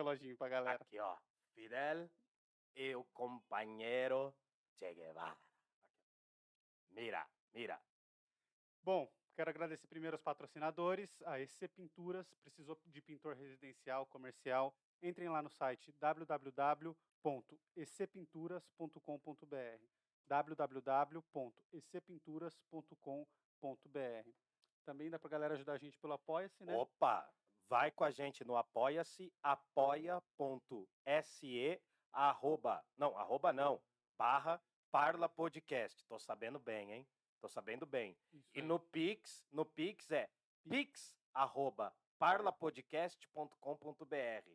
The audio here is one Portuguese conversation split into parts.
Reloginhos pra galera. Aqui, ó. Fidel e o companheiro Che Guevara. Mira, mira. Bom, quero agradecer primeiro aos patrocinadores, a EC Pinturas, precisou de pintor residencial, comercial, entrem lá no site www.ecpinturas.com.br www.ecpinturas.com.br Também dá pra galera ajudar a gente pelo Apoia-se, né? Opa, vai com a gente no apoia-se, apoia.se, arroba, não, arroba não, barra Parla Podcast. Tô sabendo bem, hein? Tô sabendo bem. Isso E aí. no Pix, no Pix é pix, arroba, parlapodcast.com.br.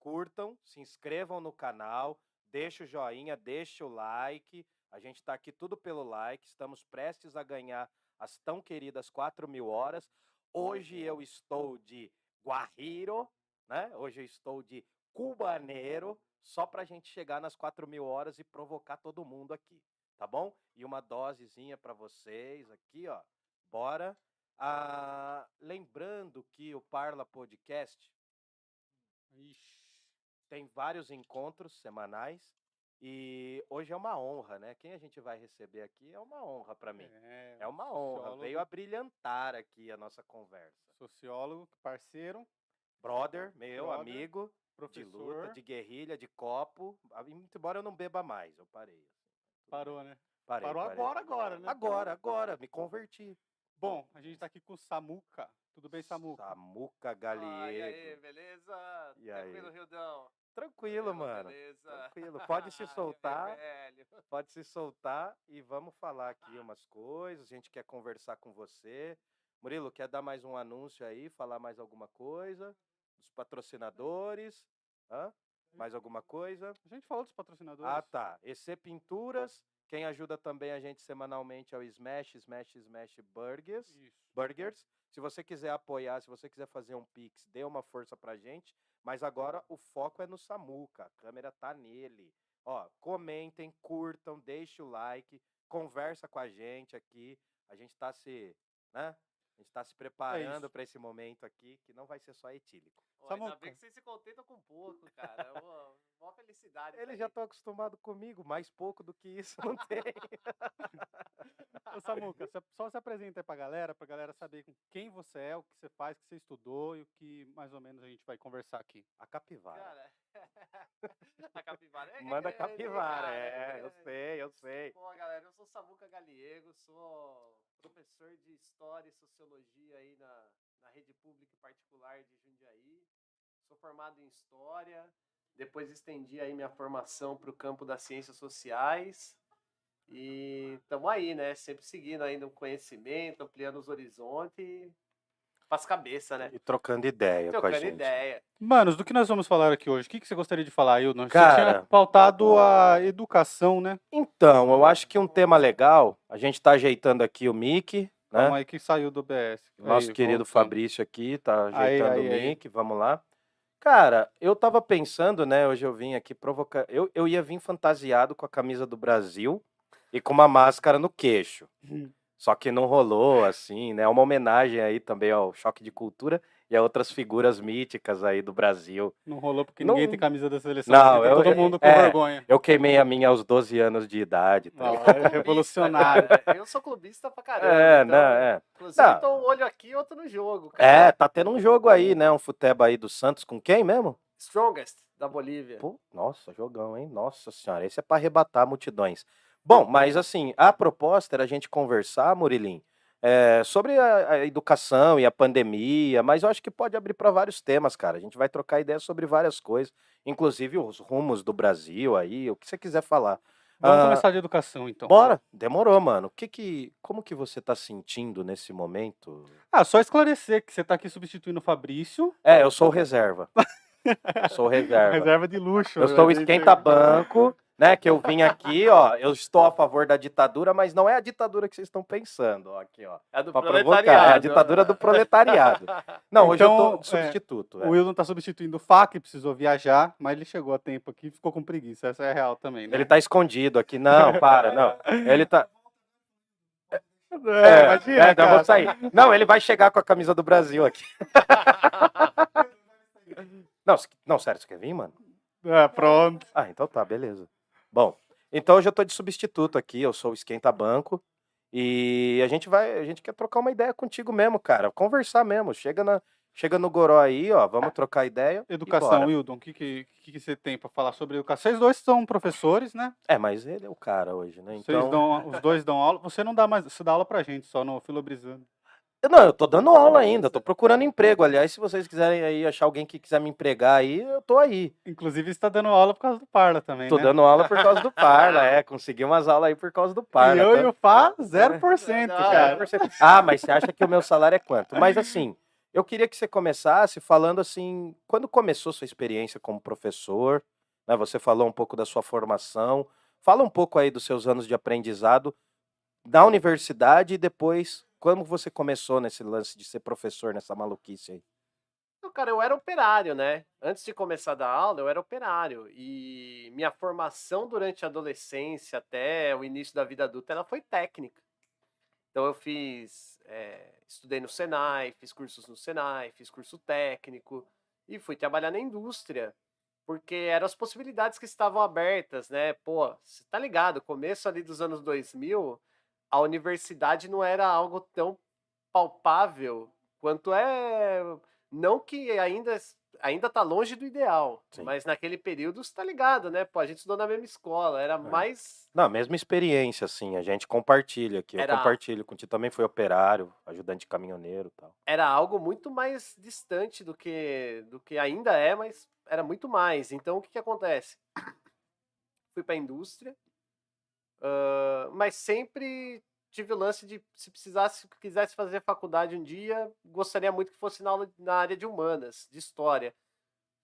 Curtam, se inscrevam no canal, deixa o joinha, deixa o like. A gente tá aqui tudo pelo like, estamos prestes a ganhar as tão queridas 4 mil horas. Hoje eu estou de guajiro, né? Hoje eu estou de cubaneiro, só pra gente chegar nas 4 mil horas e provocar todo mundo aqui, tá bom? E uma dosezinha pra vocês aqui, ó. Bora. Ah, lembrando que o Parla Podcast Ixi. tem vários encontros semanais e hoje é uma honra, né? Quem a gente vai receber aqui é uma honra pra mim. É, É uma honra, sociólogo, veio a brilhantar aqui a nossa conversa. Sociólogo, parceiro, Brother, meu Brother, amigo, de professor. luta, de guerrilha, de copo. Embora eu não beba mais, eu parei. assim, Parou, né? Parei, Parou parei. agora, agora, né? Agora, agora, me converti. Bom, a gente tá aqui com o Samuca. Tudo bem, Samuca? Samuca Ah, e Galiego. aí, beleza? E aí? Tranquilo, Rildão? Tranquilo, mano. Beleza? Tranquilo. Pode se soltar. Pode se soltar e vamos falar aqui umas coisas. A gente quer conversar com você. Murilo, quer dar mais um anúncio aí? Falar mais alguma coisa? Dos patrocinadores? Hã? Mais alguma coisa? A gente falou dos patrocinadores. Ah, tá. EC Pinturas. Quem ajuda também a gente semanalmente é o Smash, Smash, Smash Burgers. Isso. Burgers. Se você quiser apoiar, se você quiser fazer um Pix, dê uma força pra gente. Mas agora o foco é no Samuca. A câmera tá nele. Ó, comentem, curtam, deixem o like, conversa com a gente aqui. A gente tá se, né? A gente tá se preparando isso. para esse momento aqui, que não vai ser só etílico. Ainda Samuca. bem que vocês se contentam com pouco, cara. Uma felicidade. aí. já estão acostumados comigo, mais pouco do que isso não tem. Ô, Samuca, só se apresenta aí pra galera, pra galera saber com quem você é, o que você faz, o que você estudou e o que mais ou menos a gente vai conversar aqui. A capivara. Cara, a capivara. é- Manda é- é- capivara, cara, é, eu sei, eu sei. Bom, galera, eu sou Samuca Galiego, sou professor de História e Sociologia aí na, na rede pública e particular de Jundiaí. Sou formado em História, depois estendi aí minha formação para o campo das Ciências Sociais. E estamos aí, né? Sempre seguindo ainda o conhecimento, ampliando os horizontes. Faz cabeça, né? E trocando ideia com a Trocando gente. ideia. Manos, do que nós vamos falar aqui hoje? O que, que você gostaria de falar, Hildon? Você Cara- tinha pautado a educação, né? Então, eu acho que um tema legal, a gente tá ajeitando aqui o mic, né? Calma aí que saiu do BS. Nosso Aí, querido voltando. Fabrício aqui tá Aí, ajeitando aí, o aí. mic, vamos lá. Cara, eu tava pensando, né? Hoje eu vim aqui provocar. Eu, eu ia vir fantasiado com a camisa do Brasil e com uma máscara no queixo. Hum. Só que não rolou, assim, né? Uma homenagem aí também ao choque de cultura e a outras figuras míticas aí do Brasil. Não rolou porque Não- ninguém tem camisa da seleção. Não, eu- todo mundo com é. vergonha. Eu queimei a minha aos 12 anos de idade. Tá Não, é revolucionário. Eu sou clubista pra caramba. É, então, não, é. Não. tô um olho aqui e outro no jogo. É, cara. tá tendo um jogo aí, né? Um futeba aí do Santos com quem mesmo? Strongest da Bolívia. Pô, nossa, jogão, hein? Nossa senhora, esse é para arrebatar multidões. Bom, mas assim, a proposta era a gente conversar, Murilim, é, sobre a, a educação e a pandemia, mas eu acho que pode abrir para vários temas, cara. A gente vai trocar ideias sobre várias coisas, inclusive os rumos do Brasil aí, o que você quiser falar. Vamos Ah, começar de educação, então. Bora, demorou, mano. O que que, como que você tá sentindo nesse momento? Ah, só esclarecer que você tá aqui substituindo o Fabrício. É, eu sou reserva. Eu sou reserva. Reserva de luxo. Eu sou gente- esquenta-banco, né? Que eu vim aqui, ó. Eu estou a favor da ditadura, mas não é a ditadura que vocês estão pensando, ó. Aqui, ó. É do Pra provocar. proletariado. É a ditadura do proletariado. Não, hoje eu Então, tô de é, substituto. é. O Wildon tá substituindo o Fá, que precisou viajar, mas ele chegou a tempo aqui e ficou com preguiça. Essa é a real também, né? Ele tá escondido aqui. Não, para, não. Ele tá. É, imagina, é, então eu vou sair. Não, ele vai chegar com a camisa do Brasil aqui. Não, não, sério, você quer vir, mano? É, pronto. Ah, então tá, beleza. Bom, então hoje eu tô de substituto aqui, eu sou o Esquenta Banco. E a gente vai, a gente quer trocar uma ideia contigo mesmo, cara. Conversar mesmo. Chega, na, chega no Goró aí, ó, vamos trocar ideia. Educação. Wildon, o que, que, que, você tem pra falar sobre educação? Vocês dois são professores, né? É, mas ele é o cara hoje, né? Então. dão, os dois dão aula. Você não dá mais, você dá aula pra gente, só no Filobrizando. Não, eu tô dando aula ainda, tô procurando emprego. Aliás, se vocês quiserem aí achar alguém que quiser me empregar aí, eu tô aí. Inclusive, você tá dando aula por causa do Parla também, Tô né? dando aula por causa do Parla, é. Consegui umas aulas aí por causa do Parla. e eu e o Fá, 0%, Não, cara. Ah, mas você acha que o meu salário é quanto? Mas assim, eu queria que você começasse falando assim, quando começou sua experiência como professor, né? Você falou um pouco da sua formação, fala um pouco aí dos seus anos de aprendizado na universidade e depois como você começou nesse lance de ser professor nessa maluquice aí. Não, cara, eu era operário, né? Antes de começar a dar aula, eu era operário. E minha formação durante a adolescência até o início da vida adulta, ela foi técnica. Então eu fiz, eh, estudei no Senai, fiz cursos no Senai, fiz curso técnico e fui trabalhar na indústria. Porque eram as possibilidades que estavam abertas, né? Pô, você tá ligado, começo ali dos anos 2000, a universidade não era algo tão palpável quanto é não que ainda ainda tá longe do ideal, Sim. mas naquele período você tá ligado, né? Pô, a gente estudou na mesma escola, era mais Não, a mesma experiência, assim, a gente compartilha aqui. Eu Era- compartilho contigo. Também foi operário, ajudante de caminhoneiro e tal. era algo muito mais distante do que do que ainda é, mas era muito mais. Então o que que acontece? Fui para a indústria, ah, mas sempre tive o lance de se precisasse, quisesse fazer faculdade um dia, gostaria muito que fosse na, aula- na área de humanas, de história.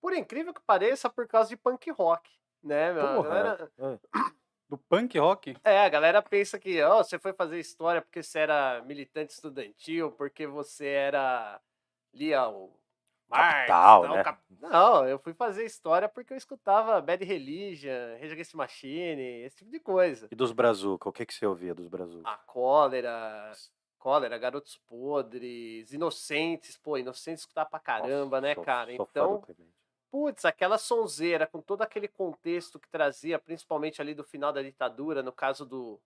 Por incrível que pareça, por causa de punk rock, né? Porra, galera- Do punk rock? é, a galera pensa que ó, você foi fazer história porque você era militante estudantil, porque você era lia o Marx, Capital, não, né? cap- não, eu fui fazer história porque eu escutava Bad Religion, Rage Against Machine, esse tipo de coisa. E dos Brazuca, o que, que você ouvia dos Brazuca? A cólera, cólera, garotos podres, inocentes, pô, inocentes escutar pra caramba, né, Sou- cara? sou Então. Putz, aquela sonzeira com todo aquele contexto que trazia, principalmente ali do final da ditadura, no caso do,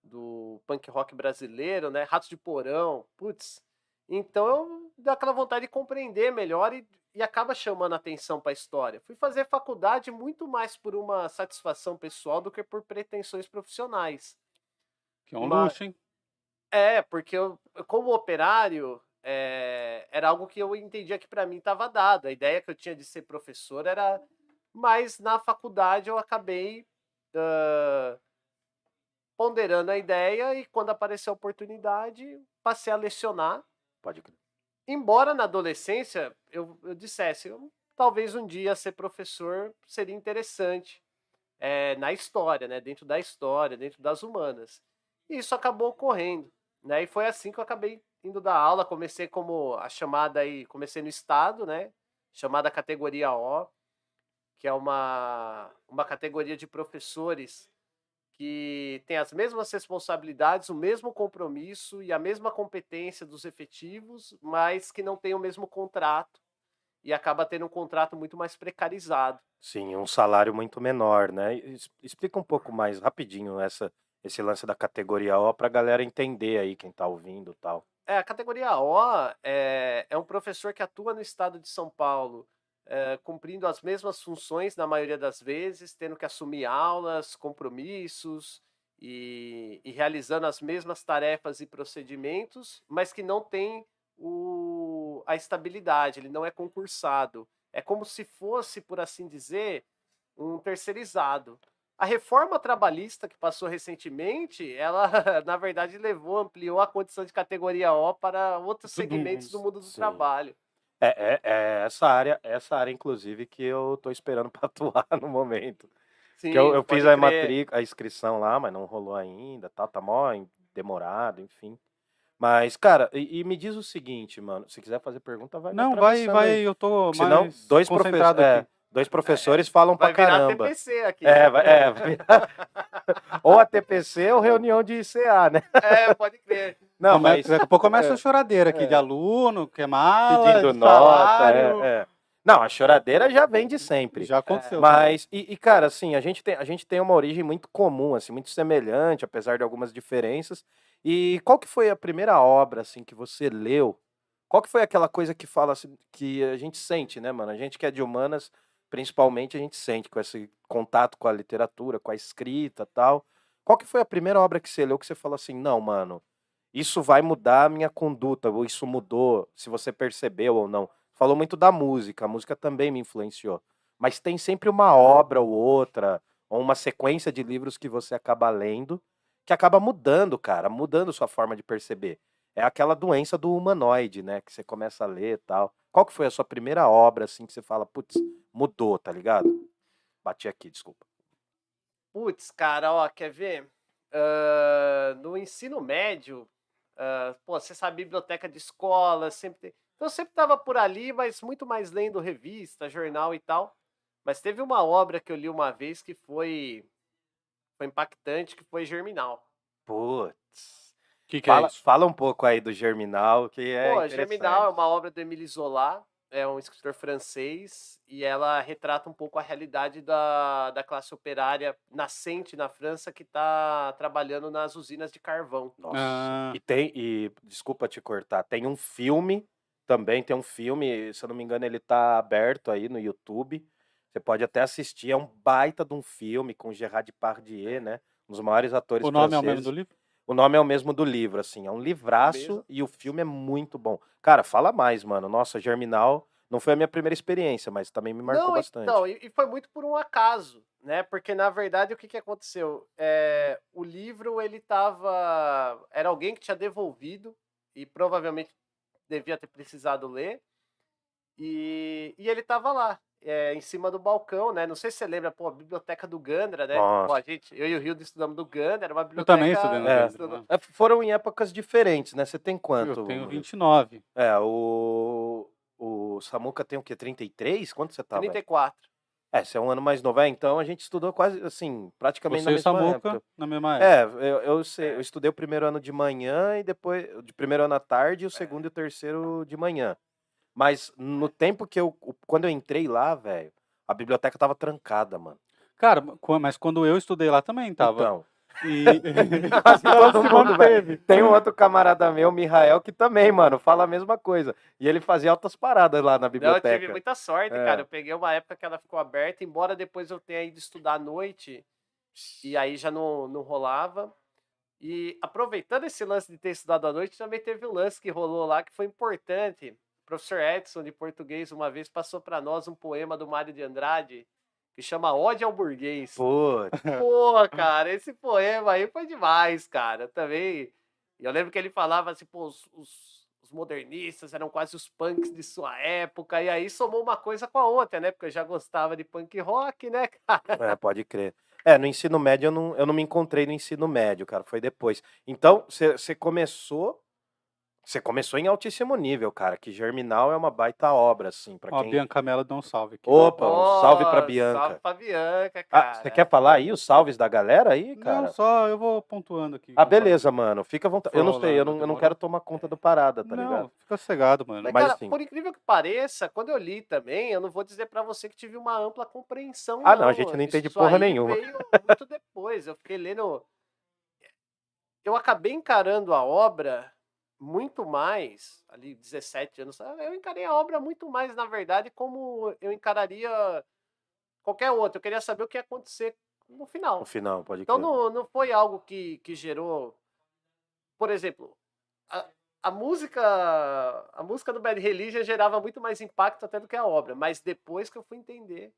do punk rock brasileiro, né? Ratos de Porão, putz. Então eu dá aquela vontade de compreender melhor e, e acaba chamando a atenção para a história. Fui fazer faculdade muito mais por uma satisfação pessoal do que por pretensões profissionais. Que é um Mas- luxo, hein? É, porque eu, como operário, é, era algo que eu entendia que para mim estava dado. A ideia que eu tinha de ser professor era. Mas na faculdade eu acabei ah, ponderando a ideia e quando apareceu a oportunidade, passei a lecionar. Pode crer. Embora na adolescência eu, eu dissesse, eu, talvez um dia ser professor seria interessante eh, na história, né? dentro da história, dentro das humanas. E isso acabou ocorrendo. Né? E foi assim que eu acabei indo dar aula. Comecei como a chamada aí, comecei no estado, né? Chamada categoria O, que é uma, uma categoria de professores que tem as mesmas responsabilidades, o mesmo compromisso e a mesma competência dos efetivos, mas que não tem o mesmo contrato e acaba tendo um contrato muito mais precarizado. Sim, um salário muito menor, né? Explica um pouco mais rapidinho essa, esse lance da categoria O pra galera entender aí, quem tá ouvindo e tal. É, a categoria O é, é um professor que atua no estado de São Paulo, é, cumprindo as mesmas funções na maioria das vezes, tendo que assumir aulas, compromissos e, e realizando as mesmas tarefas e procedimentos, mas que não tem o, a estabilidade, ele não é concursado. É como se fosse, por assim dizer, um terceirizado. A reforma trabalhista que passou recentemente, ela, na verdade, levou, ampliou a condição de categoria O para outros segmentos do mundo do sim. trabalho. É, é, é essa área, essa área, inclusive, que eu tô esperando pra atuar no momento. Sim, Que eu, eu fiz a matrícula, a inscrição lá, mas não rolou ainda, tá, tá mó em- demorado, enfim. Mas, cara, e, e me diz o seguinte, mano, se quiser fazer pergunta, vai Não, vai, vai, aí. eu tô Senão, mais dois concentrado professores. É. Dois professores falam Vai pra virar caramba. TPC aqui. É, vai- é, vai virar- ou a TPC ou reunião de ICA, né? É, pode crer. Não, Come- mas Daqui a pouco começa é. a choradeira aqui de aluno, que é mala, pedindo nota. É, é. Não, a choradeira já vem de sempre. Já aconteceu. Mas, e, e, cara, assim, a gente, tem, a gente tem uma origem muito comum, assim, muito semelhante, apesar de algumas diferenças. E qual que foi a primeira obra, assim, que você leu? Qual que foi aquela coisa que fala, assim, que a gente sente, né, mano? A gente que é de humanas, principalmente, a gente sente com esse contato com a literatura, com a escrita tal. Qual que foi a primeira obra que você leu que você falou assim, não, mano, isso vai mudar a minha conduta, ou isso mudou, se você percebeu ou não. Falou muito da música, a música também me influenciou. Mas tem sempre uma obra ou outra, ou uma sequência de livros que você acaba lendo, que acaba mudando, cara, mudando sua forma de perceber. É aquela doença do humanoide, né? Que você começa a ler e tal. Qual que foi a sua primeira obra, assim, que você fala, putz, mudou, tá ligado? Bati aqui, desculpa. Putz, cara, ó, quer ver? Ah, no ensino médio, ah, pô, você sabe, biblioteca de escola, sempre tem. Então eu sempre tava por ali, mas muito mais lendo revista, jornal e tal. Mas teve uma obra que eu li uma vez que foi, foi impactante, que foi Germinal. Putz. Que, que é Fala, isso? fala um pouco aí do Germinal, que é Pô. Germinal é uma obra do Émile Zola, é um escritor francês, e ela retrata um pouco a realidade da, da classe operária nascente na França que está trabalhando nas usinas de carvão. Nossa. Ah. E tem, e desculpa te cortar, tem um filme também, tem um filme, se eu não me engano, ele tá aberto aí no YouTube. Você pode até assistir, é um baita de um filme com Gerard Depardieu, né? Um dos maiores atores O nome é o franceses. mesmo do livro? O nome é o mesmo do livro, assim, é um livraço Mesmo? e o filme é muito bom. Cara, fala mais, mano. Nossa, Germinal não foi a minha primeira experiência, mas também me marcou Não, bastante. e, e foi muito por um acaso, né? Porque, na verdade, o que, que aconteceu? É, o livro, ele tava... Era alguém que tinha devolvido e provavelmente devia ter precisado ler. E, e ele tava lá, é, em cima do balcão, né? Não sei se você lembra, pô, a biblioteca do Gandra, né? Pô, a gente, eu e o Rio estudamos do Gandra, era uma Eu biblioteca... também estudei no É. Gandra, né? É, foram em épocas diferentes, né? Você tem quanto? Eu tenho Murilo? 29. É, o, o Samuca tem o quê? 33? Quanto você tá? velho? 34. É, você é um ano mais novo. É, então a gente estudou quase, assim, praticamente Você na e mesma Samuca época. na mesma época. É, eu, eu, sei, eu estudei o primeiro ano de manhã e depois, de primeiro ano à tarde e o É. segundo e o terceiro de manhã. Mas no tempo que eu, quando eu entrei lá, velho, a biblioteca tava trancada, mano. Cara, mas quando eu estudei lá também tava. Então, E... Quase todo mundo, velho. Tem um outro camarada meu, Mihael, que também, mano, fala a mesma coisa. E ele fazia altas paradas lá na Não, eu biblioteca. tive muita sorte, É. cara. Eu peguei uma época que ela ficou aberta, embora depois eu tenha ido estudar à noite, e aí já não, não rolava. E aproveitando esse lance de ter estudado à noite, também teve um lance que rolou lá que foi importante. Professor Edson, de português, uma vez passou para nós um poema do Mário de Andrade que chama Ode ao Burguês. Putz. Pô, cara, esse poema aí foi demais, cara. Também. Eu lembro que ele falava assim, pô, os, os- os modernistas eram quase os punks de sua época. E aí somou uma coisa com a outra, né? Porque eu já gostava de punk rock, né, cara? É, pode crer. É, no ensino médio eu não, eu não me encontrei no ensino médio, cara, foi depois. Então, você começou. Você começou em altíssimo nível, cara, que Germinal é uma baita obra, assim, pra Ó, a quem. Bianca Mello deu um salve aqui. Opa, um salve pra Bianca. Salve pra Bianca, Ah, cara. você quer falar aí os salves da galera aí, cara? Não, só eu vou pontuando aqui. Ah, beleza, mano. Fica à vontade. Eu não sei, eu não, eu não quero tomar conta do parada, tá não, ligado? fica cegado, mano. Mas, Mas, cara, assim- por incrível que pareça, quando eu li também, eu não vou dizer pra você que tive uma ampla compreensão. Ah, não, a gente não entende Isso porra nenhuma. Veio muito depois. Eu fiquei lendo. Eu acabei encarando a obra muito mais, ali, 17 anos. Eu encarei a obra muito mais, na verdade, como eu encararia qualquer outra. Eu queria saber o que ia acontecer no final. No final, pode Então não, não foi algo que, que gerou. Por exemplo, a, a música. A música do Bad Religion gerava muito mais impacto até do que a obra. Mas depois que eu fui entender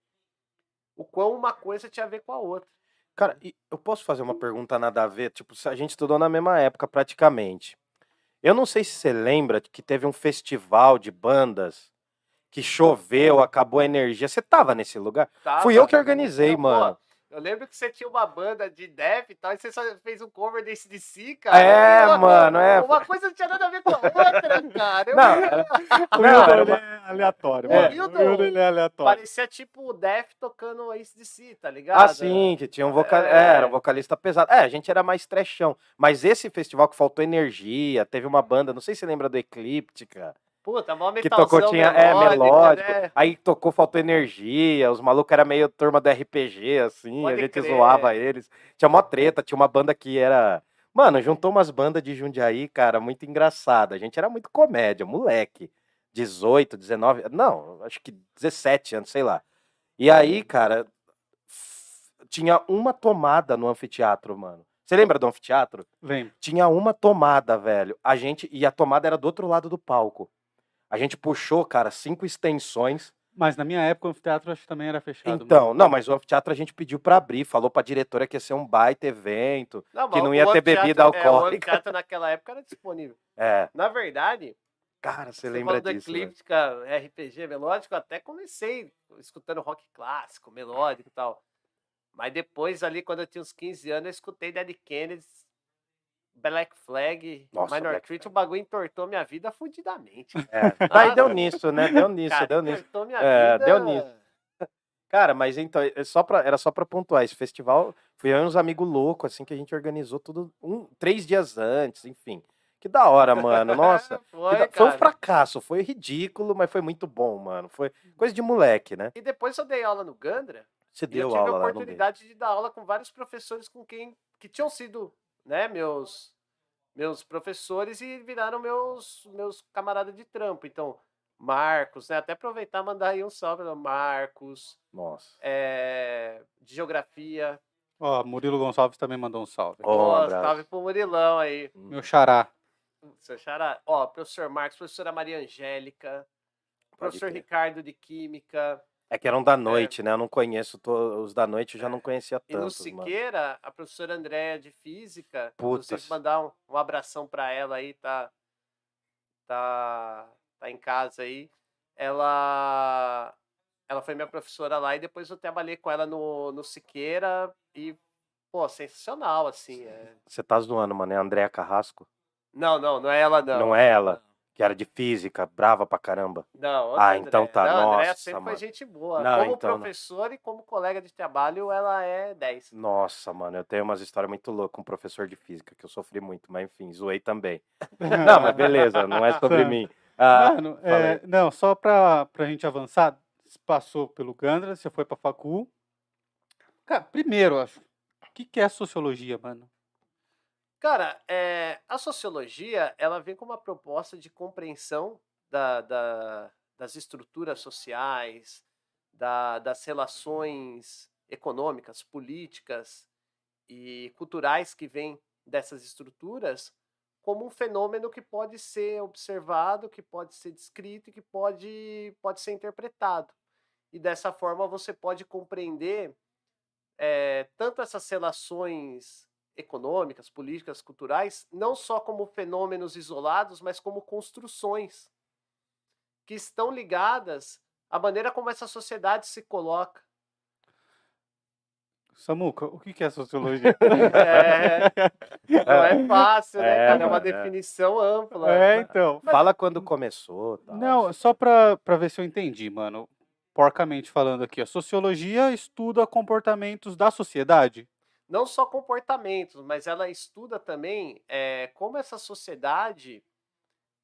o quão uma coisa tinha a ver com a outra. Cara, eu posso fazer uma pergunta nada a ver? Tipo, se a gente estudou na mesma época praticamente. Eu não sei se você lembra que teve um festival de bandas que choveu, acabou a energia. Você tava nesse lugar? Tava- Fui eu que organizei, pô, mano. Eu lembro que você tinha uma banda de death e tal, e você só fez um cover desse de si, cara. É, Uma- mano, é. Uma coisa não tinha nada a ver com a outra, cara. Eu Não, era- O era uma- é aleatório, É. mano. O ele é aleatório. parecia tipo o Death tocando esse de si, tá ligado? Ah, sim, que tinha um vocalista. É. era um vocalista pesado. É, a gente era mais trechão. Mas esse festival que faltou energia, teve uma banda, não sei se você lembra do Eclíptica, Puta, mó que tocou, tinha. É, melódico, né? Aí tocou, faltou energia. Os malucos eram meio turma do RPG, assim. Pode a gente crer. zoava eles. Tinha mó treta, tinha uma banda que era. Mano, juntou umas bandas de Jundiaí, cara, muito engraçada. A gente era muito comédia, moleque. 18, 19. Não, acho que 17 anos, sei lá. E aí, cara, f- tinha uma tomada no anfiteatro, mano. Você lembra do anfiteatro? Lembro. Tinha uma tomada, velho. A gente e a tomada era do outro lado do palco. A gente puxou, cara, cinco extensões. Mas na minha época o anfiteatro acho que também era fechado. Então, mano. não, mas o anfiteatro a gente pediu pra abrir, falou pra diretora que ia ser um baita evento. Não, que mas não ia ter bebida É, o alcoólica. anfiteatro naquela época era disponível. É, Na verdade, cara, você você lembra disso? né? Eclíptica RPG melódico, eu até comecei escutando rock clássico, melódico e tal. Mas depois ali, quando eu tinha uns 15 anos, eu escutei Dead Kennedys, Black Flag, Nossa, Minor Black Threat, o bagulho entortou minha vida fudidamente. É. Daí Ah, deu nisso, né? Deu nisso, Cara, deu nisso. minha É, vida. deu nisso. Cara, mas então, é só pra, era só pra pontuar. Esse festival foi eu e uns amigos loucos, assim, que a gente organizou tudo um, três dias antes, enfim. Que da hora, mano. Nossa. que foi, da- foi um fracasso, foi ridículo, mas foi muito bom, mano. Foi coisa de moleque, né? E depois eu dei aula no Gandra, Você e eu deu tive aula a lá no meio. oportunidade de dar aula com vários professores com quem que tinham sido, né, meus meus professores e viraram meus meus camaradas de trampo. Então, Marcos, né, até aproveitar e mandar aí um salve, né, Marcos, Nossa. é, de geografia. Ó, Murilo Gonçalves também mandou um salve. Ó, um Ó, abraço. salve pro Murilão aí. Meu xará. Seu xará. Ó, professor Marcos, professora Maria Angélica, professor crer. Ricardo de Química. É que eram da noite, né? Eu não conheço os da noite, eu já não conhecia E no tantos, mano. Siqueira, a professora Andréa de Física, Putas. inclusive mandar um, um abração para ela aí, tá, tá, tá em casa aí. Ela, ela foi minha professora lá e depois eu trabalhei com ela no, no Siqueira e, pô, sensacional, assim. é. Você tá zoando, mano. É a Andréa Carrasco? Não, não, não é ela não. Não, é ela, que era de física, brava pra caramba. Não, Ah, então Andréa. tá, Não, nossa, sempre mano. foi gente boa. Não, como então não. professora e como colega de trabalho, ela é 10. Nossa, mano, eu tenho umas histórias muito loucas com um professor de física, que eu sofri muito, mas enfim, zoei também. Não, mas beleza, não é sobre mim. Ah, Mano, é, não, só pra, pra gente avançar, você passou pelo Gandra, você foi pra Facu. Cara, primeiro, acho, o que, que é sociologia, mano? Cara, é, a sociologia ela vem com uma proposta de compreensão da- da- das estruturas sociais, da- das relações econômicas, políticas e culturais que vêm dessas estruturas como um fenômeno que pode ser observado, que pode ser descrito e que pode, pode ser interpretado. E dessa forma você pode compreender eh, tanto essas relações econômicas, políticas, culturais, não só como fenômenos isolados, mas como construções que estão ligadas à maneira como essa sociedade se coloca. Samuca, o que, é sociologia? É, não é fácil, né, É, cara? É uma é. definição ampla. é, então. Fala quando começou. tal. Não, só pra, pra ver se eu entendi, mano. Porcamente falando aqui, a sociologia estuda comportamentos da sociedade. Não só comportamentos, mas ela estuda também eh, como essa sociedade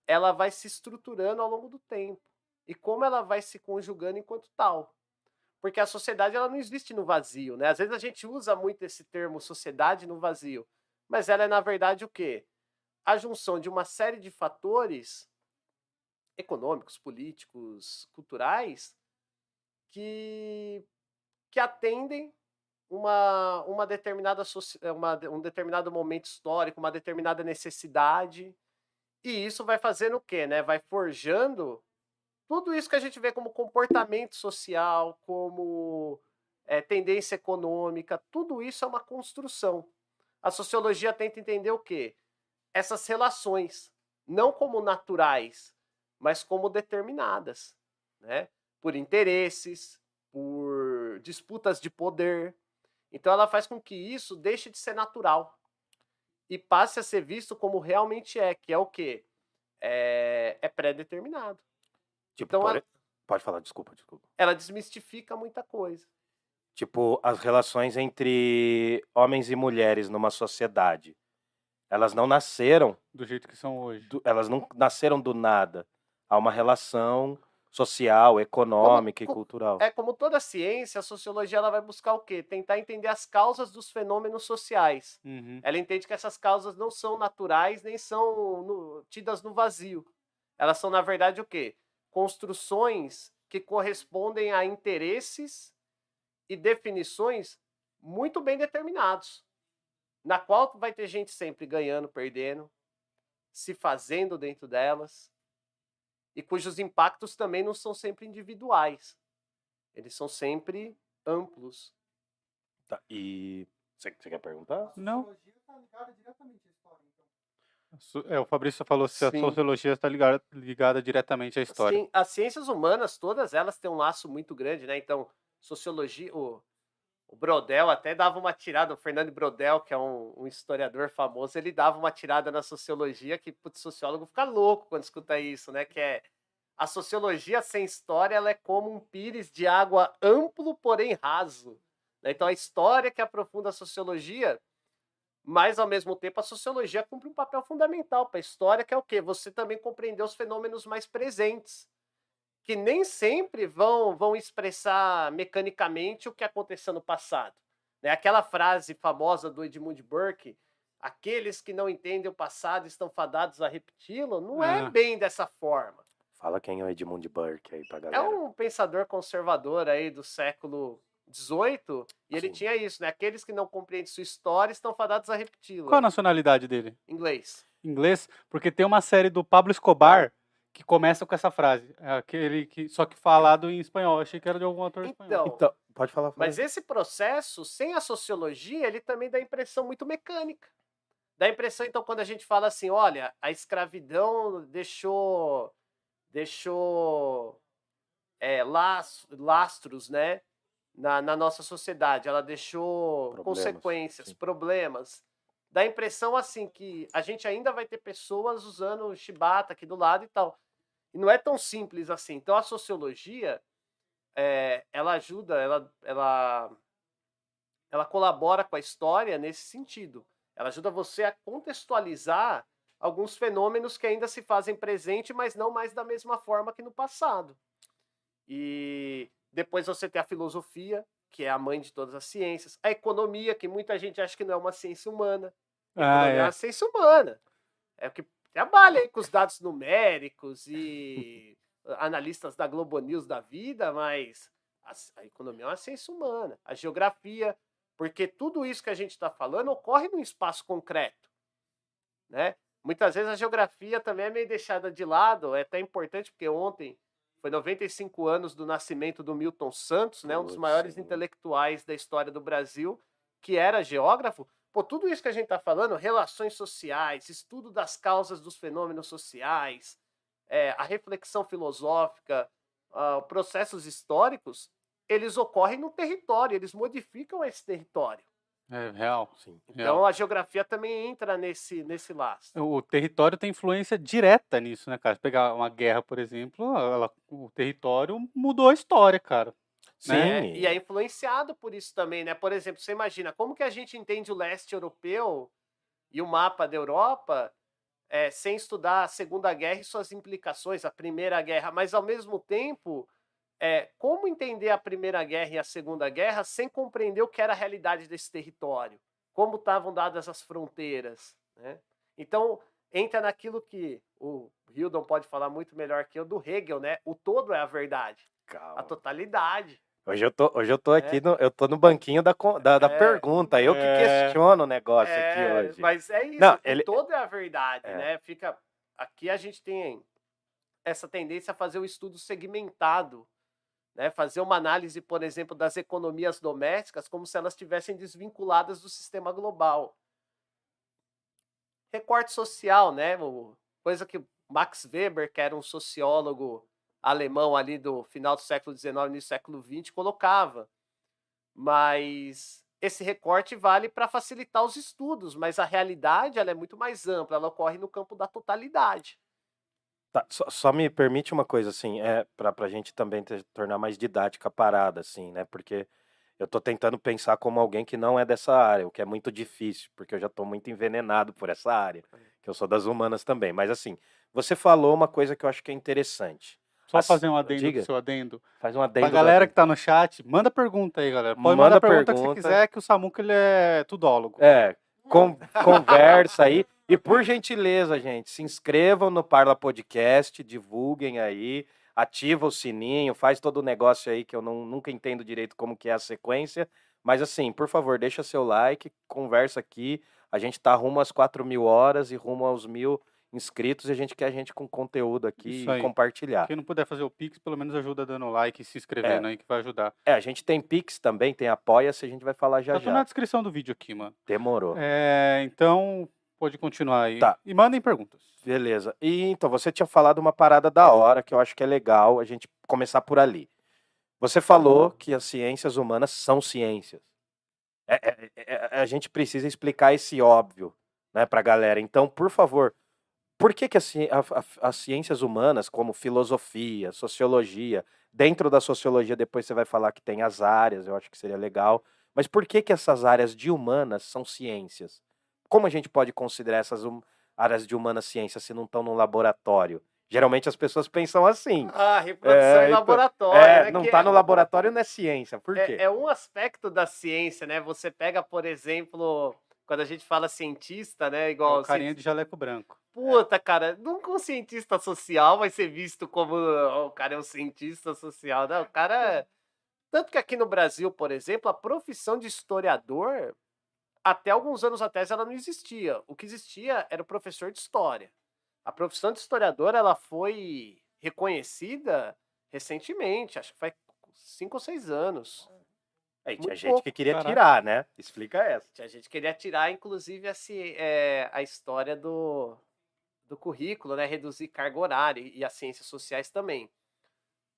ela vai se estruturando ao longo do tempo e como ela vai se conjugando enquanto tal. Porque a sociedade ela não existe no vazio, né? Às vezes a gente usa muito esse termo sociedade no vazio, mas ela é na verdade o quê? A junção de uma série de fatores econômicos, políticos, culturais que que atendem uma, uma determinada eh, uma, um determinado momento histórico, uma determinada necessidade. E isso vai fazendo o quê? Né? Vai forjando tudo isso que a gente vê como comportamento social, como eh, tendência econômica, tudo isso é uma construção. A sociologia tenta entender o quê? Essas relações, não como naturais, mas como determinadas, né? por interesses, por disputas de poder. Então ela faz com que isso deixe de ser natural e passe a ser visto como realmente é, que é o quê? É, é pré-determinado. Tipo, Então, por ela- pode falar, desculpa, desculpa. Ela desmistifica muita coisa. Tipo, as relações entre homens e mulheres numa sociedade, elas não nasceram, Do jeito que são hoje. do- elas não nasceram do nada. Há uma relação social, econômica co- e cultural. É como toda ciência, a sociologia ela vai buscar o quê? Tentar entender as causas dos fenômenos sociais. Uhum. Ela entende que essas causas não são naturais nem são no- tidas no vazio. Elas são, na verdade, o quê? Construções que correspondem a interesses e definições muito bem determinados, na qual vai ter gente sempre ganhando, perdendo, se fazendo dentro delas, e cujos impactos também não são sempre individuais. Eles são sempre amplos. Tá, E você você quer perguntar? Não. Sociologia tá ligada diretamente à história, então. É, o Fabrício falou se a Sim. sociologia está ligada, ligada diretamente à história. Sim, as ciências humanas, todas elas têm um laço muito grande, né? Então, sociologia, o, o Brodel até dava uma tirada, o Fernando Brodel, que é um, um historiador famoso, ele dava uma tirada na sociologia que, putz, sociólogo fica louco quando escuta isso, né? Que é a sociologia sem história, ela é como um pires de água amplo, porém raso. né? Então, a história que aprofunda a sociologia, mas ao mesmo tempo a sociologia cumpre um papel fundamental para a história, que é o quê? Você também compreender os fenômenos mais presentes, que nem sempre vão, vão expressar mecanicamente o que aconteceu no passado. Né? Aquela frase famosa do Edmund Burke, aqueles que não entendem o passado estão fadados a repeti-lo, não é Ah. bem dessa forma. Fala quem é o Edmund Burke aí pra É galera. um pensador conservador aí do século XVIII, e ele tinha isso, né? Aqueles que não compreendem sua história estão fadados a repeti-la. Qual a nacionalidade dele? Inglês. Inglês? Porque tem uma série do Pablo Escobar que começa com essa frase. É aquele que só que falado em espanhol. Eu achei que era de algum ator espanhol. Então, Então, pode falar. fala Mas aí. esse processo, sem a sociologia, ele também dá impressão muito mecânica. Dá impressão, então, quando a gente fala assim, olha, a escravidão deixou, deixou é, las- lastros, né, na, na nossa sociedade. Ela deixou Problemas, consequências, sim. problemas. Dá impressão, assim, que a gente ainda vai ter pessoas usando chibata aqui do lado e tal. E não é tão simples assim. Então, a sociologia, é, ela ajuda, ela, ela, ela colabora com a história nesse sentido. Ela ajuda você a contextualizar alguns fenômenos que ainda se fazem presente, mas não mais da mesma forma que no passado. E depois você tem a filosofia, que é a mãe de todas as ciências, a economia, que muita gente acha que não é uma ciência humana. A Ah, economia é é. uma ciência humana. É o que trabalha com os dados numéricos e analistas da Globo News da vida, mas a, a economia é uma ciência humana. A geografia, porque tudo isso que a gente está falando ocorre num espaço concreto, né? Muitas vezes a geografia também é meio deixada de lado, é até importante porque ontem foi 95 anos do nascimento do Milton Santos, né, um dos maiores sim. intelectuais da história do Brasil, que era geógrafo. Pô, tudo isso que a gente está falando, relações sociais, estudo das causas dos fenômenos sociais, é, a reflexão filosófica, ah, processos históricos, eles ocorrem no território, eles modificam esse território. É real. Sim. Então real. a geografia também entra nesse, nesse laço. O território tem influência direta nisso, né, cara? Se pegar uma guerra, por exemplo, ela- o território mudou a história, cara. Sim. né? E é influenciado por isso também, né? Por exemplo, você imagina como que a gente entende o leste europeu e o mapa da Europa eh, sem estudar a Segunda Guerra e suas implicações, a Primeira Guerra, mas ao mesmo tempo, eh, como entender a Primeira Guerra e a Segunda Guerra sem compreender o que era a realidade desse território, como estavam dadas as fronteiras, né? Então entra naquilo que o Hildon pode falar muito melhor que eu do Hegel, né? O todo é a verdade, a Calma. totalidade. Hoje eu tô, hoje eu tô aqui, É. no, eu tô no banquinho da, da, da É. pergunta. Eu que É. questiono o negócio É, aqui hoje. Mas é isso, Não, o ele- todo é a verdade, É. né? Fica aqui a gente tem essa tendência a fazer o estudo segmentado, né? Fazer uma análise, por exemplo, das economias domésticas como se elas estivessem desvinculadas do sistema global. Recorte social, né? Coisa que Max Weber, que era um sociólogo alemão ali do final do século XIX, início do século XX, colocava. Mas esse recorte vale para facilitar os estudos, mas a realidade ela é muito mais ampla, ela ocorre no campo da totalidade. Tá, só, só me permite uma coisa, assim, é para a gente também ter- tornar mais didática a parada, assim, né? Porque eu tô tentando pensar como alguém que não é dessa área, o que é muito difícil, porque eu já tô muito envenenado por essa área, que eu sou das humanas também. Mas assim, você falou uma coisa que eu acho que é interessante. Só Assim, fazer um adendo diga. seu adendo. Faz um adendo. Pra galera que tá no chat, manda pergunta aí, galera. Pode Manda mandar pergunta, que pergunta. você quiser, que o Samuca ele é tudólogo. É, con- conversa aí. E por gentileza, gente, se inscrevam no Parla Podcast, divulguem aí, ativa o sininho, faz todo o negócio aí que eu não, nunca entendo direito como que é a sequência. Mas assim, por favor, deixa seu like, conversa aqui. A gente tá rumo às 4 mil horas e rumo aos mil inscritos e a gente quer a gente com conteúdo aqui e compartilhar. Quem não puder fazer o Pix, pelo menos ajuda dando like e se inscrevendo aí, que vai ajudar. É, a gente tem Pix também, tem Apoia-se, a gente vai falar já tá tudo já. na descrição do vídeo aqui, mano. Demorou. É, então, pode continuar aí. Tá. E mandem perguntas. Beleza. E então, você tinha falado uma parada da hora que eu acho que é legal a gente começar por ali. Você falou que as ciências humanas são ciências. É- é- é- a gente precisa explicar esse óbvio né, para a galera. Então, por favor, por que, que a a- as ciências humanas, como filosofia, sociologia, dentro da sociologia depois você vai falar que tem as áreas, eu acho que seria legal, mas por que, que essas áreas de humanas são ciências? Como a gente pode considerar essas hum- áreas de humanas ciências se não estão no laboratório? Geralmente as pessoas pensam assim. Ah, reprodução É, em então, laboratório. É, né, não está é- no laboratório, não é ciência. Por quê? É, é um aspecto da ciência, né? Você pega, por exemplo, quando a gente fala cientista, né? Igual o carinha de jaleco branco. Puta, cara, nunca um cientista social vai ser visto como "Ó, o cara é um cientista social. Não, o cara. é- Tanto que aqui no Brasil, por exemplo, a profissão de historiador, até alguns anos atrás, ela não existia. O que existia era o professor de história. A profissão de historiador, ela foi reconhecida recentemente, acho que faz cinco ou seis anos. É, tinha muito gente pouco, que queria caraca. tirar, né? Explica essa. A gente queria tirar, inclusive, a, ci- é, a história do, do currículo, né? Reduzir carga horária e as ciências sociais também.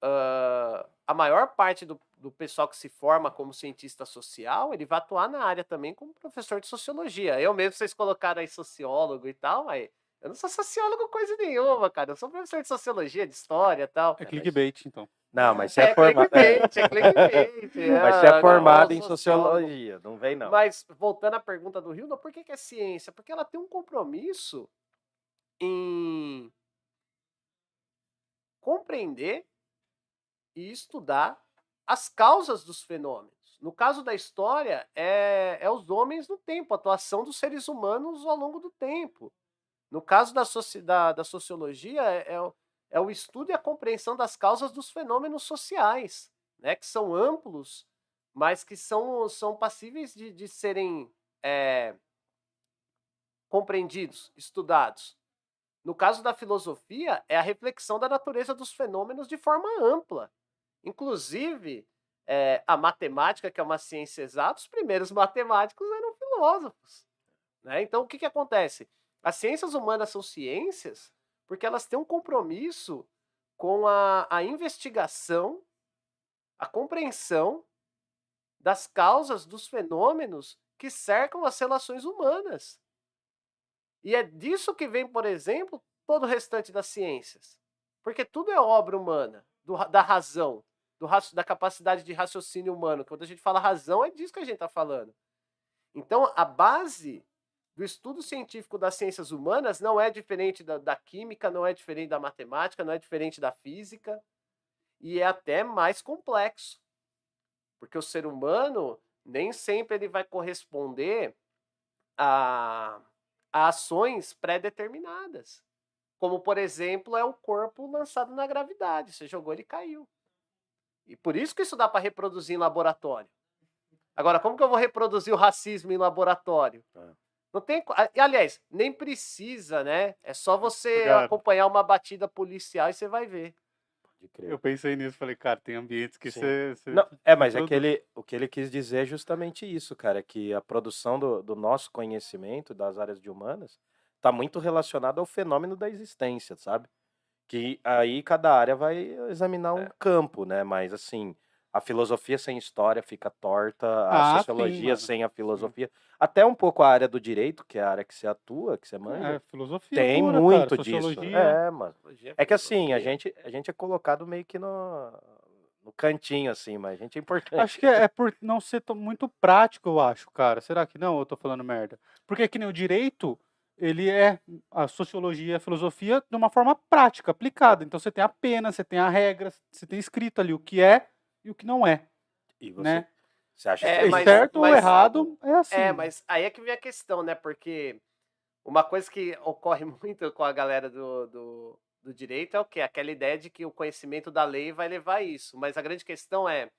Ah, a maior parte do, do pessoal que se forma como cientista social, ele vai atuar na área também como professor de sociologia. Eu mesmo, vocês colocaram aí sociólogo e tal, mas eu não sou sociólogo coisa nenhuma, cara. Eu sou professor de sociologia, de história e tal. É clickbait, então. Não, mas você é, formado. clickbait, é clickbait. Mas você ah, é formado em sociologia, não vem não. Mas voltando à pergunta do Hilda, por que, que é ciência? Porque ela tem um compromisso em compreender e estudar as causas dos fenômenos. No caso da história, é, é os homens no tempo, a atuação dos seres humanos ao longo do tempo. No caso da, soci- da- da sociologia, é, é é o estudo e a compreensão das causas dos fenômenos sociais, né, que são amplos, mas que são, são passíveis de, de serem é, compreendidos, estudados. No caso da filosofia, é a reflexão da natureza dos fenômenos de forma ampla. Inclusive, é, a matemática, que é uma ciência exata, os primeiros matemáticos eram filósofos. né? Então, o que, que acontece? As ciências humanas são ciências porque elas têm um compromisso com a, a investigação, a compreensão das causas dos fenômenos que cercam as relações humanas. E é disso que vem, por exemplo, todo o restante das ciências. Porque tudo é obra humana, do da razão, do da capacidade de raciocínio humano. Quando a gente fala razão, é disso que a gente está falando. Então, a base do estudo científico das ciências humanas não é diferente da, da química, não é diferente da matemática, não é diferente da física, e é até mais complexo. Porque o ser humano nem sempre ele vai corresponder a, a ações pré-determinadas. Como, por exemplo, é o corpo lançado na gravidade. Você jogou, ele caiu. E por isso que isso dá para reproduzir em laboratório. Agora, como que eu vou reproduzir o racismo em laboratório? É. Não tem. e, Aliás, nem precisa, né? É só você Obrigado. acompanhar uma batida policial e você vai ver. Pode crer. Eu pensei nisso, falei, cara, tem ambientes que você. Não, é, mas é que ele, o que ele quis dizer é justamente isso, cara, que a produção do, do nosso conhecimento das áreas de humanas está muito relacionada ao fenômeno da existência, sabe? Que aí cada área vai examinar um campo, né? Mas assim, A filosofia sem história fica torta, a Ah, sim, sociologia mano. sem a filosofia. Até um pouco a área do direito, que é a área que você atua, que você É, manja. filosofia Tem pura, muito cara, disso. sociologia. É, mano. Sociologia, É que assim, a gente, a gente é colocado meio que no, no cantinho, assim, mas a gente é importante. Acho que é, é por não ser tão- muito prático, eu acho, cara. Será que não? Eu tô falando merda? Porque que nem o direito, ele é a sociologia, a filosofia de uma forma prática, aplicada. Então você tem a pena, você tem a regra, você tem escrito ali o que é e o que não é, E você, né? você acha É, que mas- certo ou mas- errado é assim. É, mas aí é que vem a questão, né? Porque uma coisa que ocorre muito com a galera do, do, do direito é o quê? Aquela ideia de que o conhecimento da lei vai levar a isso. Mas a grande questão é: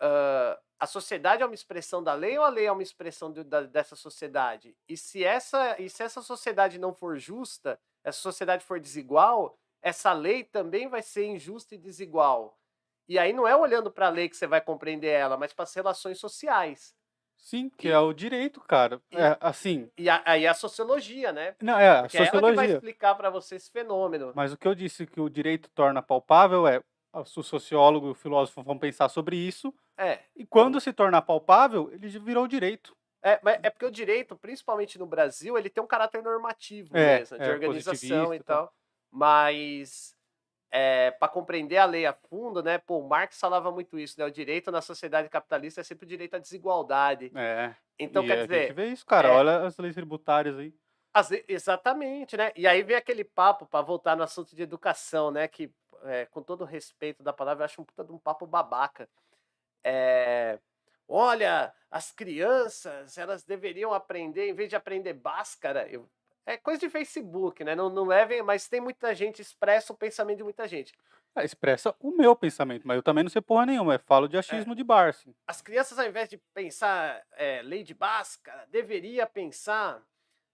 ah, a sociedade é uma expressão da lei ou a lei é uma expressão do- da- dessa sociedade? E se, essa, e se essa sociedade não for justa, essa sociedade for desigual, essa lei também vai ser injusta e desigual. E aí não é olhando para a lei que você vai compreender ela, mas para as relações sociais. Sim, que é o direito, cara. E- É assim. E a- aí a sociologia, né? Não, é a Porque é ela que vai sociologia. explicar para você esse fenômeno. Mas o que eu disse que o direito torna palpável é o sociólogo e o filósofo vão pensar sobre isso, É, e quando se tornar palpável, ele virou direito. é, mas é porque o direito, principalmente no Brasil, ele tem um caráter normativo É, mesmo, de é, organização e e tal. tal. Mas para compreender a lei a fundo, né? Pô, Marx falava muito isso, né? O direito na sociedade capitalista é sempre o direito à desigualdade. É. Então, e quer a dizer, gente vê isso, cara. é- Olha as leis tributárias aí. Ve- exatamente, né? E aí vem aquele papo, para voltar no assunto de educação, né? Que, é, com todo o respeito da palavra, eu acho um puta de um papo babaca. É, olha, as crianças, elas deveriam aprender, em vez de aprender Bhaskara, eu- é coisa de Facebook, né? Não, não levem, mas tem muita gente, expressa o pensamento de muita gente. Ah, expressa o meu pensamento, mas eu também não sei porra nenhuma. Eu falo de achismo de bar, assim. As crianças, ao invés de pensar é, lei de Bhaskara, deveria pensar,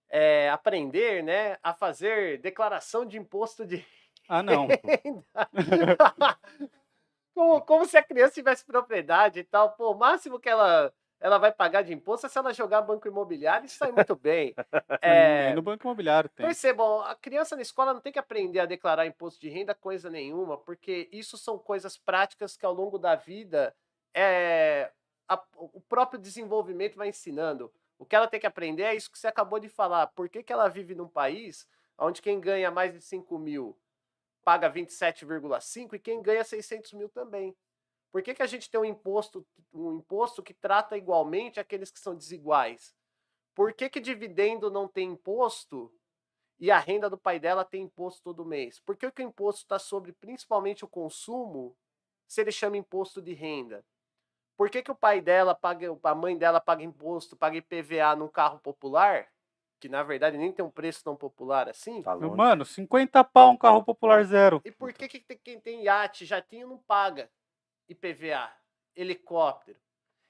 é, aprender, né, a fazer declaração de imposto de Ah, não. como, como se a criança tivesse propriedade e tal. Pô, o máximo que ela, ela vai pagar de imposto se ela jogar banco imobiliário e sai muito bem. É, no banco imobiliário tem. Percebam, a criança na escola não tem que aprender a declarar imposto de renda coisa nenhuma, porque isso são coisas práticas que ao longo da vida é, a- o próprio desenvolvimento vai ensinando. O que ela tem que aprender é isso que você acabou de falar. Por que, que ela vive num país onde quem ganha mais de 5 mil paga 27,5 e quem ganha 600 mil também? Por que, que a gente tem um imposto, um imposto que trata igualmente aqueles que são desiguais? Por que, que dividendo não tem imposto e a renda do pai dela tem imposto todo mês? Por que, que o imposto está sobre principalmente o consumo se ele chama imposto de renda? Por que, que o pai dela paga, a mãe dela paga imposto, paga IPVA num carro popular, que na verdade nem tem um preço tão popular assim? Tá. Mano, 50 pau um carro popular zero. E por que, que tem- quem tem iate, jatinho, não paga IPVA, helicóptero?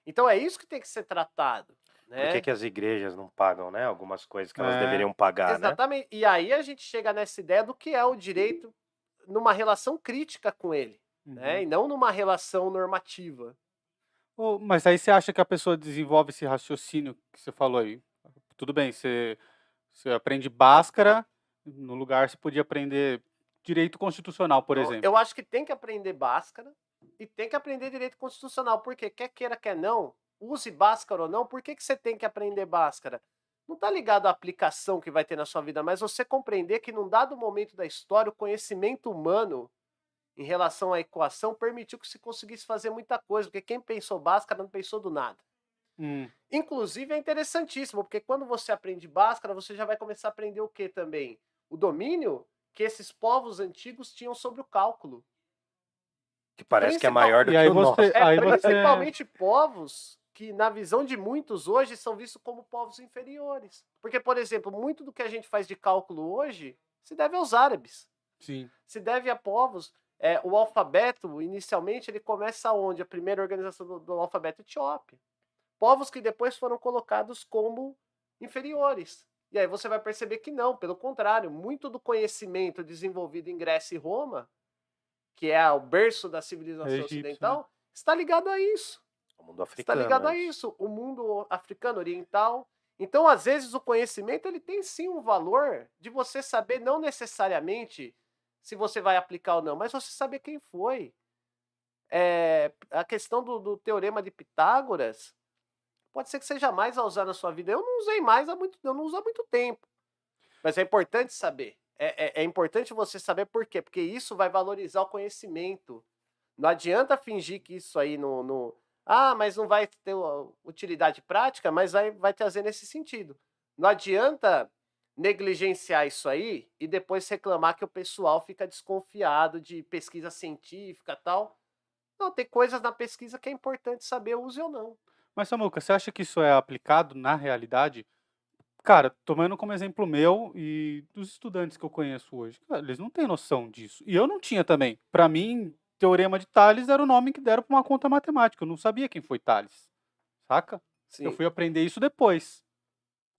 Então é isso que tem que ser tratado. Né? Por que, que as igrejas não pagam, né? Algumas coisas que elas É. deveriam pagar, né? Exatamente. E aí a gente chega nessa ideia do que é o direito numa relação crítica com ele, né? Uhum. E não numa relação normativa. Ô, mas aí você acha que a pessoa desenvolve esse raciocínio que você falou aí? Tudo bem, você, você aprende Bhaskara, no lugar você podia aprender direito constitucional, por Eu- exemplo. Eu acho que tem que aprender Bhaskara e tem que aprender direito constitucional, porque quer queira, quer não, use Bhaskara ou não, por que, que você tem que aprender Bhaskara? Não está ligado à aplicação que vai ter na sua vida, mas você compreender que num dado momento da história, o conhecimento humano em relação à equação permitiu que se conseguisse fazer muita coisa, porque quem pensou Bhaskara não pensou do nada. Hum, Inclusive é interessantíssimo, porque quando você aprende Bhaskara, você já vai começar a aprender o que também? O domínio que esses povos antigos tinham sobre o cálculo. Que parece que é maior do E que aí o nosso. É, você- principalmente povos que, na visão de muitos hoje, são vistos como povos inferiores. Porque, por exemplo, muito do que a gente faz de cálculo hoje se deve aos árabes. sim. Se deve a povos. é, o alfabeto, inicialmente, ele começa onde? A primeira organização do, do alfabeto etíope. Povos que depois foram colocados como inferiores. E aí você vai perceber que não, pelo contrário, muito do conhecimento desenvolvido em Grécia e Roma, que é o berço da civilização egípcio, né? ocidental, está ligado a isso. O mundo Está africano. ligado a né? isso. O mundo africano, oriental. Então, às vezes, o conhecimento ele tem sim um valor de você saber, não necessariamente se você vai aplicar ou não, mas você saber quem foi. é, a questão do, do teorema de Pitágoras pode ser que seja mais a usar na sua vida. Eu não usei mais há muito, eu não uso há muito tempo. Mas é importante saber. É, é, é importante você saber por quê? Porque isso vai valorizar o conhecimento. Não adianta fingir que isso aí no, no ah, mas não vai ter utilidade prática, mas vai, vai trazer nesse sentido. Não adianta negligenciar isso aí e depois reclamar que o pessoal fica desconfiado de pesquisa científica tal. Não, tem coisas na pesquisa que é importante saber use ou não. Mas, Samuca, você acha que isso é aplicado na realidade? Cara, tomando como exemplo meu e dos estudantes que eu conheço hoje, cara, eles não têm noção disso. E eu não tinha também. Para mim, Teorema de Tales era o nome que deram para uma conta matemática. Eu não sabia quem foi Tales. Saca? Sim. Eu fui aprender isso depois.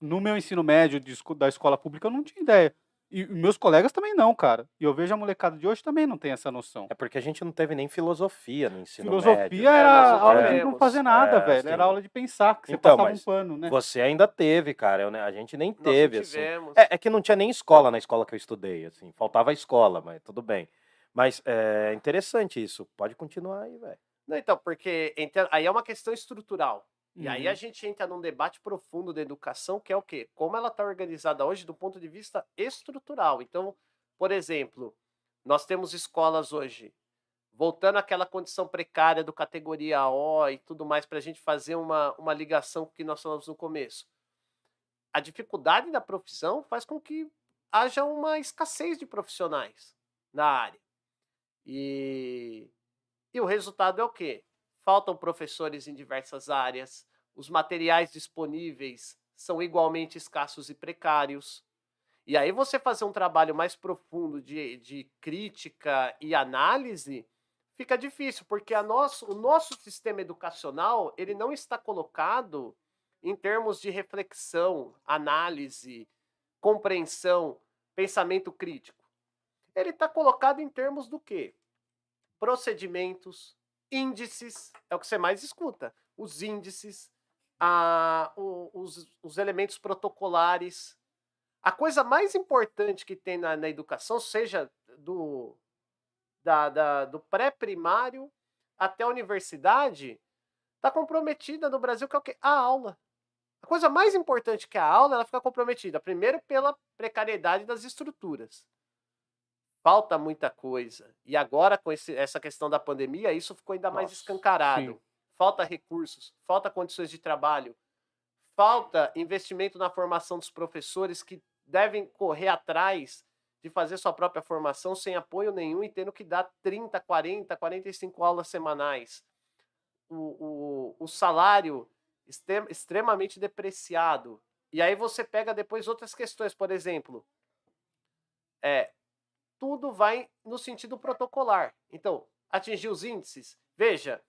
No meu ensino médio de, da escola pública, eu não tinha ideia. E meus colegas também não, cara. E eu vejo a molecada de hoje também não tem essa noção. É porque a gente não teve nem filosofia no ensino filosofia médio. era É, aula de não fazer nada, É, velho. sim. Era aula de pensar, que você Então, passava um pano, né? Você ainda teve, cara. eu, né, a gente nem Nós não teve, assim. É, é que não tinha nem escola na escola que eu estudei, assim. Faltava escola, mas tudo bem. Mas é interessante isso. Pode continuar aí, velho. Não, então, porque aí é uma questão estrutural. E aí Uhum. a gente entra num debate profundo da educação, que é o quê? Como ela está organizada hoje do ponto de vista estrutural. Então, por exemplo, nós temos escolas hoje, voltando àquela condição precária do categoria O e tudo mais, para a gente fazer uma, uma ligação com o que nós falamos no começo. A dificuldade da profissão faz com que haja uma escassez de profissionais na área. E, e o resultado é o quê? Faltam professores em diversas áreas, os materiais disponíveis são igualmente escassos e precários. E aí você fazer um trabalho mais profundo de, de crítica e análise fica difícil, porque a nosso, o nosso sistema educacional ele não está colocado em termos de reflexão, análise, compreensão, pensamento crítico. Ele está colocado em termos do quê? Procedimentos, índices, é o que você mais escuta. Os índices, a, o- os, os elementos protocolares. A coisa mais importante que tem na, na educação, seja do, da, da- do pré-primário até a universidade, está comprometida no Brasil, que é o quê? A aula. A coisa mais importante que a aula, ela fica comprometida, primeiro pela precariedade das estruturas. Falta muita coisa. E agora, com esse- essa questão da pandemia, isso ficou ainda mais Nossa, escancarado. sim. Falta recursos, falta condições de trabalho, falta investimento na formação dos professores que devem correr atrás de fazer sua própria formação sem apoio nenhum e tendo que dar 30, 40, 45 aulas semanais. O, o, o salário extrem- extremamente depreciado. E aí você pega depois outras questões, por exemplo, é, tudo vai no sentido protocolar. Então, atingir os índices. Veja,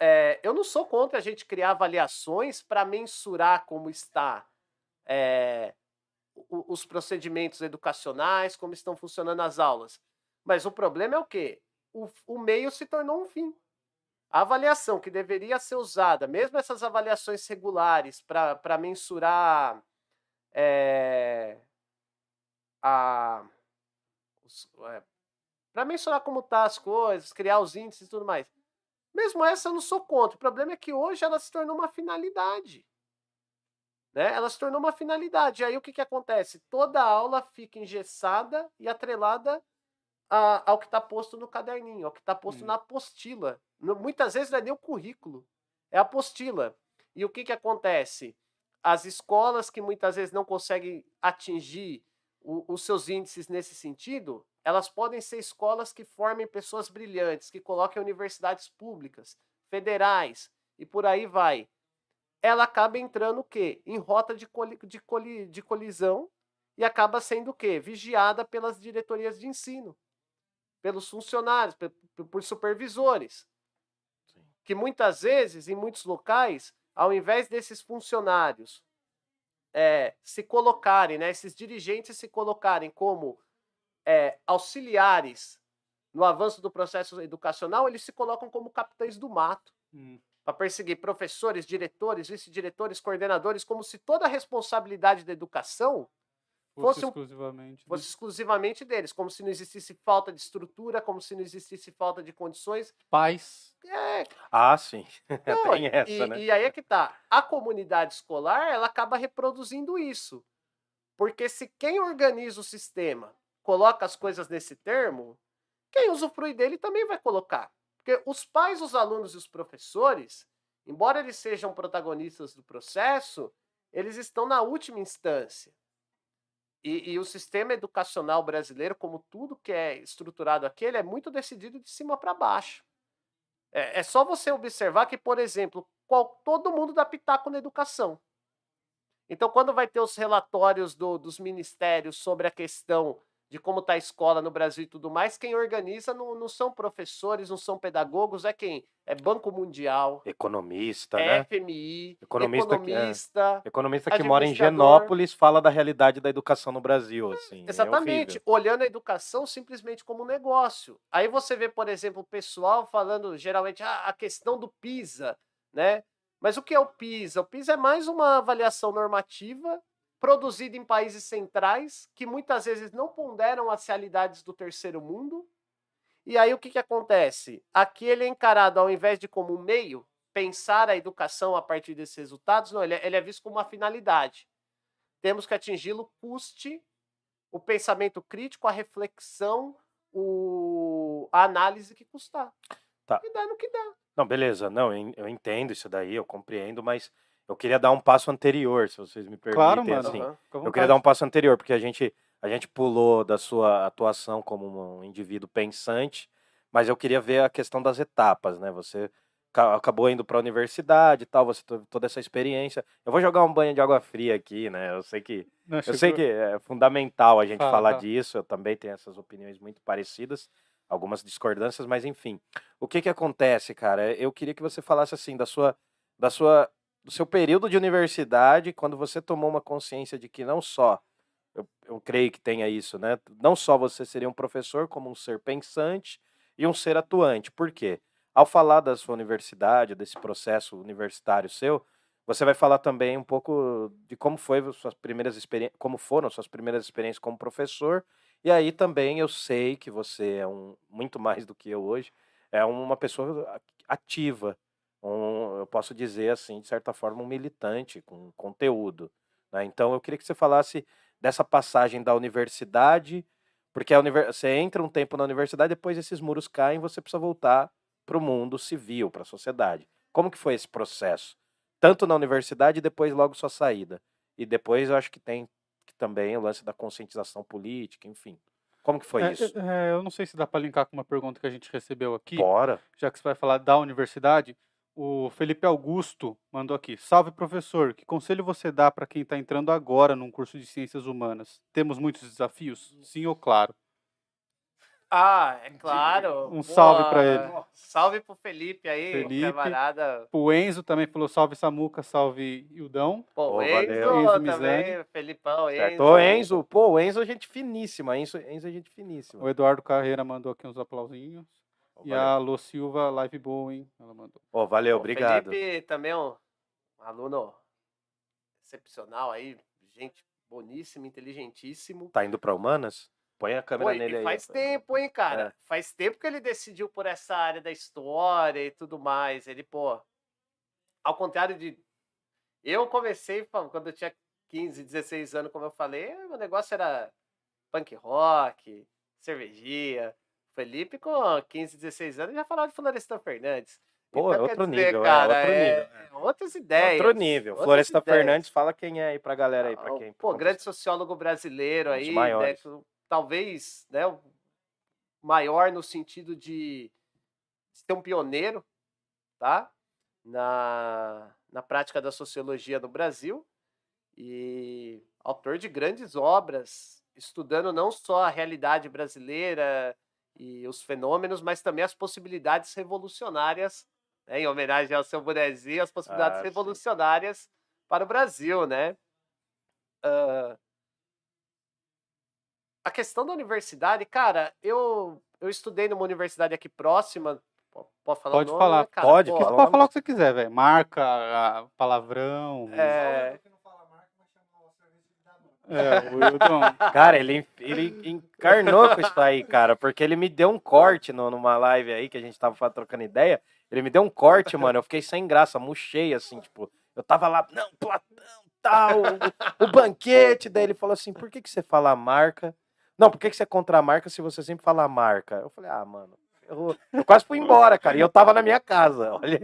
é, eu não sou contra a gente criar avaliações para mensurar como está é, os procedimentos educacionais, como estão funcionando as aulas. Mas o problema é o quê? O, o meio se tornou um fim. A avaliação que deveria ser usada, mesmo essas avaliações regulares para mensurar é, a, para mensurar como tá as coisas, criar os índices e tudo mais. Mesmo essa eu não sou contra. O problema é que hoje ela se tornou uma finalidade. Né? Ela se tornou uma finalidade. E aí o que, que acontece? Toda aula fica engessada e atrelada a- ao que está posto no caderninho, ao que está posto Hum. na apostila. Nu- Muitas vezes não é nem o currículo, é a apostila. E o que, que acontece? As escolas que muitas vezes não conseguem atingir o- os seus índices nesse sentido, elas podem ser escolas que formem pessoas brilhantes, que coloquem universidades públicas, federais e por aí vai. Ela acaba entrando o quê? Em rota de, coli- de, coli- de colisão e acaba sendo o quê? Vigiada pelas diretorias de ensino, pelos funcionários, pe- por supervisores. Que muitas vezes, em muitos locais, ao invés desses funcionários é, se colocarem, né, esses dirigentes se colocarem como é, auxiliares no avanço do processo educacional, eles se colocam como capitães do mato Hum. para perseguir professores, diretores, vice-diretores, coordenadores, como se toda a responsabilidade da educação fosse exclusivamente. né? fosse exclusivamente deles, como se não existisse falta de estrutura, como se não existisse falta de condições. Pais. É, Ah, sim. não, Tem essa, e, né? e aí é que tá. A comunidade escolar, ela acaba reproduzindo isso. Porque se quem organiza o sistema coloca as coisas nesse termo, quem usufrui dele também vai colocar. Porque os pais, os alunos e os professores, embora eles sejam protagonistas do processo, eles estão na última instância. E, e o sistema educacional brasileiro, como tudo que é estruturado aqui, ele é muito decidido de cima para baixo. É, é só você observar que, por exemplo, qual- todo mundo dá pitaco na educação. Então, quando vai ter os relatórios do- dos ministérios sobre a questão de como está a escola no Brasil e tudo mais, quem organiza não, não são professores, não são pedagogos, é quem? É Banco Mundial, Economista, é né? FMI, Economista que- é. economista. Economista que mora em. Genópolis fala da realidade da educação no Brasil, assim. é Exatamente, horrível. olhando a educação simplesmente como um negócio. Aí você vê, por exemplo, o pessoal falando geralmente ah, a questão do PISA, né? Mas o que é o PISA? O PISA é mais uma avaliação normativa produzida em países centrais que muitas vezes não ponderam as realidades do terceiro mundo. E aí o que, que acontece? Aqui ele é encarado, ao invés de como um meio, pensar a educação a partir desses resultados, não, ele é, ele é visto como uma finalidade. Temos que atingi-lo, custe o pensamento crítico, a reflexão, o... a análise que custar. Tá. E dá no que dá. Não, beleza. Não, eu entendo isso daí, eu compreendo, mas eu queria dar um passo anterior, se vocês me permitem, Claro, mano. assim. À Eu queria dar um passo anterior, porque a gente, a gente pulou da sua atuação como um indivíduo pensante, mas eu queria ver a questão das etapas, né? Você ca- acabou indo para a universidade e tal, você teve toda essa experiência. Eu vou jogar um banho de água fria aqui, né? Eu sei que Não, eu chegou- sei que é fundamental a gente Fala, falar fala. disso, eu também tenho essas opiniões muito parecidas, algumas discordâncias, mas enfim. O que que acontece, cara? Eu queria que você falasse assim da sua da sua do seu período de universidade, quando você tomou uma consciência de que não só eu, eu creio que tenha isso, né? Não só você seria um professor, como um ser pensante e um ser atuante. Por quê? Ao falar da sua universidade, desse processo universitário seu, você vai falar também um pouco de como foi as suas primeiras experiências, como foram suas primeiras experiências como professor. E aí também eu sei que você é um muito mais do que eu hoje, é uma pessoa ativa, um, eu posso dizer assim, de certa forma, um militante com conteúdo. né? Então eu queria que você falasse dessa passagem da universidade, porque a univer- você entra um tempo na universidade, depois esses muros caem, você precisa voltar para o mundo civil, para a sociedade. Como que foi esse processo? Tanto na universidade e depois logo sua saída. E depois eu acho que tem que também o lance da conscientização política, enfim. Como que foi É, isso? é, eu não sei se dá para linkar com uma pergunta que a gente recebeu aqui, Bora. já que você vai falar da universidade. O Felipe Augusto mandou aqui. Salve, professor. Que conselho você dá para quem está entrando agora num curso de ciências humanas? Temos muitos desafios? Sim ou claro? Ah, é claro. Um salve pra Boa. ele. Salve pro Felipe aí, Felipe. camarada. O Enzo também falou salve Samuca, salve Ildão. Pô, Pô, o Enzo. Enzo também. Felipão, Enzo. Certo. Enzo, pô, o Enzo é gente finíssima. Enzo, Enzo é gente finíssima. O Eduardo Carreira mandou aqui uns aplausinhos. E a Lô Silva, live boa, hein? Ela mandou. Ô, valeu, O obrigado. Felipe também é um aluno excepcional aí, gente boníssimo, inteligentíssimo. Tá indo pra Humanas? Põe a câmera Pô, e nele aí. faz ó. tempo, hein, cara? É. Faz tempo que ele decidiu por essa área da história e tudo mais. Ele, pô, ao contrário de. Eu comecei quando eu tinha 15, 16 anos, como eu falei, o negócio era punk rock, cervejinha. Felipe, com 15, 16 anos, já falava de Florestan Fernandes. Pô, é quer outro dizer, nível, é cara, outro é- nível, é outras ideias. Outro nível. Floresta ideias. Fernandes, fala quem é aí pra galera aí, pra Ah, quem. Pô, pra grande sociólogo brasileiro aí, né, talvez, né, o maior no sentido de ser um pioneiro, tá? Na, na prática da sociologia no Brasil e autor de grandes obras, estudando não só a realidade brasileira e os fenômenos, mas também as possibilidades revolucionárias, né, em homenagem ao seu bonezinho, as possibilidades Ah, sim. revolucionárias para o Brasil, né? Ah, a questão da universidade, cara, eu, eu estudei numa universidade aqui próxima. po- Pode falar Pode o nome, falar. né, cara? Pode, Pô, pode falar o que você quiser, velho. Marca, a- palavrão. É, Só que não fala a marca, mas chama a cerveja de Danone. É. Cara, ele, ele encarnou com isso aí, cara, porque ele me deu um corte no, numa live aí que a gente tava trocando ideia. Ele me deu um corte, mano. Eu fiquei sem graça, murchei, assim, tipo. Eu tava lá, não, Platão, tal, o, o banquete. Daí ele falou assim: por que, que você fala a marca? Não, por que, que você é contra a marca se você sempre fala a marca? Eu falei, ah, mano. Eu, eu quase fui embora, cara. E eu tava na minha casa. Olha.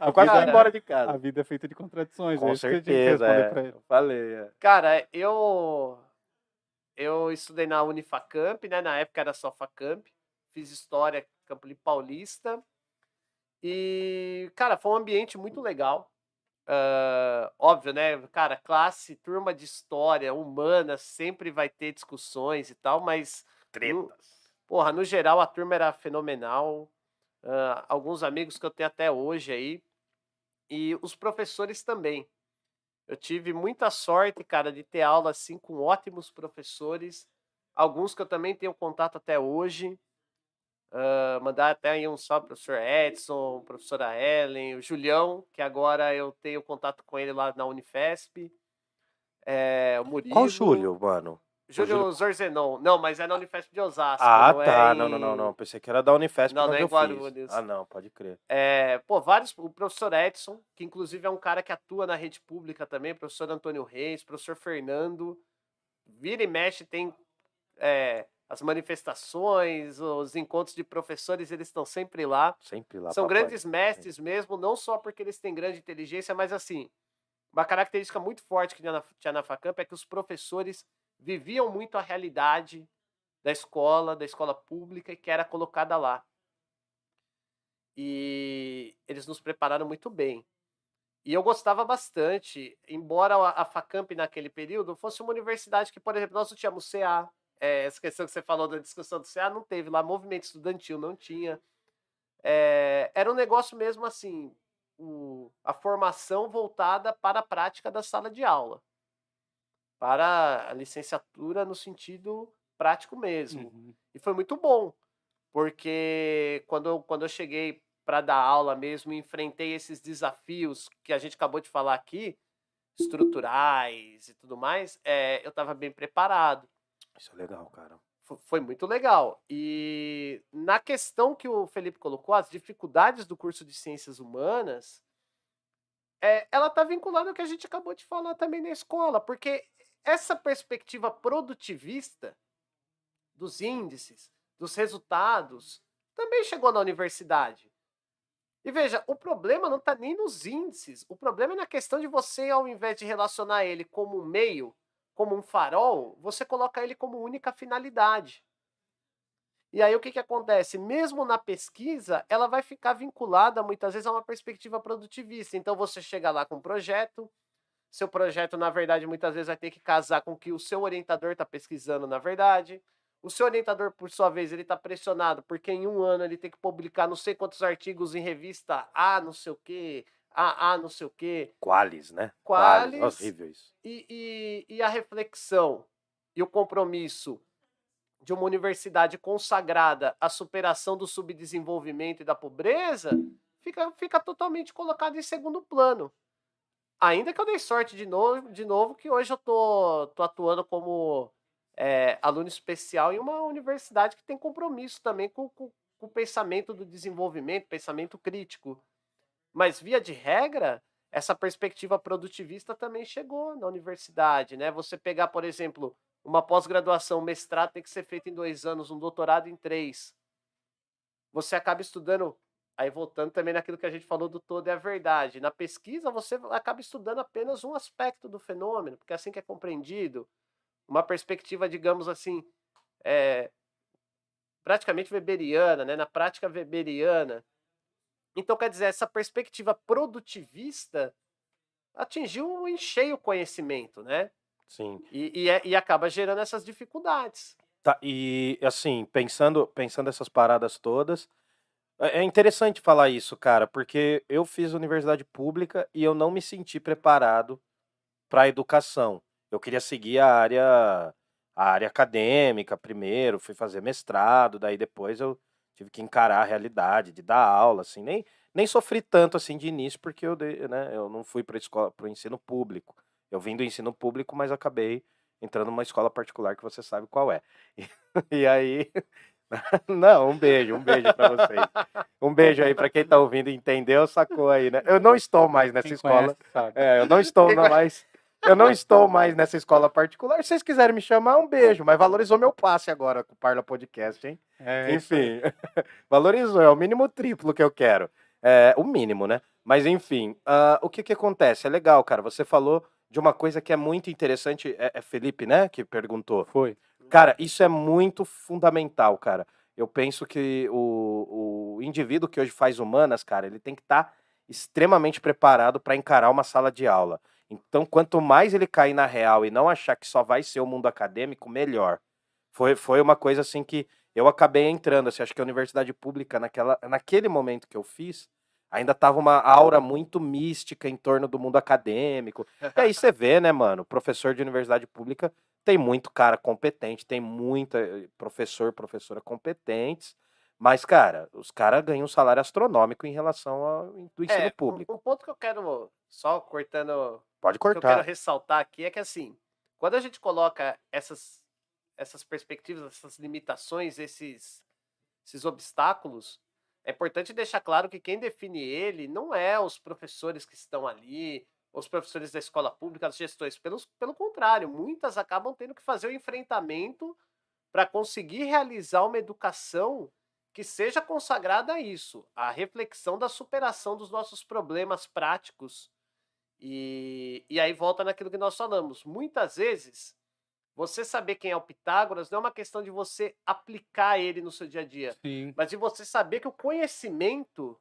A eu quase fui vida- embora de A casa. vida é feita de contradições. Com é certeza, é. pra ele. Eu falei, é. Cara, eu eu estudei na Unifacamp, né? Na época era só Facamp. Fiz história Campo Limpo Paulista. E, cara, foi um ambiente muito legal. Ah, óbvio, né? Cara, classe, turma de história, humana, sempre vai ter discussões e tal, mas Tretas. Porra, no geral a turma era fenomenal. ah, alguns amigos que eu tenho até hoje aí. E os professores também. Eu tive muita sorte, cara, de ter aula assim com ótimos professores. Alguns que eu também tenho contato até hoje. Ah, mandar até aí um salve pro professor Edson, professora Ellen, o Julião, que agora eu tenho contato com ele lá na Unifesp. É, o Murilo. Qual Júlio, mano? Júlio Júlio- Zorzenon. Não, mas é na Unifesp de Osasco. Ah, não é tá. em- Não, não, não, não. Pensei que era da Unifesp Não, não é Guarulhos. Ah, não, pode crer. É, pô, vários. O professor Edson, que inclusive é um cara que atua na rede pública também, professor Antônio Reis, professor Fernando. Vira e mexe, tem é, as manifestações, os encontros de professores, eles estão sempre lá. Sempre lá. São papai. grandes mestres mesmo, não só porque eles têm grande inteligência, mas assim, uma característica muito forte que tinha na, tinha na Facamp é que os professores viviam muito a realidade da escola, da escola pública, que era colocada lá. E eles nos prepararam muito bem. E eu gostava bastante, embora a Facamp naquele período fosse uma universidade que, por exemplo, nós não tínhamos CA. É, essa questão que você falou da discussão do CA não teve lá, movimento estudantil não tinha. É, era um negócio mesmo assim, o- a formação voltada para a prática da sala de aula. Para a licenciatura no sentido prático mesmo. Uhum. E foi muito bom, porque quando eu, quando eu cheguei para dar aula mesmo, enfrentei esses desafios que a gente acabou de falar aqui, estruturais e tudo mais, é, eu estava bem preparado. Isso é legal, cara. Fo- Foi muito legal. E na questão que o Felipe colocou, as dificuldades do curso de Ciências Humanas, é, ela está vinculada ao que a gente acabou de falar também na escola, porque essa perspectiva produtivista dos índices, dos resultados, também chegou na universidade. E veja, o problema não está nem nos índices, o problema é na questão de você, ao invés de relacionar ele como um meio, como um farol, você coloca ele como única finalidade. E aí o que, que acontece? Mesmo na pesquisa, ela vai ficar vinculada muitas vezes a uma perspectiva produtivista. Então você chega lá com um projeto, seu projeto, na verdade, muitas vezes vai ter que casar com o que o seu orientador está pesquisando, na verdade. O seu orientador, por sua vez, ele está pressionado porque em um ano ele tem que publicar não sei quantos artigos em revista A, não sei o quê, A, A, não sei o quê. Qualis, né? Qualis. Horrível isso. E, e, e a reflexão e o compromisso de uma universidade consagrada à superação do subdesenvolvimento e da pobreza fica, fica totalmente colocado em segundo plano. Ainda que eu dei sorte de novo, de novo que hoje eu tô, tô atuando como é, aluno especial em uma universidade que tem compromisso também com, com, com o pensamento do desenvolvimento, pensamento crítico. Mas, via de regra, essa perspectiva produtivista também chegou na universidade, né? Você pegar, por exemplo, uma pós-graduação, um mestrado tem que ser feito em dois anos, um doutorado em três. Você acaba estudando, aí voltando também naquilo que a gente falou do todo é a verdade. Na pesquisa, você acaba estudando apenas um aspecto do fenômeno, porque é assim que é compreendido. Uma perspectiva, digamos assim, é, praticamente weberiana, né? na prática weberiana. Então, quer dizer, essa perspectiva produtivista atingiu em cheio o conhecimento, né? Sim. E, e, é- e acaba gerando essas dificuldades. Tá, e assim, pensando, pensando essas paradas todas, é é interessante falar isso, cara, porque eu fiz universidade pública e eu não me senti preparado para a educação. Eu queria seguir a área, a área acadêmica primeiro, fui fazer mestrado, daí depois eu tive que encarar a realidade de dar aula, assim, nem, nem sofri tanto assim de início, porque eu, né, eu não fui para escola, para o ensino público. Eu vim do ensino público, mas acabei entrando numa escola particular que você sabe qual é. E, e aí. Não, um beijo, um beijo para vocês. Um beijo aí para quem tá ouvindo e entendeu, sacou aí, né? Eu não estou mais nessa Quem escola. conhece, sabe. É, eu não estou na mais. Eu não estou mais nessa escola particular. Se vocês quiserem me chamar, um beijo. Mas valorizou meu passe agora com o Parla Podcast, hein? É, aí. Enfim, valorizou. É o mínimo triplo que eu quero. É, o mínimo, né? Mas enfim, ah, o que que acontece? É legal, cara. Você falou de uma coisa que é muito interessante. É, é Felipe, né? Que perguntou. Foi. Cara, isso é muito fundamental, cara. Eu penso que o, o indivíduo que hoje faz humanas, cara, ele tem que estar extremamente preparado para encarar uma sala de aula. Então, quanto mais ele cair na real e não achar que só vai ser o mundo acadêmico, melhor. Foi, foi uma coisa assim que eu acabei entrando. Assim, acho que a universidade pública, naquela, naquele momento que eu fiz, ainda tava uma aura muito mística em torno do mundo acadêmico. E aí você vê, né, mano? Professor de universidade pública tem muito cara competente, tem muita eh, professor, professora competentes. Mas, cara, os caras ganham um salário astronômico em relação ao do ensino É, público. Um, ponto que eu quero, só cortando, Pode que eu quero cortar. ressaltar aqui é que, assim, quando a gente coloca essas, essas perspectivas, essas limitações, esses, esses obstáculos, é importante deixar claro que quem define ele não é os professores que estão ali, os professores da escola pública, as gestões. Pelos, pelo contrário, muitas acabam tendo que fazer o enfrentamento para conseguir realizar uma educação que seja consagrada a isso, a reflexão da superação dos nossos problemas práticos. E, e aí volta naquilo que nós falamos. Muitas vezes, você saber quem é o Pitágoras não é uma questão de você aplicar ele no seu dia a dia, Sim. mas de você saber que o conhecimento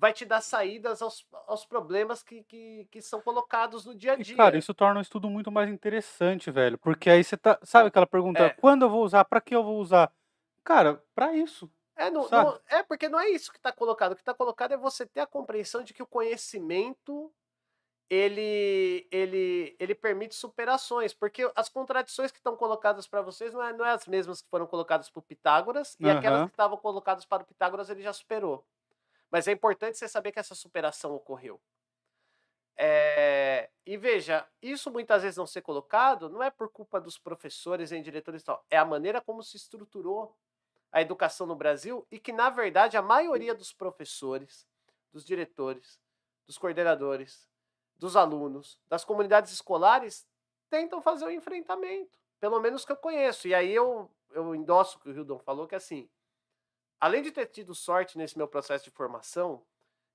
vai te dar saídas aos, aos problemas que, que, que são colocados no dia a E, dia. cara, isso torna o estudo muito mais interessante, velho. Porque aí você tá. Sabe aquela pergunta? É. Quando eu vou usar? Pra que eu vou usar? Cara, pra isso. É, não- não- é, porque não é isso que está colocado. O que está colocado é você ter a compreensão de que o conhecimento ele, ele, ele permite superações. Porque as contradições que estão colocadas para vocês não é, não é as mesmas que foram colocadas para Pitágoras, e aquelas que estavam colocadas para o Pitágoras ele já superou. Mas é importante você saber que essa superação ocorreu. É, e veja, isso muitas vezes não ser colocado não é por culpa dos professores nem diretores e tal, é a maneira como se estruturou a educação no Brasil e que, na verdade, a maioria dos professores, dos diretores, dos coordenadores, dos alunos, das comunidades escolares tentam fazer o enfrentamento, pelo menos que eu conheço. E aí eu, eu endosso o que o Hildon falou, que assim, além de ter tido sorte nesse meu processo de formação,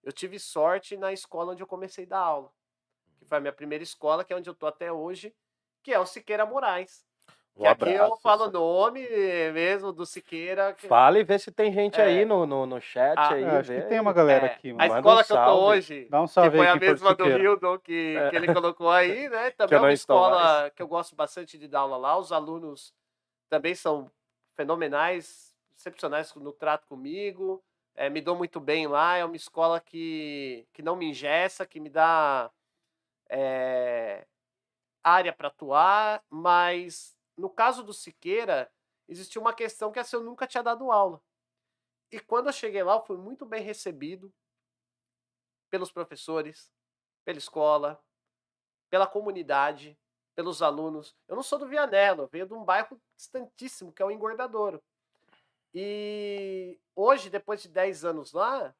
eu tive sorte na escola onde eu comecei a dar aula, que foi a minha primeira escola, que é onde eu tô até hoje, que é o Siqueira Moraes. Um Que aqui eu abraço, falo o nome mesmo do Siqueira. que- Fala e vê se tem gente É. aí no, no, no chat Ah, aí. Acho vê que tem uma galera É, aqui, a mano. Manda escola um que eu tô salve. hoje, Dá um que salve foi a mesma do. Hildon que, É. que ele colocou aí, né? Também é uma mais. escola que eu gosto bastante de dar aula lá. Os alunos também são fenomenais, excepcionais no trato comigo. é, me dou muito bem lá. É uma escola que, que não me engessa, que me dá é, área para atuar, mas no caso do Siqueira, existia uma questão que assim, eu nunca tinha dado aula. E quando eu cheguei lá, eu fui muito bem recebido pelos professores, pela escola, pela comunidade, pelos alunos. Eu não sou do Vianello, eu venho de um bairro distantíssimo, que é o Engordadouro. E hoje, depois de 10 anos lá,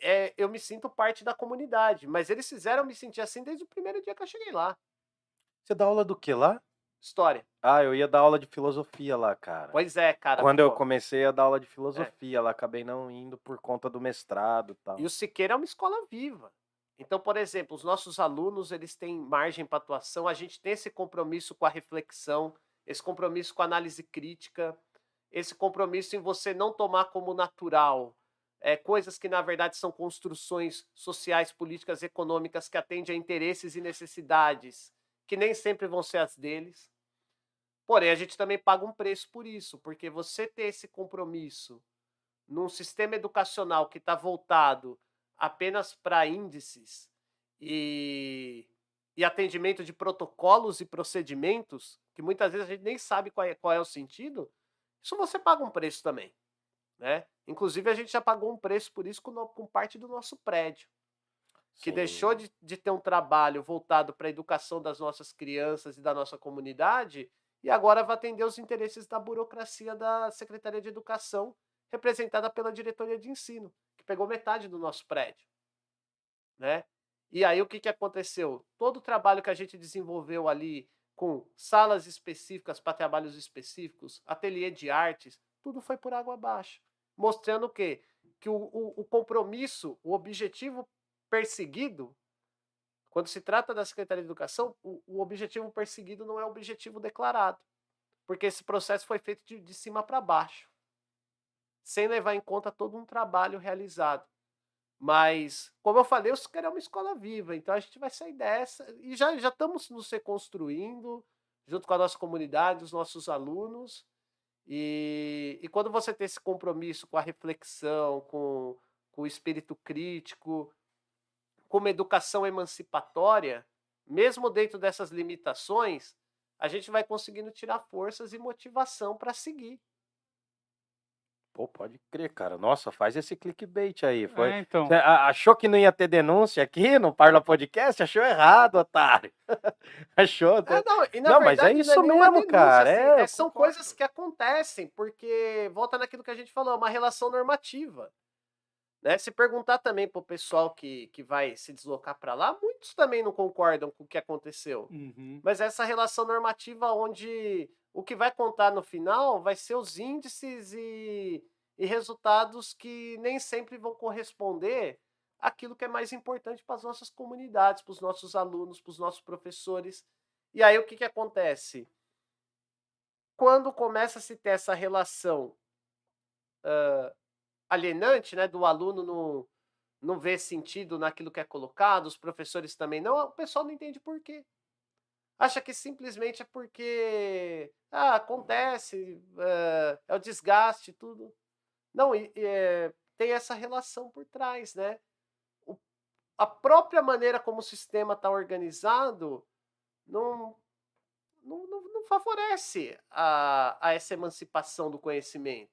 é, eu me sinto parte da comunidade. Mas eles fizeram eu me sentir assim desde o primeiro dia que eu cheguei lá. Você dá aula do que lá? História. Ah, eu ia dar aula de filosofia lá, cara. Pois é, cara. Quando eu pô. comecei a dar aula de filosofia lá, acabei não indo por conta do mestrado e tal. E o Siqueira é uma escola viva. Então, por exemplo, os nossos alunos, eles têm margem para atuação, a gente tem esse compromisso com a reflexão, esse compromisso com a análise crítica, esse compromisso em você não tomar como natural é, coisas que, na verdade, são construções sociais, políticas, econômicas que atendem a interesses e necessidades que nem sempre vão ser as deles. Porém, a gente também paga um preço por isso, porque você ter esse compromisso num sistema educacional que está voltado apenas para índices e, e atendimento de protocolos e procedimentos, que muitas vezes a gente nem sabe qual é, qual é o sentido, isso você paga um preço também. Né? Inclusive, a gente já pagou um preço por isso com, no- com parte do nosso prédio. que Sim. deixou de, de ter um trabalho voltado para a educação das nossas crianças e da nossa comunidade, e agora vai atender os interesses da burocracia da Secretaria de Educação, representada pela diretoria de ensino, que pegou metade do nosso prédio. Né? E aí o que, que aconteceu? Todo o trabalho que a gente desenvolveu ali com salas específicas para trabalhos específicos, ateliê de artes, tudo foi por água abaixo. Mostrando o quê? Que o, o, o compromisso, o objetivo perseguido, quando se trata da Secretaria de Educação, o, o objetivo perseguido não é o objetivo declarado. Porque esse processo foi feito de, de cima para baixo, sem levar em conta todo um trabalho realizado. Mas, como eu falei, eu quero uma escola viva, então a gente vai sair dessa e já, já estamos nos reconstruindo junto com a nossa comunidade, os nossos alunos. E, e quando você tem esse compromisso com a reflexão, com, com o espírito crítico, com uma educação emancipatória, mesmo dentro dessas limitações, a gente vai conseguindo tirar forças e motivação para seguir. Pô, pode crer, cara. Nossa, faz esse clickbait aí. Foi... É, então. Achou que não ia ter denúncia aqui no Parla Podcast? Achou errado, otário. Achou? É, não, e na Não, mas é verdade, isso não nenhuma mesmo, cara, é, eu são concordo. coisas que acontecem, porque volta naquilo que a gente falou, é uma relação normativa. Né? Se perguntar também pro pessoal que, que vai se deslocar para lá, muitos também não concordam com o que aconteceu. Uhum. Mas essa relação normativa onde o que vai contar no final vai ser os índices e, e resultados que nem sempre vão corresponder àquilo que é mais importante para as nossas comunidades, para os nossos alunos, para os nossos professores. E aí o que, que acontece? Quando começa a se ter essa relação ah, alienante, né, do aluno não, não ver sentido naquilo que é colocado, os professores também não, o pessoal não entende por quê acha que simplesmente é porque ah, acontece, é, é o desgaste e tudo. Não, é, tem essa relação por trás, né? O- a própria maneira como o sistema está organizado não, não, não, não favorece a, a essa emancipação do conhecimento.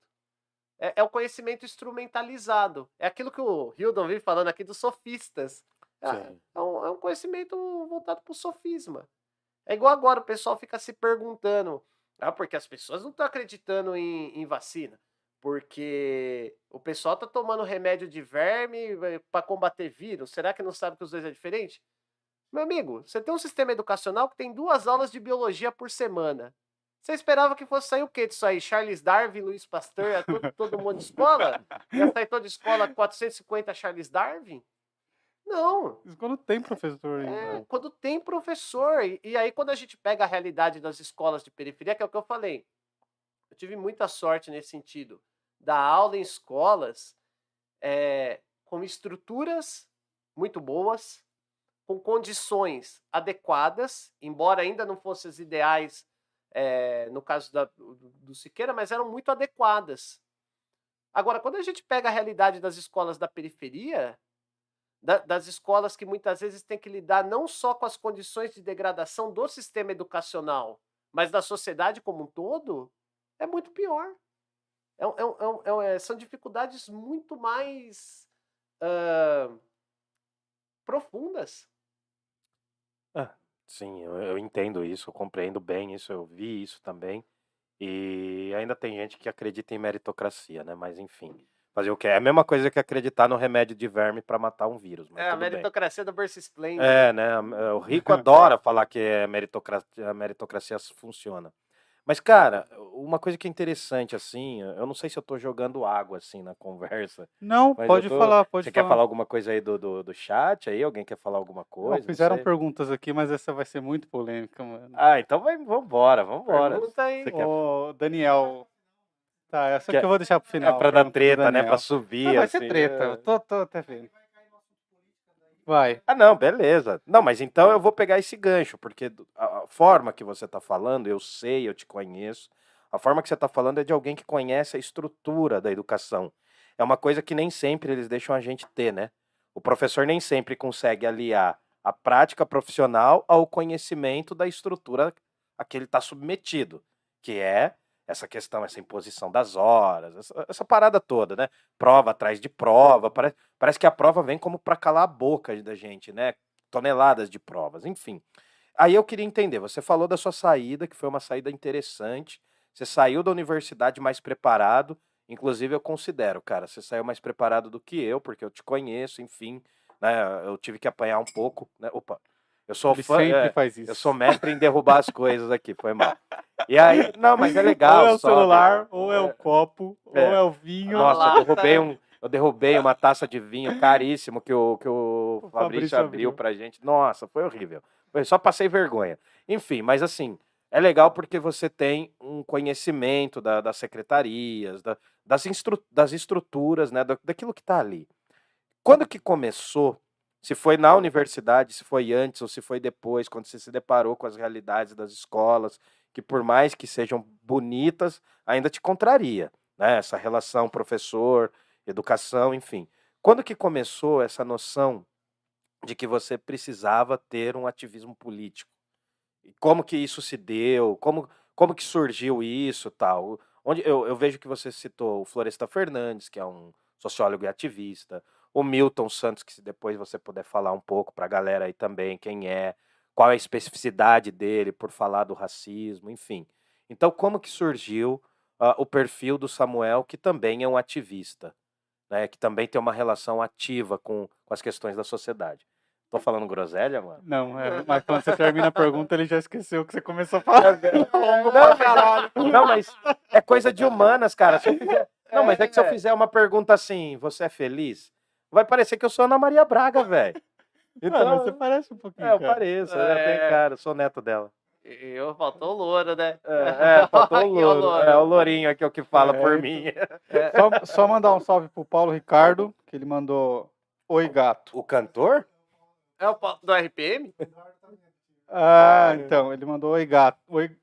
É, é o conhecimento instrumentalizado. É aquilo que o Hildon vive falando aqui dos sofistas. Sim. é um, é um conhecimento voltado para o sofisma. É igual agora, o pessoal fica se perguntando, ah, porque as pessoas não estão acreditando em, em vacina. Porque o pessoal tá tomando remédio de verme para combater vírus. Será que não sabe que os dois é diferente? Meu amigo, você tem um sistema educacional que tem duas aulas de biologia por semana. Você esperava que fosse sair o quê disso aí? Charles Darwin, Luiz Pasteur, é todo, todo mundo de escola? Ia sair toda escola 450 Charles Darwin? Não. Isso quando tem professor ainda. É, quando tem professor. E, e aí, quando a gente pega a realidade das escolas de periferia, que é o que eu falei, eu tive muita sorte nesse sentido. Dar aula em escolas é, com estruturas muito boas, com condições adequadas, embora ainda não fossem as ideais é, no caso da- do, do Siqueira, mas eram muito adequadas. Agora, quando a gente pega a realidade das escolas da periferia, da- das escolas que muitas vezes têm que lidar não só com as condições de degradação do sistema educacional, mas da sociedade como um todo, é muito pior. É é é é é- são dificuldades muito mais ah, profundas. Sim, eu, eu entendo isso, eu compreendo bem isso, eu vi isso também. E ainda tem gente que acredita em meritocracia, né? Mas enfim, fazer o quê? É a mesma coisa que acreditar no remédio de verme para matar um vírus, mas É a tudo bem. meritocracia do Berce Splendid. É, né? O rico adora falar que é meritocracia, a meritocracia funciona. Mas, cara, uma coisa que é interessante, assim, eu não sei se eu tô jogando água, assim, na conversa. Não, pode tô- falar, pode Você falar. quer falar alguma coisa aí do, do, do chat aí? Alguém quer falar alguma Não, coisa? Não fizeram sei. perguntas aqui, mas essa vai ser muito polêmica, mano. Ah, então vai, vambora, vambora. Pergunta aí. Você quer- Ô, Daniel. Tá, essa Quer- que eu vou deixar pro É final. pra dar treta, né? Pra subir, Não, vai assim. ser treta, é. eu tô, tô até vendo. Vai. Ah, não, beleza. Não, mas então eu vou pegar esse gancho, porque a forma que você tá falando, eu sei, eu te conheço. A forma que você tá falando é de alguém que conhece a estrutura da educação. É uma coisa que nem sempre eles deixam a gente ter, né? O professor nem sempre consegue aliar a prática profissional ao conhecimento da estrutura a que ele está submetido, que é essa questão, essa imposição das horas, essa, essa parada toda, né? Prova atrás de prova, parece, parece que a prova vem como para calar a boca da gente, né? Toneladas de provas, enfim. Aí eu queria entender, você falou da sua saída, que foi uma saída interessante, você saiu da universidade mais preparado, inclusive eu considero, cara, você saiu mais preparado do que eu, porque eu te conheço, enfim, né? Eu tive que apanhar um pouco, né? Opa, eu sou Ele fã, sempre é, faz isso. eu sou mestre em derrubar as coisas aqui, foi mal. E aí, não, mas é legal. ou é o sobe. celular, ou é o copo, É. ou é o vinho. Nossa, eu derrubei, um, eu derrubei uma taça de vinho caríssimo que o, que o, O Fabrício, Fabrício abriu abriu. pra gente. Nossa, foi horrível. Eu só passei vergonha. Enfim, mas assim, é legal porque você tem um conhecimento da- das secretarias, da- das, instru- das estruturas, né, da- daquilo que está ali. Quando que começou? Se foi na universidade, se foi antes ou se foi depois, quando você se deparou com as realidades das escolas, que por mais que sejam bonitas, ainda te contraria, né? Essa relação professor, educação, enfim. Quando que começou essa noção de que você precisava ter um ativismo político? E como que isso se deu? Como, como que surgiu isso tal? Onde eu, eu vejo que você citou o Floresta Fernandes, que é um sociólogo e ativista, o Milton Santos, que se depois você puder falar um pouco para a galera aí também, quem é, qual é a especificidade dele por falar do racismo, enfim. Então, como que surgiu ah, o perfil do Samuel, que também é um ativista, né, que também tem uma relação ativa com, com as questões da sociedade? Tô falando groselha, mano? Não, é, mas quando você termina a pergunta, ele já esqueceu o que você começou a falar. Não, mas, não, mas é coisa de humanas, cara. Se eu fizer- não, mas é que se eu fizer uma pergunta assim, você é feliz? Vai parecer que eu sou Ana Maria Braga, velho. Então, mas você Então, parece um pouquinho. é, eu cara. pareço, eu tenho É. cara, eu sou neto dela. Eu faltou o louro, né? É, é faltou o Aqui, ó, louro. louro. É o lourinho aqui, é o que fala É, por então. mim. Só, só mandar um salve pro Paulo Ricardo, que ele mandou Oi Gato. O cantor? É o do RPM? Ah, então, ele mandou Oi Gato. Oi...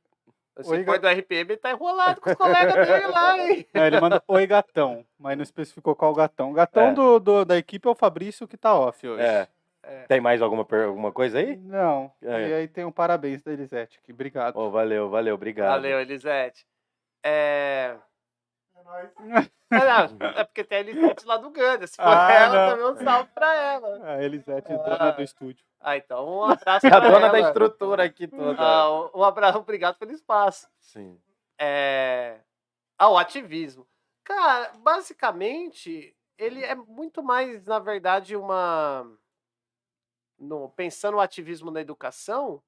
Se Oi, do RPM, ele tá enrolado com os colegas dele lá, hein? Não, ele mandou Oi Gatão, mas não especificou qual gatão. O gatão É. do, do- da equipe é o Fabrício que tá off hoje. É. Tem mais alguma, alguma coisa aí? Não. É. E aí tem um parabéns da Elisete aqui. Obrigado. Oh, valeu, valeu, obrigado. Valeu, Elisete. É... É nóis. É, não, é porque tem a Elisete lá do Ganda. Se for Ah, ela, não. também um salve pra ela. A Elisete, Ah. dona do estúdio. Ah, então um abraço É pra a dona da ela. estrutura aqui toda. Ah, um- um abraço, obrigado pelo espaço. Sim. É... Ah, o ativismo. Cara, basicamente, ele é muito mais, na verdade, uma. No, pensando o ativismo na educação,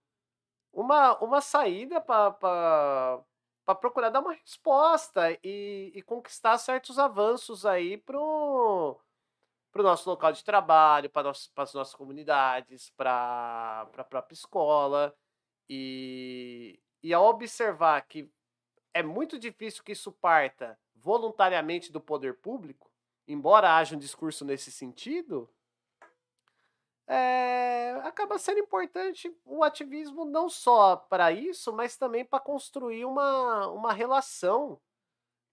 uma, uma saída para procurar dar uma resposta e, e conquistar certos avanços aí pro, pro nosso local de trabalho, para as nossas comunidades, para a própria escola. E, e ao observar que é muito difícil que isso parta voluntariamente do poder público, embora haja um discurso nesse sentido, é, acaba sendo importante o ativismo não só para isso, mas também para construir uma, uma relação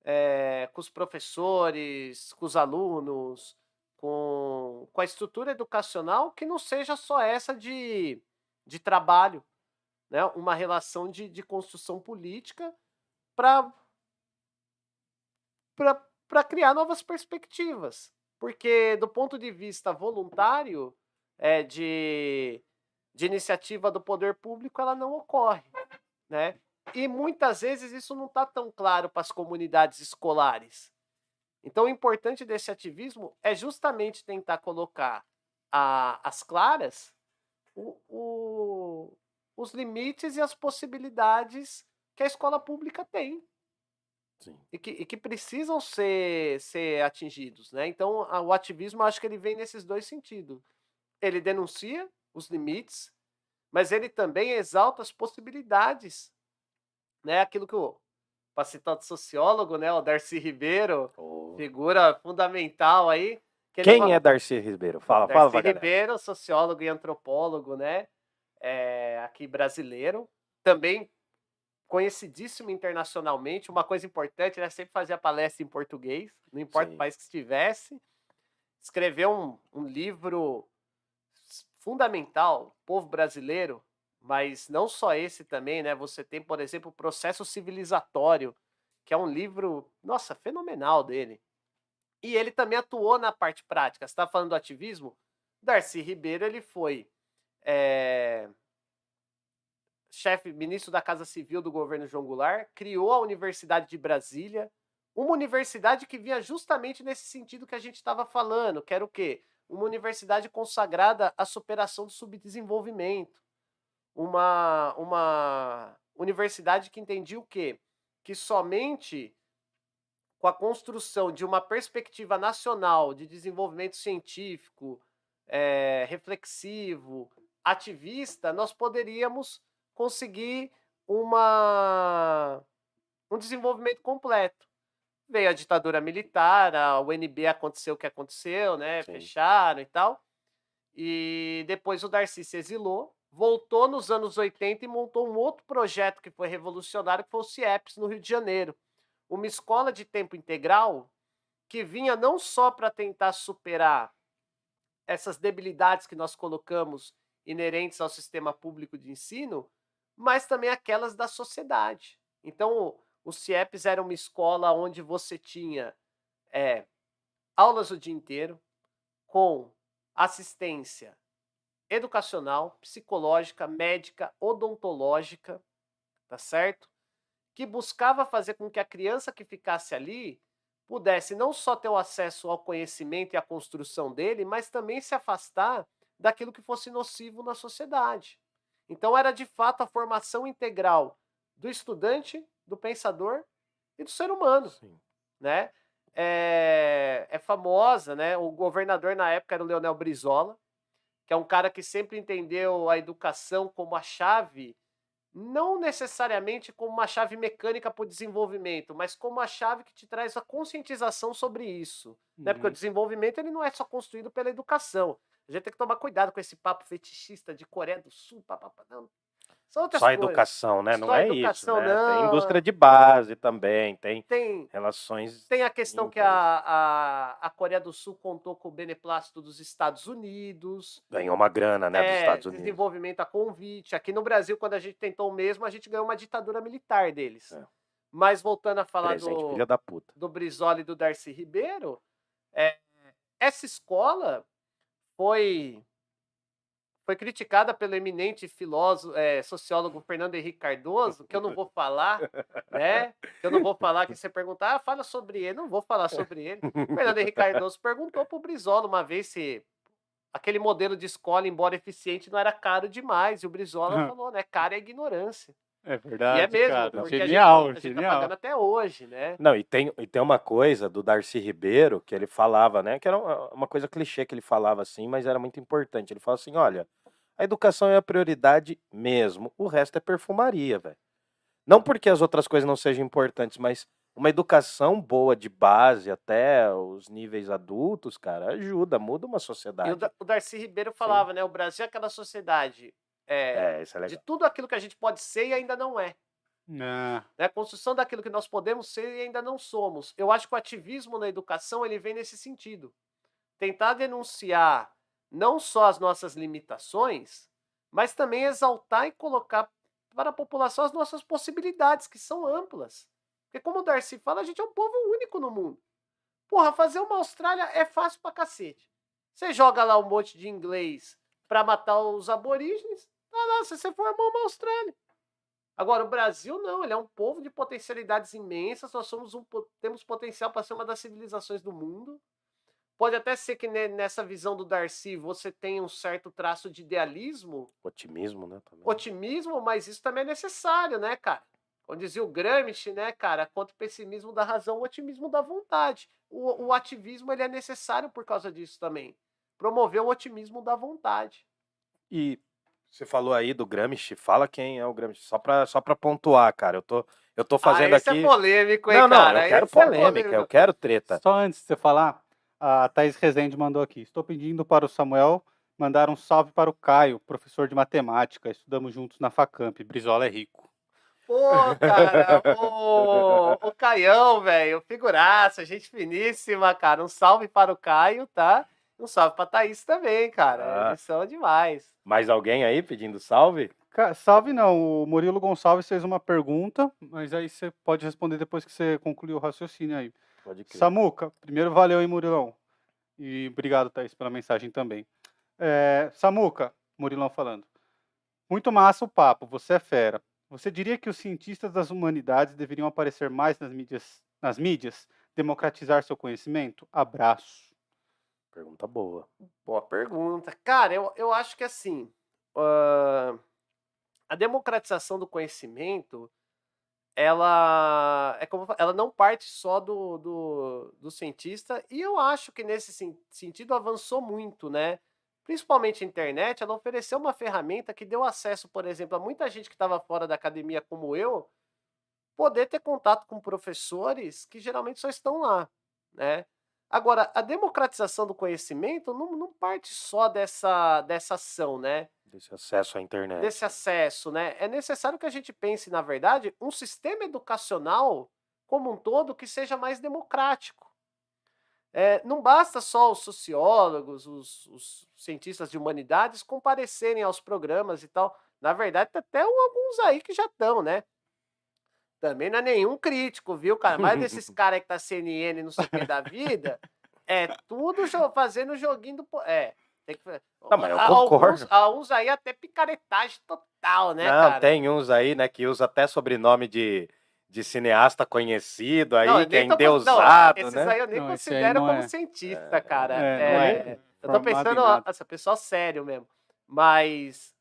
é, com os professores, com os alunos, com, com a estrutura educacional que não seja só essa de, de trabalho, né? uma relação de, de construção política para para criar novas perspectivas. Porque, do ponto de vista voluntário, é, de, de iniciativa do poder público, ela não ocorre. Né? E muitas vezes isso não está tão claro para as comunidades escolares. Então, o importante desse ativismo é justamente tentar colocar a, as claras o, o, os limites e as possibilidades que a escola pública tem e que, e que precisam ser, ser atingidos, né? Então, a- o ativismo, acho que ele vem nesses dois sentidos. Ele denuncia os limites, mas ele também exalta as possibilidades, né? Aquilo que o para citar o sociólogo, né, o Darcy Ribeiro, Oh. figura fundamental aí. que Quem é Darcy Ribeiro? Fala, fala Darcy pra galera. Ribeiro, sociólogo e antropólogo, né? É, aqui brasileiro. Também conhecidíssimo internacionalmente. Uma coisa importante, ele sempre fazia palestra em português, não importa Sim. o país que estivesse. Escreveu um, um livro fundamental, Povo Brasileiro, mas não só esse também, né? Você tem, por exemplo, o processo civilizatório, que é um livro, nossa, fenomenal dele. E ele também atuou na parte prática. Você está falando do ativismo? Darcy Ribeiro, ele foi é, chefe, ministro da Casa Civil do governo João Goulart, criou a Universidade de Brasília, uma universidade que vinha justamente nesse sentido que a gente estava falando, que era o quê? Uma universidade consagrada à superação do subdesenvolvimento. Uma, uma universidade que entendia o quê? Que somente com a construção de uma perspectiva nacional de desenvolvimento científico, é, reflexivo, ativista, nós poderíamos conseguir uma, um desenvolvimento completo. Veio a ditadura militar, a UNB aconteceu o que aconteceu, né? Sim. Fecharam e tal. E depois o Darcy se exilou, voltou nos anos 80 e montou um outro projeto que foi revolucionário, que foi o CIEPS, no Rio de Janeiro. Uma escola de tempo integral que vinha não só para tentar superar essas debilidades que nós colocamos inerentes ao sistema público de ensino, mas também aquelas da sociedade. Então, o CIEPS era uma escola onde você tinha é, aulas o dia inteiro, com assistência educacional, psicológica, médica, odontológica, tá certo? Que buscava fazer com que a criança que ficasse ali pudesse não só ter o acesso ao conhecimento e à construção dele, mas também se afastar daquilo que fosse nocivo na sociedade. Então era de fato a formação integral do estudante, do pensador e do ser humano, Sim. né? É, é famosa, né? O governador na época era o Leonel Brizola, que é um cara que sempre entendeu a educação como a chave, não necessariamente como uma chave mecânica para o desenvolvimento, mas como a chave que te traz a conscientização sobre isso. Né? Porque o Uhum. desenvolvimento ele não é só construído pela educação. A gente tem que tomar cuidado com esse papo fetichista de Coreia do Sul, papapá, não. Só coisas. educação, né? Não Só é educação, isso, né? não. Tem indústria de base também, tem Tem, relações... tem a questão que a, a, a Coreia do Sul contou com o beneplácito dos Estados Unidos. Ganhou uma grana, né, dos É, Estados Unidos. desenvolvimento a convite. Aqui no Brasil, quando a gente tentou o mesmo, a gente ganhou uma ditadura militar deles. É. Mas voltando a falar Presente, do, filha da puta. do Brizola e do Darcy Ribeiro, é, essa escola foi foi criticada pelo eminente filósofo, é, sociólogo Fernando Henrique Cardoso, que eu não vou falar, né? Que eu não vou falar que você perguntar, ah, fala sobre ele, não vou falar sobre ele. Fernando Henrique Cardoso perguntou pro Brizola uma vez se aquele modelo de escola, embora eficiente, não era caro demais. E o Brizola falou, né? Caro é ignorância. É verdade, e é mesmo, cara. porque Genial, a gente, a gente tá genial. pagando até hoje, né? Não, e tem, e tem uma coisa do Darcy Ribeiro que ele falava, né? Que era uma, coisa clichê que ele falava assim, mas era muito importante. Ele fala assim: olha, a educação é a prioridade mesmo, o resto é perfumaria, velho. Não porque as outras coisas não sejam importantes, mas uma educação boa de base até os níveis adultos, cara, ajuda, muda uma E sociedade. o, Da- o Darcy Ribeiro falava, né? O Brasil é aquela sociedade é, É, isso é de legal. tudo aquilo que a gente pode ser e ainda não é. Ah, Né? A construção daquilo que nós podemos ser e ainda não somos. Eu acho que o ativismo na educação ele vem nesse sentido. Tentar denunciar não só as nossas limitações, mas também exaltar e colocar para a população as nossas possibilidades, que são amplas. Porque como o Darcy fala, a gente é um povo único no mundo. Porra, fazer uma Austrália é fácil pra cacete. Você joga lá um monte de inglês pra matar os aborígenes, tá lá, você você formou uma Austrália. Agora, o Brasil não, ele é um povo de potencialidades imensas, nós somos um, temos potencial para ser uma das civilizações do mundo. Pode até ser que ne- nessa visão do Darcy você tenha um certo traço de idealismo, Otimismo, né? Também. otimismo, mas isso também é necessário, né, cara? Como dizia o Gramsci, né, cara? Contra o pessimismo da razão, o otimismo da vontade. O, o ativismo ele é necessário por causa disso também. Promover o otimismo da vontade. E você falou aí do Gramsci, fala quem é o Gramsci, só pra, só pra pontuar, cara. Eu tô, eu tô fazendo ah, esse aqui. é polêmico, hein, não, não, cara? eu quero Esse é polêmica, eu polêmico. quero treta. Só antes de você falar, a Thaís Rezende mandou aqui. Estou pedindo para o Samuel mandar um salve para o Caio, professor de matemática. Estudamos juntos na Facamp. Brizola é rico. Pô, cara, o, o Caião, velho, figuraça, gente finíssima, cara. Um salve para o Caio, tá? Um salve pra Thaís também, cara. Ah. Eles são demais. Mais alguém aí pedindo salve? Ca- Salve não, o Murilo Gonçalves fez uma pergunta, mas aí você pode responder depois que você concluir o raciocínio aí. Pode crer. Samuca, primeiro valeu aí, Murilão. E obrigado, Thaís, pela mensagem também. É, Samuca, Murilão falando. Muito massa o papo, você é fera. Você diria que os cientistas das humanidades deveriam aparecer mais nas mídias, nas mídias democratizar seu conhecimento? Abraço. Pergunta boa. Boa pergunta. Cara, eu, eu acho que assim, ah, a democratização do conhecimento, ela é como ela não parte só do, do, do cientista, e eu acho que nesse sen- sentido avançou muito, né? Principalmente a internet, ela ofereceu uma ferramenta que deu acesso, por exemplo, a muita gente que estava fora da academia como eu, poder ter contato com professores que geralmente só estão lá, né? Agora, a democratização do conhecimento não, não parte só dessa, dessa ação, né? Desse acesso à internet. Desse acesso, né? É necessário que a gente pense, na verdade, um sistema educacional como um todo que seja mais democrático. É, não basta só os sociólogos, os, os cientistas de humanidades comparecerem aos programas e tal. Na verdade, tem até alguns aí que já estão, né? Também não é nenhum crítico, viu, cara? Mas desses caras que tá CNN, não sei o que da vida, é tudo fazendo joguinho do. É. Tem que... Não, mas eu a- concordo. Alguns, alguns aí até picaretagem total, né, Não, cara? tem uns aí, né, que usa até sobrenome de, de cineasta conhecido aí, Não, que é endeusado, não, esses né? aí eu nem Não, considero como é. cientista, cara. É, É, é eu tô pensando, ó, nada. essa pessoa sério mesmo. Mas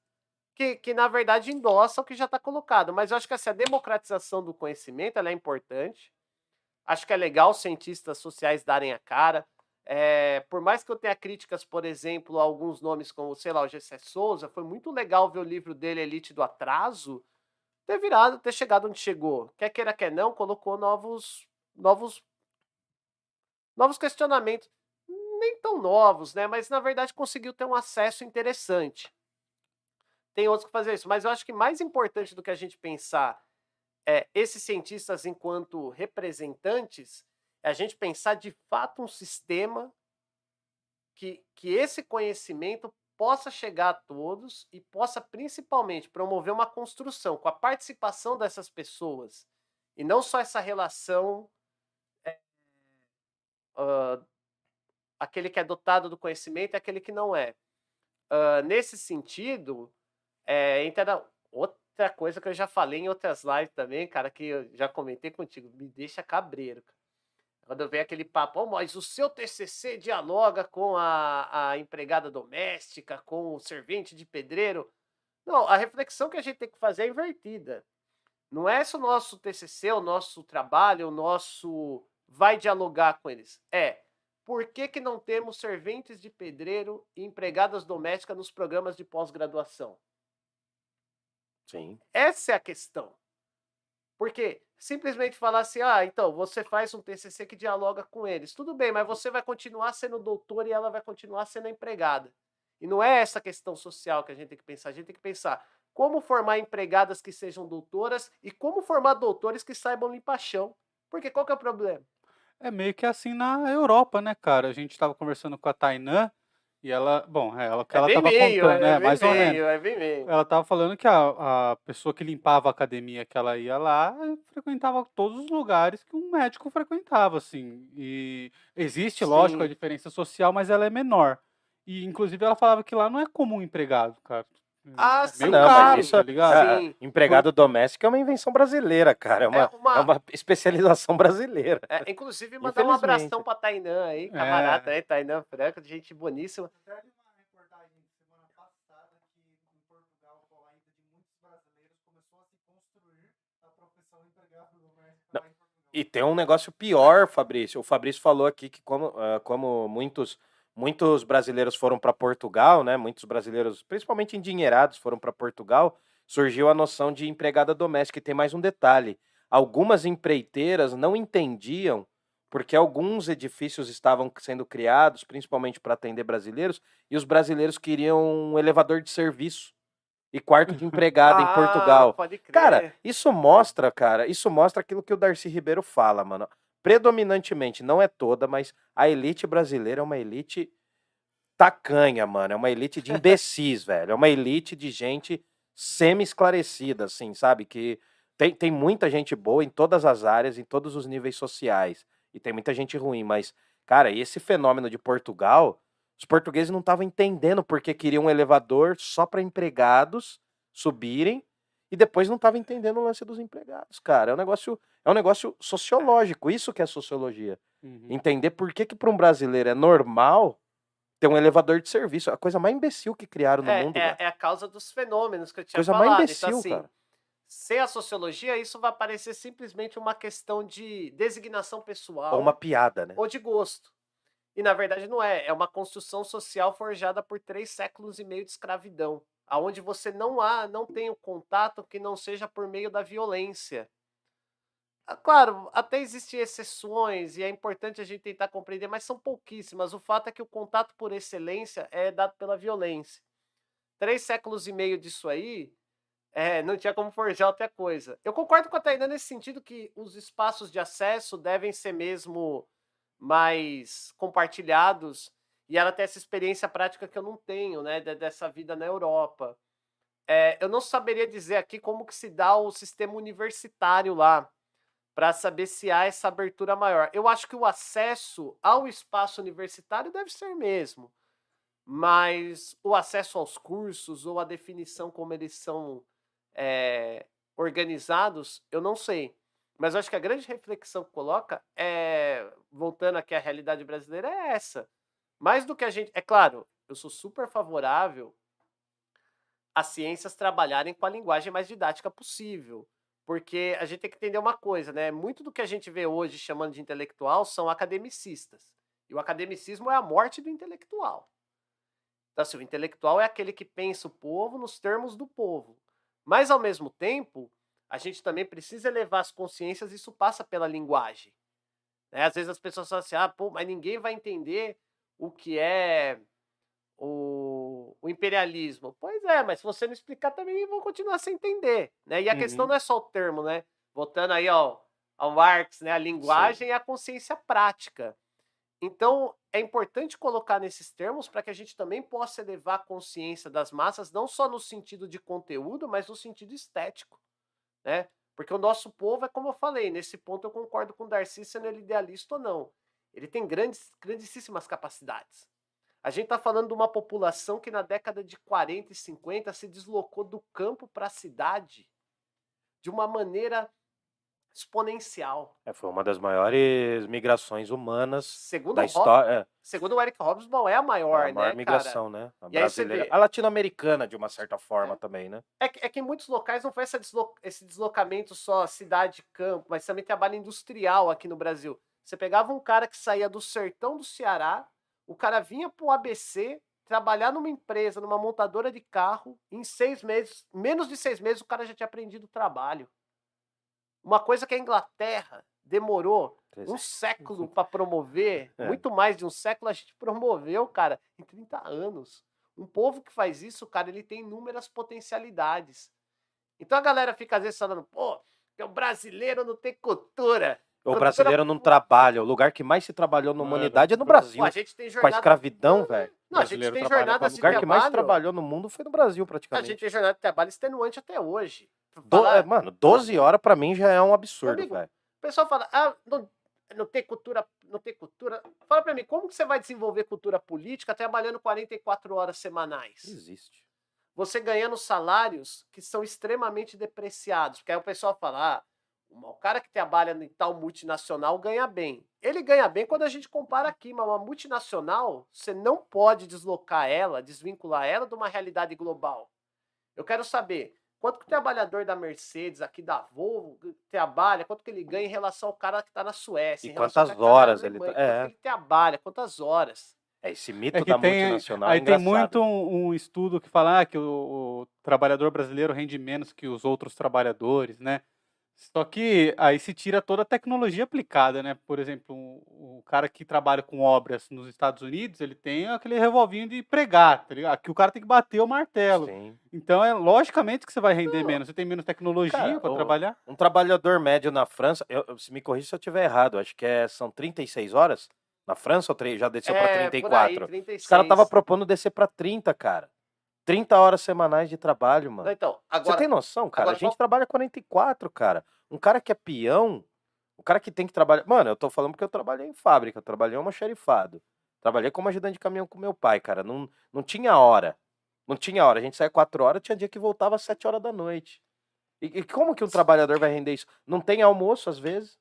que, que na verdade endossa o que já está colocado. Mas eu acho que assim, a democratização do conhecimento é importante. Acho que é legal os cientistas sociais darem a cara. É, por mais que eu tenha críticas, por exemplo, a alguns nomes como, sei lá, o Gessé Souza, foi muito legal ver o livro dele, Elite do Atraso, ter virado, ter chegado onde chegou. Quer queira, quer não, colocou novos, novos, novos questionamentos. Nem tão novos, né? Mas na verdade conseguiu ter um acesso interessante. Tem outros que fazer isso, mas eu acho que mais importante do que a gente pensar é, esses cientistas enquanto representantes é a gente pensar de fato um sistema que, que esse conhecimento possa chegar a todos e possa principalmente promover uma construção com a participação dessas pessoas e não só essa relação é, ah, aquele que é dotado do conhecimento e aquele que não é. Ah, nesse sentido, é, entra outra coisa que eu já falei em outras lives também, cara, que eu já comentei contigo, me deixa cabreiro. cara. Quando vem aquele papo, "Oh, mas o seu TCC dialoga com a, a empregada doméstica, com o servente de pedreiro. Não, a reflexão que a gente tem que fazer é invertida. Não é se o nosso TCC, o nosso trabalho, o nosso vai dialogar com eles. É, por que, que não temos serventes de pedreiro e empregadas domésticas nos programas de pós-graduação? Sim. Essa é a questão. Porque simplesmente falar assim, ah, então você faz um TCC que dialoga com eles. Tudo bem, mas você vai continuar sendo doutor e ela vai continuar sendo empregada. E não é essa questão social que a gente tem que pensar. A gente tem que pensar como formar empregadas que sejam doutoras e como formar doutores que saibam limpar chão. Porque qual que é o problema? É meio que assim na Europa, né, cara? A gente tava conversando com a Tainã e ela, bom, é ela que É ela bem tava meio, contando, é, né? bem Mais ou menos. meio, é bem meio. Ela tava falando que a, a pessoa que limpava a academia que ela ia lá frequentava todos os lugares que um médico frequentava, assim. E existe, lógico, a Sim. diferença social, mas ela é menor. E, inclusive, ela falava que lá não é comum empregado, cara. Ah, sim. Não, mas caro, isso tá ligado? Sim. Empregado doméstico é uma invenção brasileira, cara. É uma, É uma- é uma especialização brasileira. É, inclusive, mandar um abração pra Tainã aí, É. camarada aí, Tainã Franca, gente boníssima. Não. E tem um negócio pior, Fabrício. O Fabrício falou aqui que como, ah, como muitos, muitos brasileiros foram para Portugal, né? Muitos brasileiros, principalmente endinheirados, foram para Portugal, surgiu a noção de empregada doméstica. E tem mais um detalhe: algumas empreiteiras não entendiam porque alguns edifícios estavam sendo criados, principalmente para atender brasileiros, e os brasileiros queriam um elevador de serviço e quarto de empregada em Ah, Portugal. Pode crer. Cara, isso mostra, cara, isso mostra aquilo que o Darcy Ribeiro fala, mano. Predominantemente, não é toda, mas a elite brasileira é uma elite tacanha, mano. É uma elite de imbecis, velho. É uma elite de gente semi-esclarecida, assim, sabe? Que tem, tem muita gente boa em todas as áreas, em todos os níveis sociais. E tem muita gente ruim, mas, cara, esse fenômeno de Portugal, os portugueses não estavam entendendo porque queriam um elevador só para empregados subirem e depois não estavam entendendo o lance dos empregados, cara. É um negócio, é um negócio sociológico, isso que é sociologia. Uhum. Entender por que, que para um brasileiro é normal ter um elevador de serviço. A coisa mais imbecil que criaram no É, mundo, é, é a causa dos fenômenos que eu tinha Coisa falado. mais imbecil, então, assim, cara. sem a sociologia, isso vai parecer simplesmente uma questão de designação pessoal Ou uma piada, né? ou de gosto. E na verdade não é. É uma construção social forjada por três séculos e meio de escravidão, aonde você não há, não tem o contato que não seja por meio da violência. Ah, Claro, até existem exceções e é importante a gente tentar compreender, mas são pouquíssimas. O fato é que o contato por excelência é dado pela violência. Três séculos e meio disso aí, é, não tinha como forjar outra coisa. Eu concordo com a Tainá nesse sentido que os espaços de acesso devem ser mesmo mais compartilhados e ela tem essa experiência prática que eu não tenho, né, de- dessa vida na Europa. É, eu não saberia dizer aqui como que se dá o sistema universitário lá, para saber se há essa abertura maior. Eu acho que o acesso ao espaço universitário deve ser mesmo, mas o acesso aos cursos ou a definição como eles são é, organizados, eu não sei. Mas eu acho que a grande reflexão que coloca é, voltando aqui à realidade brasileira, é essa. Mais do que a gente. É claro, eu sou super favorável às ciências trabalharem com a linguagem mais didática possível. Porque a gente tem que entender uma coisa, né? Muito do que a gente vê hoje chamando de intelectual são academicistas. E o academicismo é a morte do intelectual. Então, assim, o intelectual é aquele que pensa o povo nos termos do povo. Mas, ao mesmo tempo, a gente também precisa elevar as consciências e isso passa pela linguagem. Né? Às vezes as pessoas falam assim, ah, pô, mas ninguém vai entender o que é o, o imperialismo. Pois é, mas se você não explicar também vão continuar sem entender. Né? E a questão Uhum. não é só o termo, né? Voltando aí ao, ao Marx, né? a linguagem e a consciência prática. Então, é importante colocar nesses termos para que a gente também possa elevar a consciência das massas, não só no sentido de conteúdo, mas no sentido estético, né? Porque o nosso povo é como eu falei, nesse ponto eu concordo com o Darcy, sendo ele idealista ou não. Ele tem grandes, grandíssimas capacidades. A gente está falando de uma população que na década de 40 e 50 se deslocou do campo para a cidade de uma maneira exponencial. É, foi uma das maiores migrações humanas Segundo da história. Segundo o Eric Hobsbawm, é a É, maior, a maior né, migração, né? A brasileira. A latino-americana, de uma certa forma, É. também, né? cara? É que, é que em muitos locais não foi deslo- esse deslocamento só cidade-campo, mas também trabalho industrial aqui no Brasil. Você pegava um cara que saía do sertão do Ceará, o cara vinha pro ABC, trabalhar numa empresa, numa montadora de carro, em seis meses, menos de seis meses, o cara já tinha aprendido o trabalho. Uma coisa que a Inglaterra demorou um século para promover, É. muito mais de um século a gente promoveu, cara, em 30 anos. Um povo que faz isso, cara, ele tem inúmeras potencialidades. Então a galera fica às vezes falando, pô, que o brasileiro não tem cultura. O brasileiro não trabalha. O lugar que mais se trabalhou na humanidade é no Brasil. Pô, a gente tem Com a jornada. escravidão, velho. Não, a gente tem trabalha jornadas O de lugar que mais trabalho. trabalhou no mundo foi no Brasil, A praticamente. gente tem jornada de trabalho extenuante até hoje. Do- Falar- é, mano, 12 horas pra mim já é um absurdo, velho. O pessoal fala, ah, não, não tem cultura, não tem cultura. Fala pra mim, como que você vai desenvolver cultura política trabalhando 44 horas semanais? Existe. Você ganhando salários que são extremamente depreciados. Porque aí o pessoal fala, ah, o cara que trabalha em tal multinacional ganha bem. Ele ganha bem quando a gente compara aqui, mas uma multinacional, você não pode deslocar ela, desvincular ela de uma realidade global. Eu quero saber quanto que o trabalhador da Mercedes, aqui da Volvo, trabalha, quanto que ele ganha em relação ao cara que está na Suécia. E quantas horas ele Alemanha, tá- é. Quanto ele trabalha, quantas horas. É esse mito É da tem, multinacional. aí é tem muito um, um estudo que fala ah, que o, o trabalhador brasileiro rende menos que os outros trabalhadores, né? Só que aí se tira toda a tecnologia aplicada, né? Por exemplo, o, o cara que trabalha com obras nos Estados Unidos, ele tem aquele revolvinho de pregar, tá ligado? Aqui o cara tem que bater o martelo. Sim. Então é logicamente que você vai render menos. Você tem menos tecnologia para trabalhar. Um trabalhador médio na França, eu, eu- se me corrija se eu estiver errado, acho que é, são 36 horas na França ou tre- já desceu pra É, por aí, 34? 36. Os caras estavam propondo descer pra 30, cara. 30 horas semanais de trabalho, mano. Então, Você agora, tem noção, cara? agora a gente vamos- trabalha 44, cara. Um cara que é peão, um cara que tem que trabalhar. Mano, eu tô falando porque eu trabalhei em fábrica, eu trabalhei como xerifado. Trabalhei como ajudante de caminhão com meu pai, cara. Não, não tinha hora. Não tinha hora. A gente saía 4 horas, tinha dia que voltava às 7 horas da noite. E, e como que um trabalhador vai render isso? Não tem almoço, às vezes.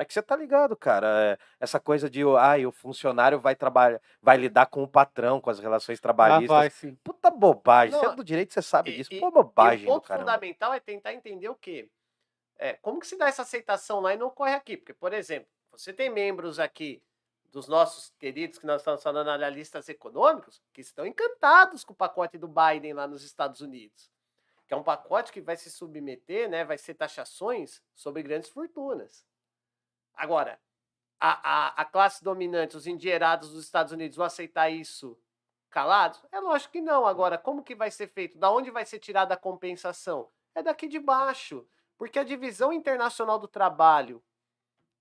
É que você tá ligado, cara. é, essa coisa de, ai, o funcionário vai trabalhar, vai lidar com o patrão, com as relações Ah, trabalhistas. vai sim. Puta bobagem. Você Não, é do direito, você sabe e- disso. e- Pô, E bobagem o do ponto caramba. fundamental é tentar entender o quê? É, como que se dá essa aceitação lá e não ocorre aqui? Porque, por exemplo, você tem membros aqui dos nossos queridos que nós estamos falando analistas econômicos que estão encantados com o pacote do Biden lá nos Estados Unidos. Que é um pacote que vai se submeter, né, vai ser taxações sobre grandes fortunas. Agora, a, a, a classe dominante, os endinheirados dos Estados Unidos vão aceitar isso calados? É lógico que não. Agora, como que vai ser feito? Da onde vai ser tirada a compensação? É daqui de baixo. Porque a divisão internacional do trabalho,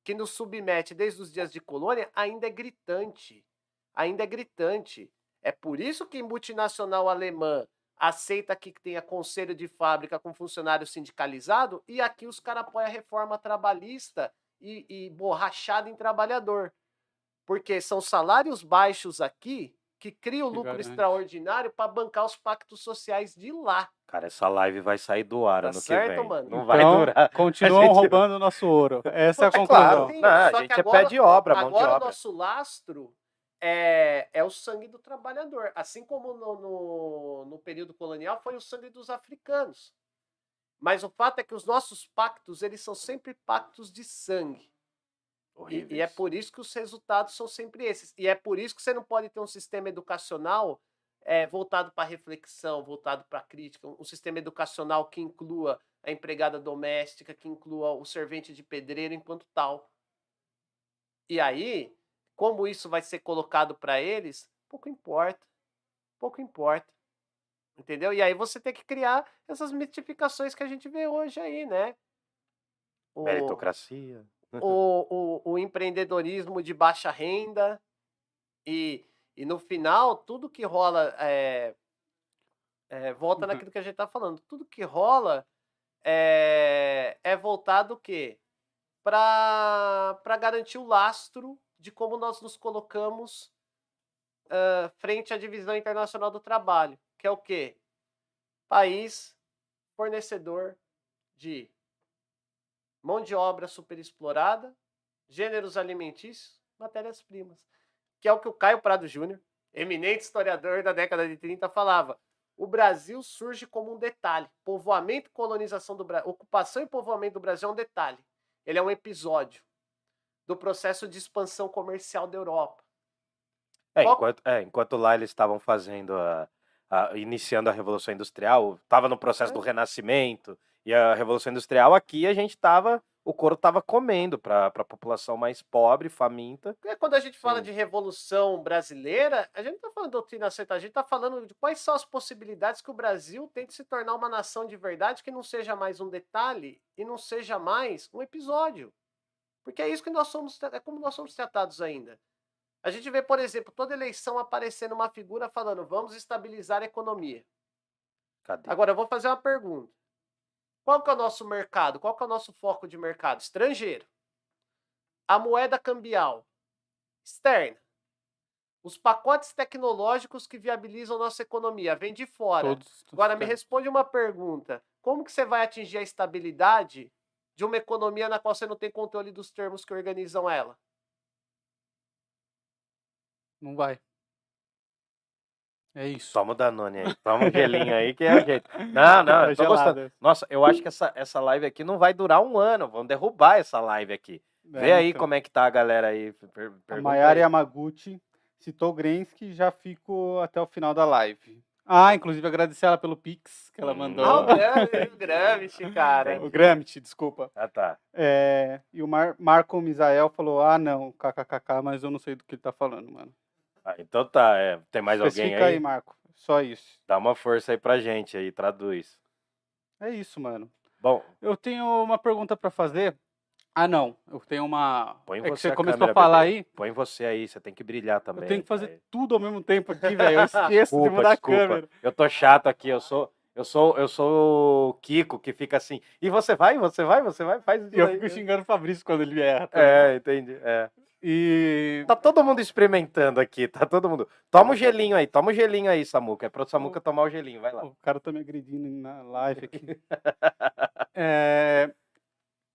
que nos submete desde os dias de colônia, ainda é gritante. Ainda é gritante. É por isso que multinacional alemã aceita aqui que tenha conselho de fábrica com funcionário sindicalizado e aqui os caras apoiam a reforma trabalhista e, e borrachada em trabalhador. Porque são salários baixos aqui que criam Que lucro garante. extraordinário para bancar os pactos sociais de lá. Cara, essa live vai sair do ar Tá ano certo, que vem. mano? Não vai Então, durar. Continuam A gente- roubando o nosso ouro. Essa é a É conclusão. claro. Sim, Não, a gente é agora- pé de obra, mão de Agora o obra. nosso lastro é, é o sangue do trabalhador. Assim como no, no, no período colonial foi o sangue dos africanos. Mas o fato é que os nossos pactos, eles são sempre pactos de sangue. E, e é por isso que os resultados são sempre esses. E é por isso que você não pode ter um sistema educacional é, voltado para reflexão, voltado para crítica, um sistema educacional que inclua a empregada doméstica, que inclua o servente de pedreiro enquanto tal. E aí, como isso vai ser colocado para eles, pouco importa. Pouco importa. Entendeu? E aí você tem que criar essas mitificações que a gente vê hoje aí, né? O- Meritocracia. o, o, o empreendedorismo de baixa renda e, e no final tudo que rola é, é, volta Uhum. naquilo que a gente tá falando tudo que rola é, é voltado o quê para garantir o lastro de como nós nos colocamos ah, frente à divisão internacional do trabalho que é o quê país fornecedor de mão de obra superexplorada, gêneros alimentícios, matérias-primas. Que é o que o Caio Prado Júnior, eminente historiador da década de 30, falava. O Brasil surge como um detalhe. Povoamento e colonização do Brasil. Ocupação e povoamento do Brasil é um detalhe. Ele é um episódio do processo de expansão comercial da Europa. É, Qual- enquanto, é, enquanto lá eles estavam fazendo a, a- iniciando a Revolução Industrial, estava no processo É. do Renascimento e a Revolução Industrial, aqui a gente tava, o couro tava comendo para a população mais pobre, faminta. Porque quando a gente fala Sim. de revolução brasileira, a gente não está falando de doutrina certa, a gente está falando de quais são as possibilidades que o Brasil tem de se tornar uma nação de verdade que não seja mais um detalhe e não seja mais um episódio. Porque é isso que nós somos, é como nós somos tratados ainda. A gente vê, por exemplo, toda eleição aparecendo uma figura falando vamos estabilizar a economia. Cadê? Agora, eu vou fazer uma pergunta. Qual que é o nosso mercado? Qual que é o nosso foco de mercado? Estrangeiro. A moeda cambial externa. Os pacotes tecnológicos que viabilizam nossa economia vêm de fora. Todos, Agora, me responde uma pergunta. Como que você vai atingir a estabilidade de uma economia na qual você não tem controle dos termos que organizam ela? Não vai. É isso. Toma o Danone aí, toma o gelinho aí que é o jeito. Não, não, eu tô gostando. Nossa, eu acho que essa, essa live aqui não vai durar um ano, vamos derrubar essa live aqui. Vê É, aí então. como é que tá a galera aí. per- A Mayara. Yamaguchi citou Grensky já fico até o final da live. Ah, inclusive agradecer ela pelo Pix que ela Hum. mandou. Ah, o Gramsci, o Gramsci, cara. O Gramit, desculpa. Ah, tá. É, e o Mar Marco Misael falou: Ah, não, kkkk, mas eu não sei do que ele tá falando, mano. Ah, então tá, é. Tem mais alguém Especifica aí? aí, Marco. Só isso. Dá uma força aí pra gente aí, traduz. É isso, mano. Bom, Eu tenho uma pergunta pra fazer. Ah, não. Eu tenho uma. Põe é que você você a começou câmera, a falar bebê. aí. Põe você aí, você tem que brilhar também. Eu tenho que fazer Aí. tudo ao mesmo tempo aqui, velho. Eu esqueço de Desculpa, mudar desculpa. a câmera. Eu tô chato aqui, eu sou, eu sou, eu sou o Kiko que fica assim. E você vai, você vai, você vai, faz isso eu aí. fico xingando o Fabrício quando ele erra. também. É, entendi. É. E. Tá todo mundo experimentando aqui, tá todo mundo. Toma o gelinho aí, toma o gelinho aí, Samuca. É pro Samuca tomar o gelinho, vai lá. O cara tá me agredindo na live aqui. É,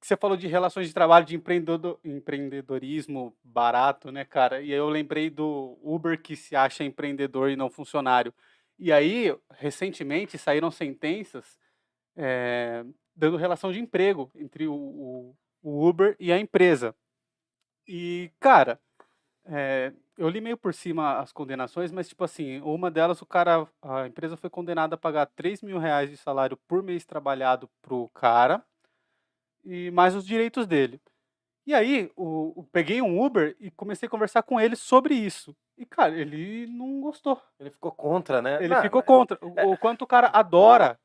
Você falou de relações de trabalho, de empreendedor- empreendedorismo barato, né, cara? E aí eu lembrei do Uber que se acha empreendedor e não funcionário. E aí, recentemente, saíram sentenças é, dando relação de emprego entre o- o Uber e a empresa. E, cara, é, eu li meio por cima as condenações, mas, tipo assim, uma delas, o cara, a empresa foi condenada a pagar 3 mil reais de salário por mês trabalhado pro cara, e mais os direitos dele. E aí, o, o- peguei um Uber e comecei a conversar com ele sobre isso. E, cara, ele não gostou. Ele ficou contra, né? Ele Não, ficou mas- contra. O, o quanto o cara adora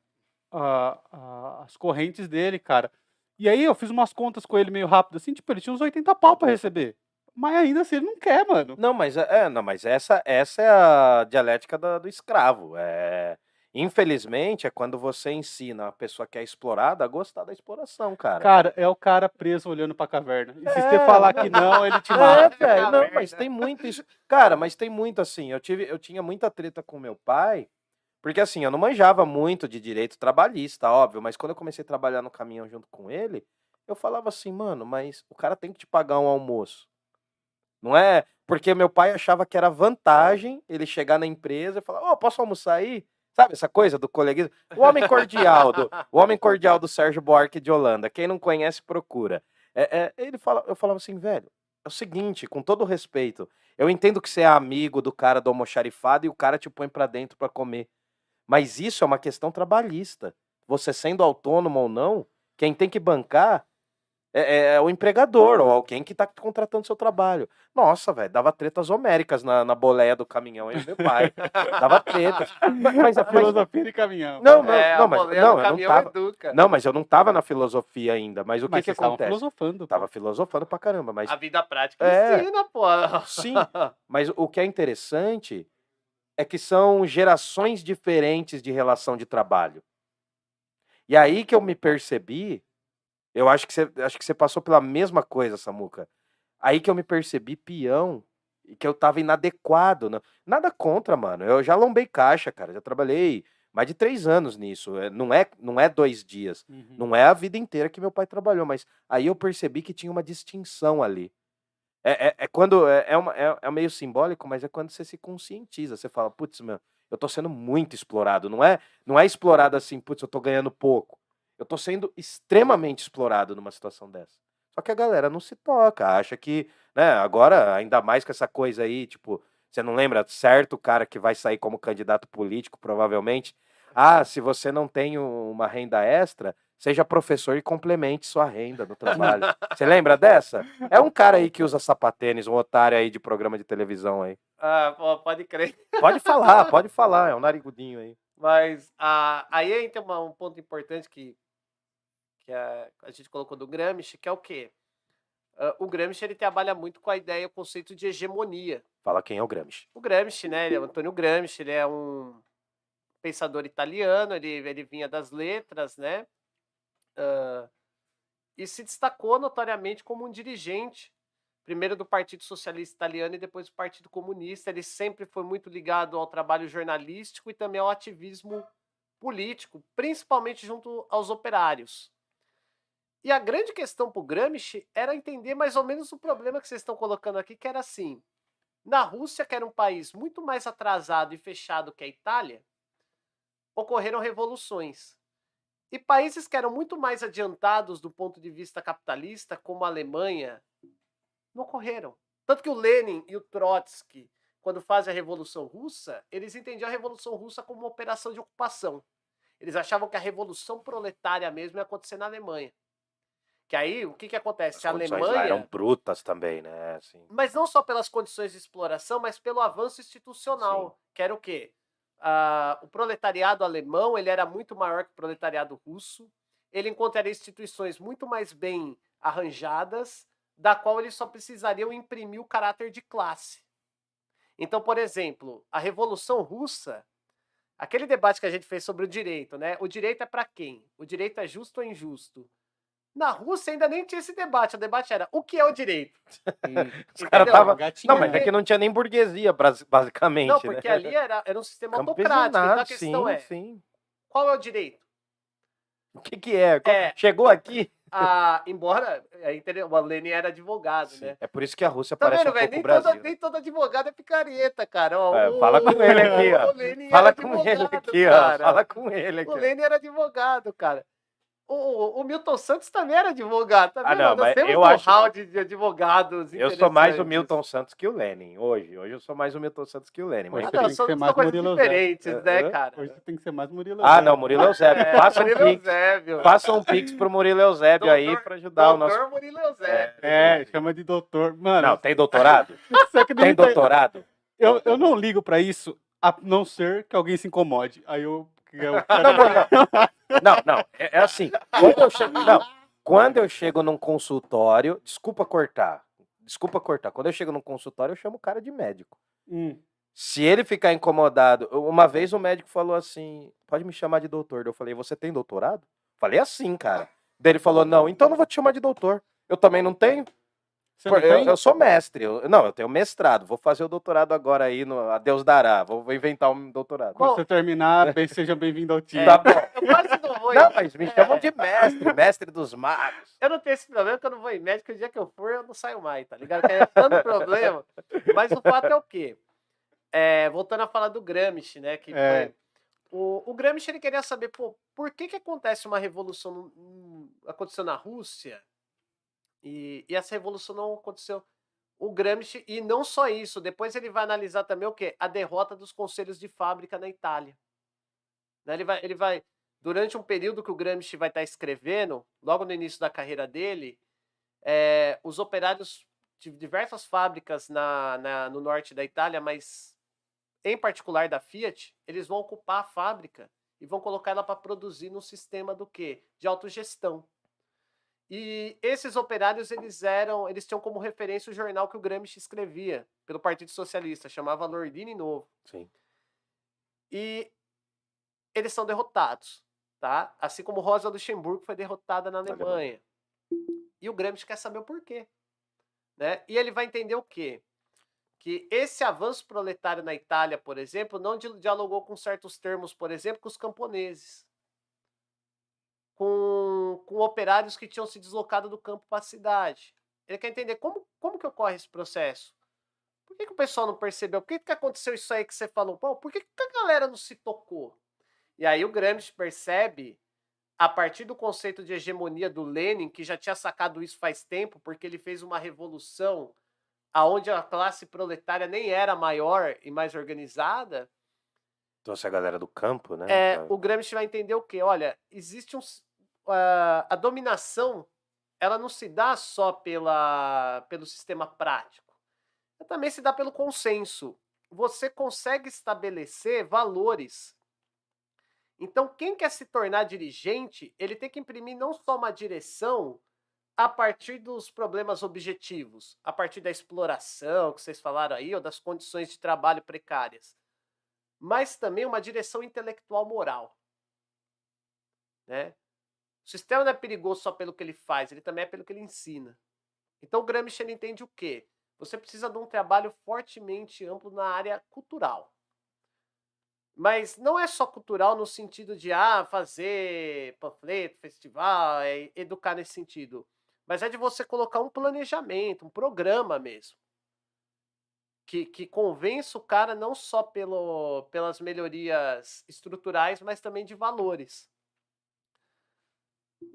ah, ah, as correntes dele, cara. E aí eu fiz umas contas com ele meio rápido, assim, tipo, ele tinha uns 80 pau pra receber. Mas ainda assim ele não quer, mano. Não, mas é, é, não, mas essa, essa é a dialética da- do, escravo. É, infelizmente, é quando você ensina a pessoa que é explorada a gostar da exploração, cara. Cara, é o cara preso olhando pra caverna. E se É, você falar que não, ele te É, mata. velho, não, mas tem muito isso. Cara, mas tem muito assim. Eu tive, eu tinha muita treta com meu pai, porque assim, eu não manjava muito de direito trabalhista, óbvio, mas quando eu comecei a trabalhar no caminhão junto com ele, eu falava assim, mano, mas o cara tem que te pagar um almoço. Não é? Porque meu pai achava que era vantagem ele chegar na empresa e falar, ô, posso almoçar aí? Sabe essa coisa do coleguismo? O homem cordial, do, o homem cordial do Sérgio Buarque de Holanda. Quem não conhece, procura. É, é, ele fala, eu falava assim, velho, é o seguinte, com todo respeito, eu entendo que você é amigo do cara do almoxarifado e o cara te põe pra dentro pra comer. Mas isso é uma questão trabalhista. Você sendo autônomo ou não, quem tem que bancar é, é- é o empregador ou alguém que tá contratando seu trabalho. Nossa, velho, dava tretas homéricas na, na boleia do caminhão aí, meu pai. dava tretas. Mas, mas, A mas- filosofia de caminhão. não, não, é, não, mas, não, eu não caminhão tava. educa. Não, mas eu não tava na filosofia ainda. Mas o que mas que estavam acontece? filosofando. Tava filosofando pra caramba, mas A vida prática É. ensina, pô. Sim, mas o que é interessante é que são gerações diferentes de relação de trabalho. E aí que eu me percebi, eu acho que você, acho que você passou pela mesma coisa, Samuca. Aí que eu me percebi peão e que eu tava inadequado. né? Nada contra, mano. Eu já lombei caixa, cara. Já trabalhei mais de três anos nisso. É, Não é, não é dois dias. Uhum. Não é a vida inteira que meu pai trabalhou, mas aí eu percebi que tinha uma distinção ali. É, é, é quando. É, é, uma- é- é meio simbólico, mas é quando você se conscientiza. Você fala, putz, meu, eu tô sendo muito explorado. Não é, não é explorado assim, putz, eu tô ganhando pouco. Eu tô sendo extremamente explorado numa situação dessa. Só que a galera não se toca, acha que, né, agora, ainda mais com essa coisa aí, tipo, você não lembra certo o cara que vai sair como candidato político, provavelmente. Ah, se você não tem um- uma renda extra, seja professor e complemente sua renda no trabalho. Você lembra dessa? É um cara aí que usa sapatênis, um otário aí de programa de televisão aí. Ah, pô, pode crer. Pode falar, pode falar, é um narigudinho aí. Mas ah, aí entra uma- um ponto importante que, que a, a gente colocou do Gramsci, que é o quê? Ah, o Gramsci ele trabalha muito com a ideia, o conceito de hegemonia. Fala quem é o Gramsci. O Gramsci, né? Ele é o Antônio Gramsci, ele é um pensador italiano, ele, ele vinha das letras, né? Ah, e se destacou notoriamente como um dirigente, primeiro do Partido Socialista Italiano e depois do Partido Comunista. Ele sempre foi muito ligado ao trabalho jornalístico e também ao ativismo político, principalmente junto aos operários. E a grande questão para o Gramsci era entender mais ou menos o problema que vocês estão colocando aqui, que era assim: na Rússia, que era um país muito mais atrasado e fechado que a Itália, ocorreram revoluções. E países que eram muito mais adiantados do ponto de vista capitalista, como a Alemanha, não ocorreram. Tanto que o Lenin e o Trotsky, quando fazem a Revolução Russa, eles entendiam a Revolução Russa como uma operação de ocupação. Eles achavam que a Revolução Proletária mesmo ia acontecer na Alemanha. Que aí, o que, que acontece? As a condições lá Alemanha eram brutas também, né? Assim. mas não só pelas condições de exploração, mas pelo avanço institucional, que era o quê? Ah, o proletariado alemão ele era muito maior que o proletariado russo. Ele encontraria instituições muito mais bem arranjadas, da qual eles só precisariam imprimir o caráter de classe. Então, por exemplo, a Revolução Russa, aquele debate que a gente fez sobre o direito, né? O direito é para quem? O direito é justo ou injusto? Na Rússia ainda nem tinha esse debate. O debate era o que é o direito? Os caras tava... Não, mas é que não tinha nem burguesia, basicamente, Não, porque né? ali era, era um sistema autocrático. Então a questão sim, é: sim. qual é o direito? O que que é? É. Chegou aqui? Ah, embora é, o Lenin era advogado, Sim. né? É por isso que a Rússia Tá parece vendo, um velho? pouco Nem, Brasil. toda- nem todo advogado é picareta, cara. Ó, É, o- fala com ele aqui, ó. Fala com ele aqui, ó. Fala com ele aqui. O. Lenin era advogado, cara. O, o- Milton Santos também era advogado, tá Ah, vendo? não, Nós mas temos eu um acho- round de advogados Eu sou mais o. Milton Santos que o Lenin, hoje. Hoje eu sou mais o Milton Santos que o Lenin. Mas Hoje Ah, você não, tem que são, ser são mais coisas Murilo Zé. diferentes, É, né, é. cara? Hoje tem que ser mais Murilo Ah, Zé. não, Murilo Eusébio. É, Faça um Murilo pix. Eusébio. Faça um pix pro Murilo Eusébio aí Doutor- pra ajudar o nosso. Doutor Murilo Eusébio. É, chama de doutor. Mano, Não, tem doutorado? que não Tem doutorado? Eu, eu não ligo pra isso, a não ser que alguém se incomode. Aí eu. Não, não, não. É, é assim. Quando eu chego, não, quando eu chego num consultório, desculpa cortar. Desculpa cortar. Quando eu chego num consultório, eu chamo o cara de médico. Hum. Se ele ficar incomodado, uma vez o médico falou assim: pode me chamar de doutor. Eu falei, você tem doutorado? Falei assim, cara. Daí ele falou: não, então não vou te chamar de doutor. Eu também não tenho. Você Pô, não eu, tem? eu sou mestre. eu- não, eu tenho mestrado. Vou fazer o doutorado agora aí no A Deus dará. Vou, vou inventar um doutorado. Quando você terminar, bem, seja bem-vindo ao time. Tá bom. Eu quase não vou. Não, mas me chamam de mestre, mestre dos magos. Eu não tenho esse problema que eu não vou em médico. O dia que eu for, eu não saio mais, tá ligado? Que é tanto problema. Mas o fato é o quê? É, voltando a falar do Gramsci, né? Que É. foi- o, o Gramsci ele queria saber, pô, por que, que acontece uma revolução. no- no- aconteceu na Rússia e, e essa revolução não aconteceu. O Gramsci, e não só isso, depois ele vai analisar também o quê? A derrota dos conselhos de fábrica na Itália. Né, Ele vai, ele vai, durante um período que o Gramsci vai estar escrevendo, logo no início da carreira dele, eh, os operários de diversas fábricas na, na- no norte da Itália, mas em particular da Fiat, eles vão ocupar a fábrica e vão colocar ela para produzir num sistema do quê? De autogestão. E esses operários, eles eram, eles tinham como referência o jornal que o Gramsci escrevia pelo Partido Socialista, chamava L'Ordine Novo. Sim. E eles são derrotados, tá? Assim como Rosa Luxemburgo foi derrotada na Alemanha. E o Gramsci quer saber o porquê, né? E ele vai entender o quê? Que esse avanço proletário na Itália, por exemplo, não di- dialogou com certos termos, por exemplo, com os camponeses, com, com operários que tinham se deslocado do campo para a cidade. Ele quer entender como, como que ocorre esse processo. Por que, que o pessoal não percebeu? Por que, que aconteceu isso aí que você falou? Pô, por que, que a galera não se tocou? E aí o Gramsci percebe, a partir do conceito de hegemonia do Lenin, que já tinha sacado isso faz tempo, porque ele fez uma revolução aonde a classe proletária nem era maior e mais organizada, Trouxe a galera do campo, né? é, o Gramsci vai entender o quê? Olha, existe um. A- a dominação, ela não se dá só pela, pelo sistema prático. Ela também se dá pelo consenso. Você consegue estabelecer valores. Então, quem quer se tornar dirigente, ele tem que imprimir não só uma direção a partir dos problemas objetivos, a partir da exploração que vocês falaram aí, ou das condições de trabalho precárias mas também uma direção intelectual moral. Né? O sistema não é perigoso só pelo que ele faz, ele também é pelo que ele ensina. Então Gramsci ele entende o quê? Você precisa de um trabalho fortemente amplo na área cultural. Mas não é só cultural no sentido de ah, fazer panfleto, festival, é, educar nesse sentido. Mas é de você colocar um planejamento, um programa mesmo que, que convença o cara não só pelo, pelas melhorias estruturais, mas também de valores.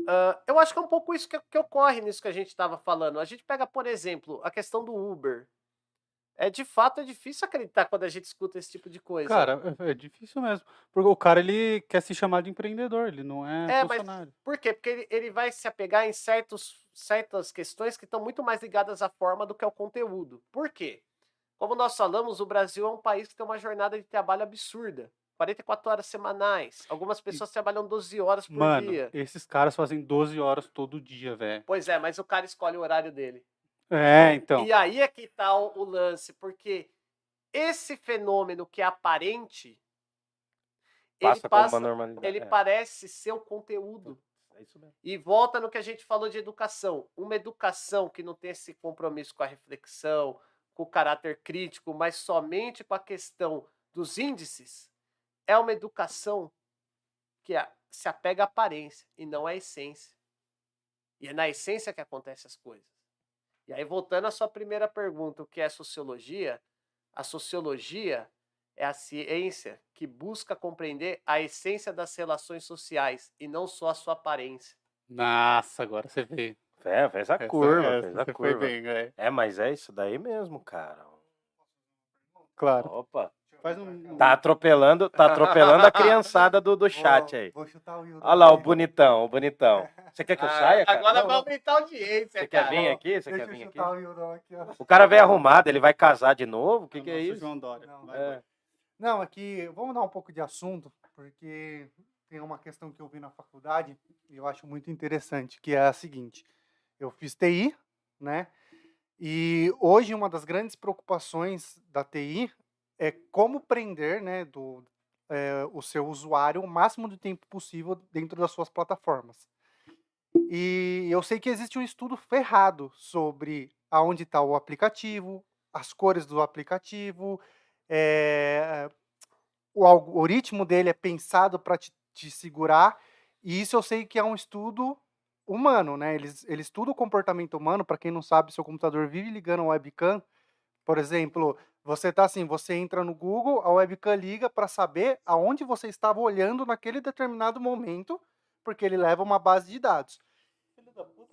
Ah, eu acho que é um pouco isso que, que ocorre nisso que a gente estava falando. A gente pega, por exemplo, a questão do Uber. É de fato é difícil acreditar quando a gente escuta esse tipo de coisa. Cara, é, é difícil mesmo. Porque o cara, ele quer se chamar de empreendedor, ele não é, É, mas- funcionário. Por quê? Porque ele, ele vai se apegar em certos, certas questões que estão muito mais ligadas à forma do que ao conteúdo. Por quê? Como nós falamos, o Brasil é um país que tem uma jornada de trabalho absurda. 44 horas semanais. Algumas pessoas trabalham 12 horas por Mano, dia. esses caras fazem 12 horas todo dia, velho. Pois é, mas o cara escolhe o horário dele. É, então. E aí é que tá o, o lance, porque esse fenômeno que é aparente, ele, Passa como passa, ele é. parece ser o conteúdo. É isso mesmo. E volta no que a gente falou de educação. Uma educação que não tem esse compromisso com a reflexão, com o caráter crítico, mas somente com a questão dos índices, é uma educação que se apega à aparência e não à essência. E é na essência que acontecem as coisas. E aí, voltando à sua primeira pergunta, o que é sociologia? A sociologia é a ciência que busca compreender a essência das relações sociais e não só a sua aparência. Nossa, agora você veio. É, fez a Essa- curva, essa fez a você curva. foi bem, é. É, mas é isso daí mesmo, cara. Claro. Opa. Faz um. Tá atropelando, tá atropelando a criançada do, do chat aí. Vou chutar o Will. Olha lá, o bonitão, o bonitão. Você quer que eu Ah, saia, cara? Agora vai aumentar a audiência, Você quer cara. vir aqui? Você Deixa quer eu vir aqui? chutar o Wildon aqui, ó. O cara veio arrumado, ele vai casar de novo? O que, que é isso? João Dória. Não, Vai, É. vai. Não, aqui, vamos mudar um pouco de assunto, porque tem uma questão que eu vi na faculdade e eu acho muito interessante, que é a seguinte. Eu fiz TI, né? E hoje uma das grandes preocupações da TI é como prender, né, do, é, o seu usuário o máximo de tempo possível dentro das suas plataformas. E eu sei que existe um estudo ferrado sobre aonde está o aplicativo, as cores do aplicativo, é, o algoritmo dele é pensado para te, te segurar, e isso eu sei que é um estudo humano, né? Eles, eles estudam o comportamento humano, para quem não sabe, seu computador vive ligando a webcam, por exemplo, você tá assim, você entra no Google, a webcam liga para saber aonde você estava olhando naquele determinado momento, porque ele leva uma base de dados.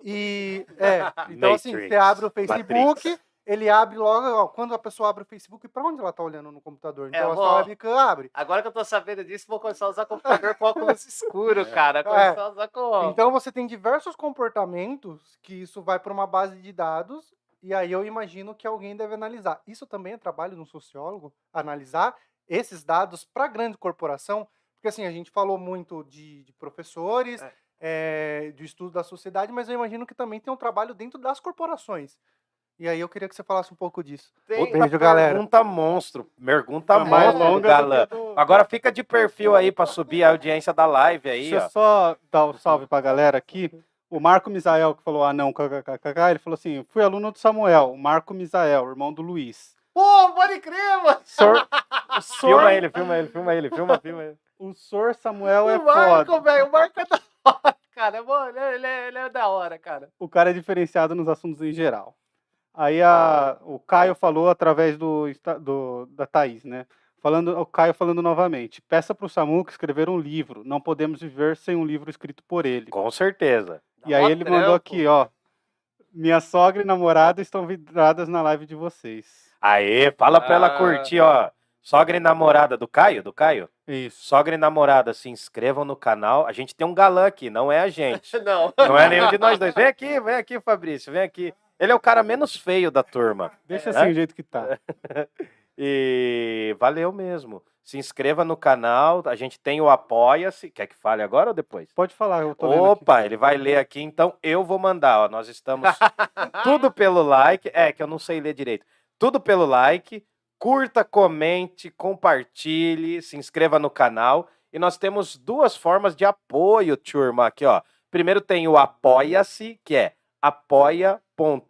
E é, então assim, você Matrix, abre o Facebook, Matrix. ele abre logo, ó, quando a pessoa abre o Facebook, para onde ela tá olhando no computador? É, Então a vou- sua webcam abre. Agora que eu tô sabendo disso, vou começar a usar computador com óculos escuro, cara. É. Começar a usar com. Então você tem diversos comportamentos que isso vai para uma base de dados e aí eu imagino que alguém deve analisar. Isso também é trabalho de um sociólogo, analisar esses dados para grande corporação, porque assim a gente falou muito de, de professores, É. eh, de estudo da sociedade, mas eu imagino que também tem um trabalho dentro das corporações. E aí eu queria que você falasse um pouco disso. Tem- Puta Beijo, galera. Pergunta monstro. Pergunta Tá mais longa do galã. do- Agora fica de perfil aí pra subir a audiência da live aí, Deixa eu ó. só dar um salve pra galera aqui. O Marco Misael, que falou ah não, kkkk, ele falou assim: fui aluno do Samuel, o Marco Misael, irmão do Luiz. Pô, pode crer, mano. Sor, o, sor, Filma ele, filma ele, filma ele, filma, filma ele. o Sor Samuel é o Marco, foda. velho. O Marco é da hora, cara. É bom, ele, é, ele é- ele é da hora, cara. O cara é diferenciado nos assuntos em geral. Aí a, o Caio falou através do, do da Thaís, né? Falando, o Caio falando novamente. Peça pro Samuca escrever um livro. Não podemos viver sem um livro escrito por ele. Com certeza. E aí ele mandou trampo. aqui, ó. Minha sogra e namorada estão vidradas na live de vocês. Aê, fala pra ela Ah. curtir, ó. Sogra e namorada do Caio, do Caio? Isso. Sogra e namorada, se inscrevam no canal. A gente tem um galã aqui, não é a gente. Não. Não é nenhum de nós dois. Vem aqui, vem aqui, Fabrício, vem aqui. Ele é o cara menos feio da turma. Deixa É? assim o jeito que tá. E valeu mesmo. Se inscreva no canal. A gente tem o Apoia-se. Quer que fale agora ou depois? Pode falar, eu tô. Opa, ele vai ler aqui, então eu vou mandar. Ó, nós estamos tudo pelo like. É, que eu não sei ler direito. Tudo pelo like. Curta, comente, compartilhe, se inscreva no canal. E nós temos duas formas de apoio, turma, aqui, ó. Primeiro tem o Apoia-se, que é apoia.se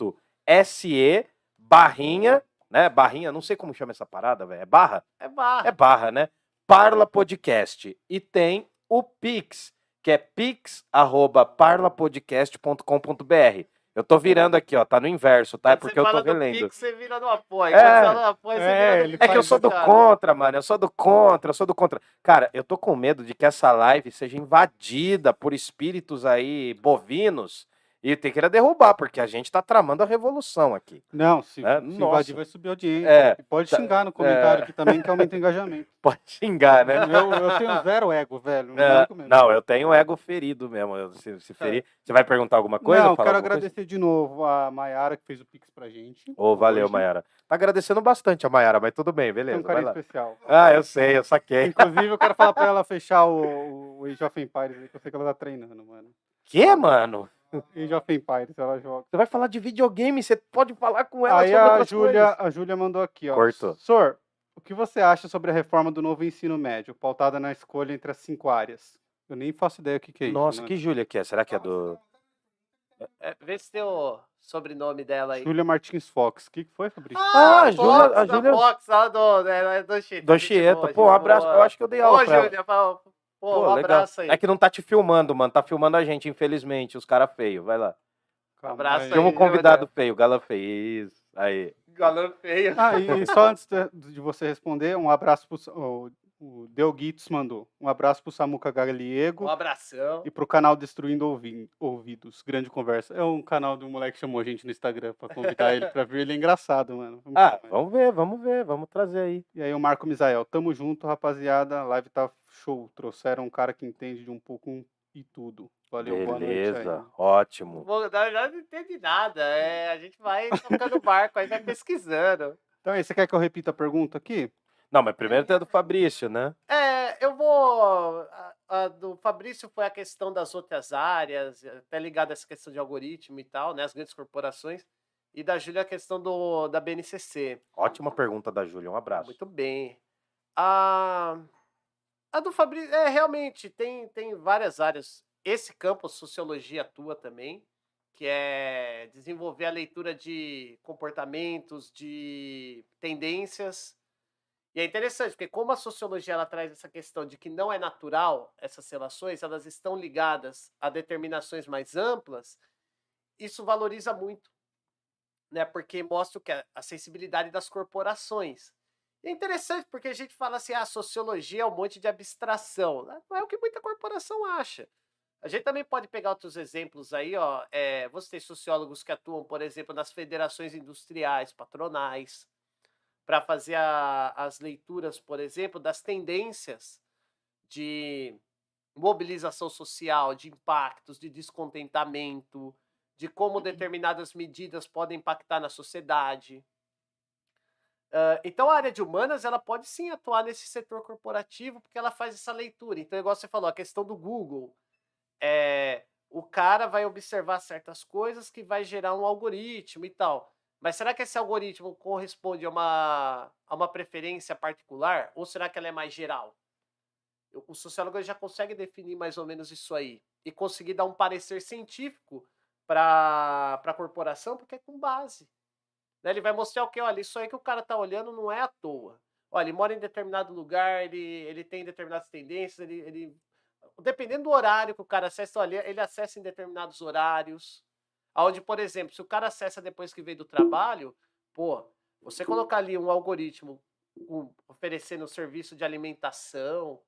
barrinha, né? Barrinha, não sei como chama essa parada, velho. É barra? É barra. É barra, né? Parla Podcast. E tem o Pix, que é pix@parlapodcast.com.br. Eu tô virando aqui, ó, tá no inverso, tá? É porque eu tô relendo. Pix, você vira no apoio. É, no apoio, você é, vira no É que eu sou do cara. contra, mano. Eu sou do contra, eu sou do contra. Cara, eu tô com medo de que essa live seja invadida por espíritos aí bovinos E tem que ir derrubar, porque a gente tá tramando a revolução aqui. Não, se, É, se invadir vai subir a audiência. É, pode tá- xingar no comentário é. aqui também, que aumenta o engajamento. Pode xingar, né? Eu, eu tenho zero ego, velho. É, não, eu tenho ego ferido mesmo. eu- se, se ferir. Você vai perguntar alguma coisa? Não, falar quero alguma coisa? agradecer de novo a Mayara que fez o Pix pra gente. Ô, valeu, Hoje. Mayara. Tá agradecendo bastante a Mayara, mas tudo bem, Tem beleza. um vai carinho especial. Ah, eu sei, eu saquei. Inclusive, eu quero falar pra ela fechar o, o Age of Empires aí, que eu sei que ela tá treinando, mano. Que, mano? Age of Empires, ela joga. Você vai falar de videogame, você pode falar com ela Aí sobre a Júlia, a Júlia mandou aqui, ó. Cortou. Sor, o que você acha sobre a reforma do novo ensino médio, pautada na escolha entre as cinco áreas? Eu nem faço ideia o que, que é isso. Nossa, mano. que Júlia que é? Será que é do... É, vê se tem o sobrenome dela aí. Júlia Martins Fox. O que, que foi, Fabrício? Ah, a Júlia- Fox, a Júlia- Fox, lá do, é, do Anchieta. Do gente Anchieta. boa, Pô, um abraço. boa. Eu acho que eu dei aula Ô, ela. Júlia, fala- pô, Pô, um legal. abraço aí. É que não tá te filmando, mano. Tá filmando a gente, infelizmente. Os caras feios. Vai lá. Calma, abraço aí. O Júlia. convidado feio, gala feio. Isso. Aí. Galã feio. Ah, e, só antes de, de você responder, um abraço pro. O, Delguitos mandou. Um abraço pro Samuca Galiego Um abração. e pro canal Destruindo Ouvi- Ouvidos. Grande conversa. É um canal de um moleque que chamou a gente no Instagram pra convidar ele pra vir. Ele é engraçado, mano. Vamos Ah, ele. vamos ver, vamos ver. Vamos trazer aí. E aí o Marco Misael. Tamo junto, rapaziada. A live tá show. Trouxeram um cara que entende de um pouco e tudo. Valeu, boa noite aí. Beleza, ótimo. Vou, na verdade, não entendi nada. É, a gente vai tocando barco, aí vai pesquisando. Então aí, você quer que eu repita a pergunta aqui? Não, mas primeiro tem a do Fabrício, né? É, eu vou. A, a do Fabrício foi a questão das outras áreas, até ligado a essa questão de algoritmo e tal, né? As grandes corporações. E da Júlia a questão do, da BNCC. Ótima pergunta da Júlia. Um abraço. Muito bem. A, a do Fabrício, é, realmente, tem, tem várias áreas. Esse campo, sociologia, atua também, que é desenvolver a leitura de comportamentos, de tendências. E é interessante, porque como a sociologia ela traz essa questão de que não é natural essas relações, elas estão ligadas a determinações mais amplas, isso valoriza muito, né? Porque mostra o que a sensibilidade das corporações. E é interessante porque a gente fala assim, ah, a sociologia é um monte de abstração. Não é o que muita corporação acha. A gente também pode pegar outros exemplos aí, ó. É, você tem sociólogos que atuam, por exemplo, nas federações industriais, patronais, para fazer a- as leituras, por exemplo, das tendências de mobilização social, de impactos, de descontentamento, de como determinadas medidas podem impactar na sociedade. Ah, então, a área de humanas ela pode sim atuar nesse setor corporativo, porque ela faz essa leitura. Então, igual você falou, a questão do Google. É, o cara vai observar certas coisas que vai gerar um algoritmo e tal. Mas será que esse algoritmo corresponde a uma, a uma preferência particular? Ou será que ela é mais geral? O- sociólogo já consegue definir mais ou menos isso aí. E conseguir dar um parecer científico para a corporação, porque é com base. né? Ele vai mostrar o que? Olha, isso aí que o cara tá olhando não é à toa. Olha, ele mora em determinado lugar, ele, ele tem determinadas tendências, ele, ele. Dependendo do horário que o cara acessa, olha, ele acessa em determinados horários. Onde, por exemplo, se o cara acessa depois que veio do trabalho, pô, você colocar ali um algoritmo oferecendo serviço de alimentação,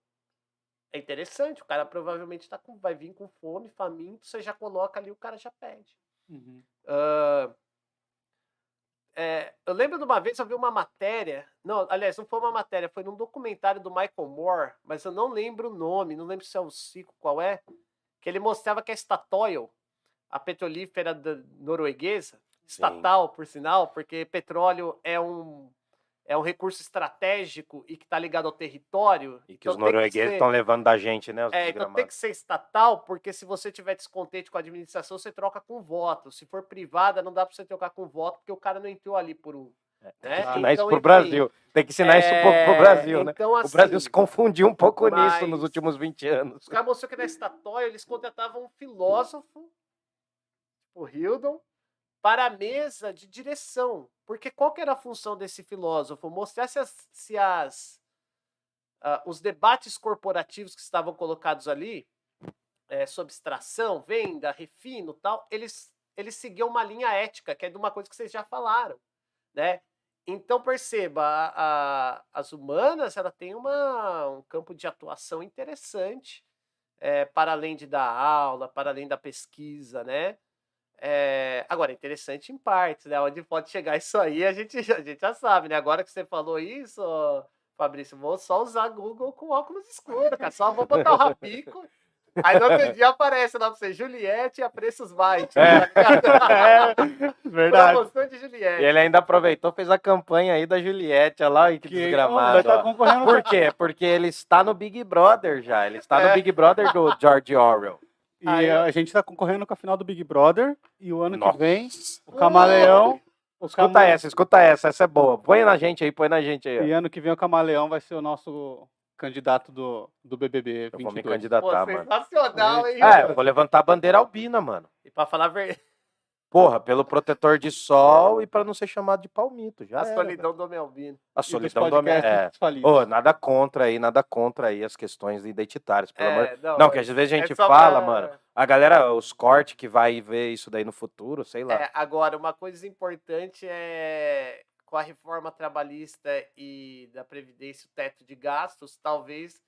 é interessante. O cara provavelmente tá com, vai vir com fome, faminto, você já coloca ali, o cara já pede. Ah, é, eu lembro de uma vez eu vi uma matéria. Não, aliás, não foi uma matéria, foi num documentário do Michael Moore, mas eu não lembro o nome, não lembro se é o Cico, qual é. Que ele mostrava que a Statoil, a petrolífera norueguesa, estatal, por sinal, porque petróleo é um, é um recurso estratégico e que está ligado ao território. E que então os tem que noruegueses estão levando da gente, né? É, então tem que ser estatal, porque se você tiver descontente com a administração, você troca com voto. Se for privada, não dá para você trocar com voto, porque o cara não entrou ali por um. Tem que né? ensinar isso Então, pro enfim, Brasil. Tem que ensinar isso um pouco pro é, Brasil, né? Então, O Brasil assim, se confundiu um pouco nisso nos últimos 20 anos. Os caras mostrou que na Statoil eles contratavam um filósofo, o Hildon, para a mesa de direção. Porque qual que era a função desse filósofo? Mostrar se, as, se as, ah, os debates corporativos que estavam colocados ali, eh, sobre extração, venda, refino tal, eles, eles seguiam uma linha ética, que é de uma coisa que vocês já falaram. Né? Então perceba, a- a- as humanas ela tem uma, um campo de atuação interessante, eh, para além de dar aula, para além da pesquisa, né? É, agora, é interessante em partes, né? Onde pode chegar isso aí, a gente, já- a gente já sabe, né? Agora que você falou isso, Fabrício, vou só usar Google com óculos escuros, cara. Só vou botar o rapico. Aí no outro dia aparece lá pra você, Juliette a preços baixos. É. tá Verdade. Promoção de E Juliette. ele ainda aproveitou, fez a campanha aí da Juliette, olha lá, e que, Que desgramado. concorrendo Por quê? Porque ele está no Big Brother já. Ele está no É. Big Brother do George Orwell. E Aí a gente tá concorrendo com a final do Big Brother. E o ano Nossa. que vem, o Camaleão. O Escuta Cama- essa, escuta essa, essa é boa. Põe na gente aí, põe na gente aí. ó. E ano que vem o Camaleão vai ser o nosso candidato do, do BBB Eu vou me 22. Pô, candidatar, mano. sensacional, hein? É, eu vou levantar a bandeira albina, mano. E pra falar a verdade, Porra, pelo protetor de sol e pra não ser chamado de palmito. Já a era, solidão do homem albino. A solidão do podcasts É. Ô, nada contra aí, nada contra aí as questões identitárias, pelo amor. É, não, Não, que às vezes a é gente só fala, pra- mano. A galera, os cortes que vai ver isso daí no futuro, sei lá. É, agora, uma coisa importante é com a reforma trabalhista e da Previdência, o teto de gastos, talvez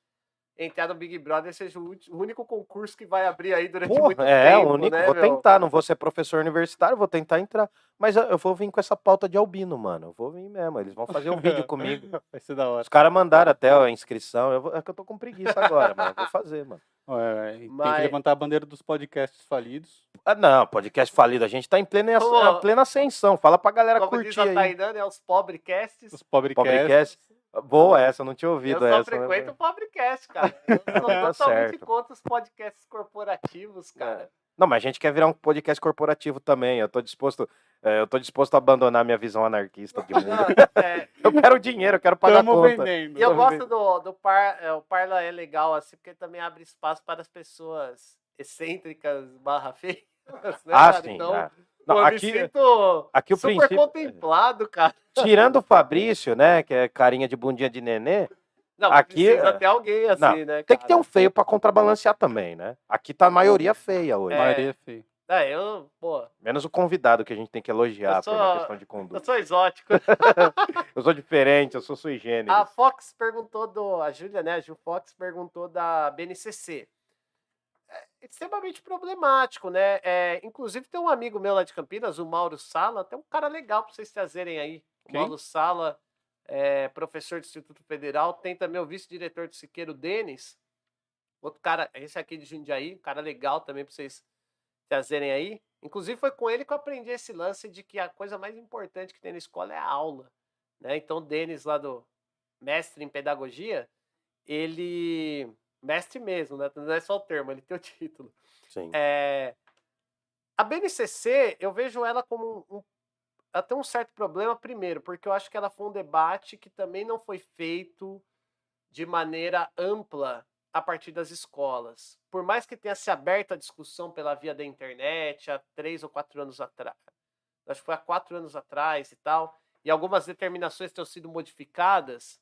entrar no Big Brother seja o único concurso que vai abrir aí durante muito Porra, é, tempo. o único. né, vou meu? tentar, não vou ser professor universitário, vou tentar entrar. Mas eu- vou vir com essa pauta de albino, mano. Eu vou vir mesmo. Eles vão fazer um vídeo comigo. Vai ser da hora. Os caras mandaram até a inscrição. Eu vou- é que eu tô com preguiça agora, mano. Eu vou fazer, mano. É, Tem Mas- que levantar a bandeira dos podcasts falidos. Ah, não, podcast falido. A gente tá em plena, Ô, plena ascensão. Fala pra galera Como diz curtir a aí. Tainá, né? Os pobrecasts. Os pobrecasts. Pobrecast. Boa essa, eu não tinha Eu ouvido só essa. frequento o pobrecast, cara. Eu sou Tá totalmente certo. contra os podcasts corporativos, cara. Não, mas a gente quer virar um podcast corporativo também. Eu tô disposto, é, eu tô disposto a abandonar minha visão anarquista de mundo. Não, é, Eu quero dinheiro, eu quero pagar Estamos conta. vendendo. E eu gosto do, do par, é, o Parla é legal, assim, porque também abre espaço para as pessoas excêntricas barra feias. Né, Ah, cara? sim. Então, ah. Pô, Não, eu me aqui, sinto aqui o super princípio. contemplado, cara. Tirando o Fabrício, né? Que é carinha de bundinha de nenê, Não, Aqui, precisa é- ter alguém assim, Não, né, tem que ter cara? um feio pra contrabalancear também, né? Aqui tá a maioria feia hoje. A maioria é feia. É, eu, pô, Menos o convidado que a gente tem que elogiar Eu sou- por uma questão de eu conduta. sou exótico. Eu sou diferente, eu sou sui generis. A Fox perguntou do. A Júlia, né? A Gil Fox perguntou da BNCC. Extremamente problemático, né? É, inclusive, tem um amigo meu lá de Campinas, o Mauro Sala, tem um cara legal para vocês trazerem aí. O Quem? Mauro Sala, é, professor do Instituto Federal. Tem também o vice-diretor do Siqueiro, Denis. Outro cara, esse aqui de Jundiaí, um cara legal também para vocês trazerem aí. Inclusive, foi com ele que eu aprendi esse lance de que a coisa mais importante que tem na escola é a aula. Né? Então, o Denis, lá do mestre em pedagogia, ele. Mestre mesmo, né? Não é só o termo, ele tem o título. Sim. É, a BNCC, eu vejo ela como um, um- ela tem um certo problema, primeiro, porque eu acho que ela foi um debate que também não foi feito de maneira ampla a partir das escolas. Por mais que tenha se aberto a discussão pela via da internet há três ou quatro anos atrás, acho que foi há quatro anos atrás e tal, e algumas determinações tenham sido modificadas,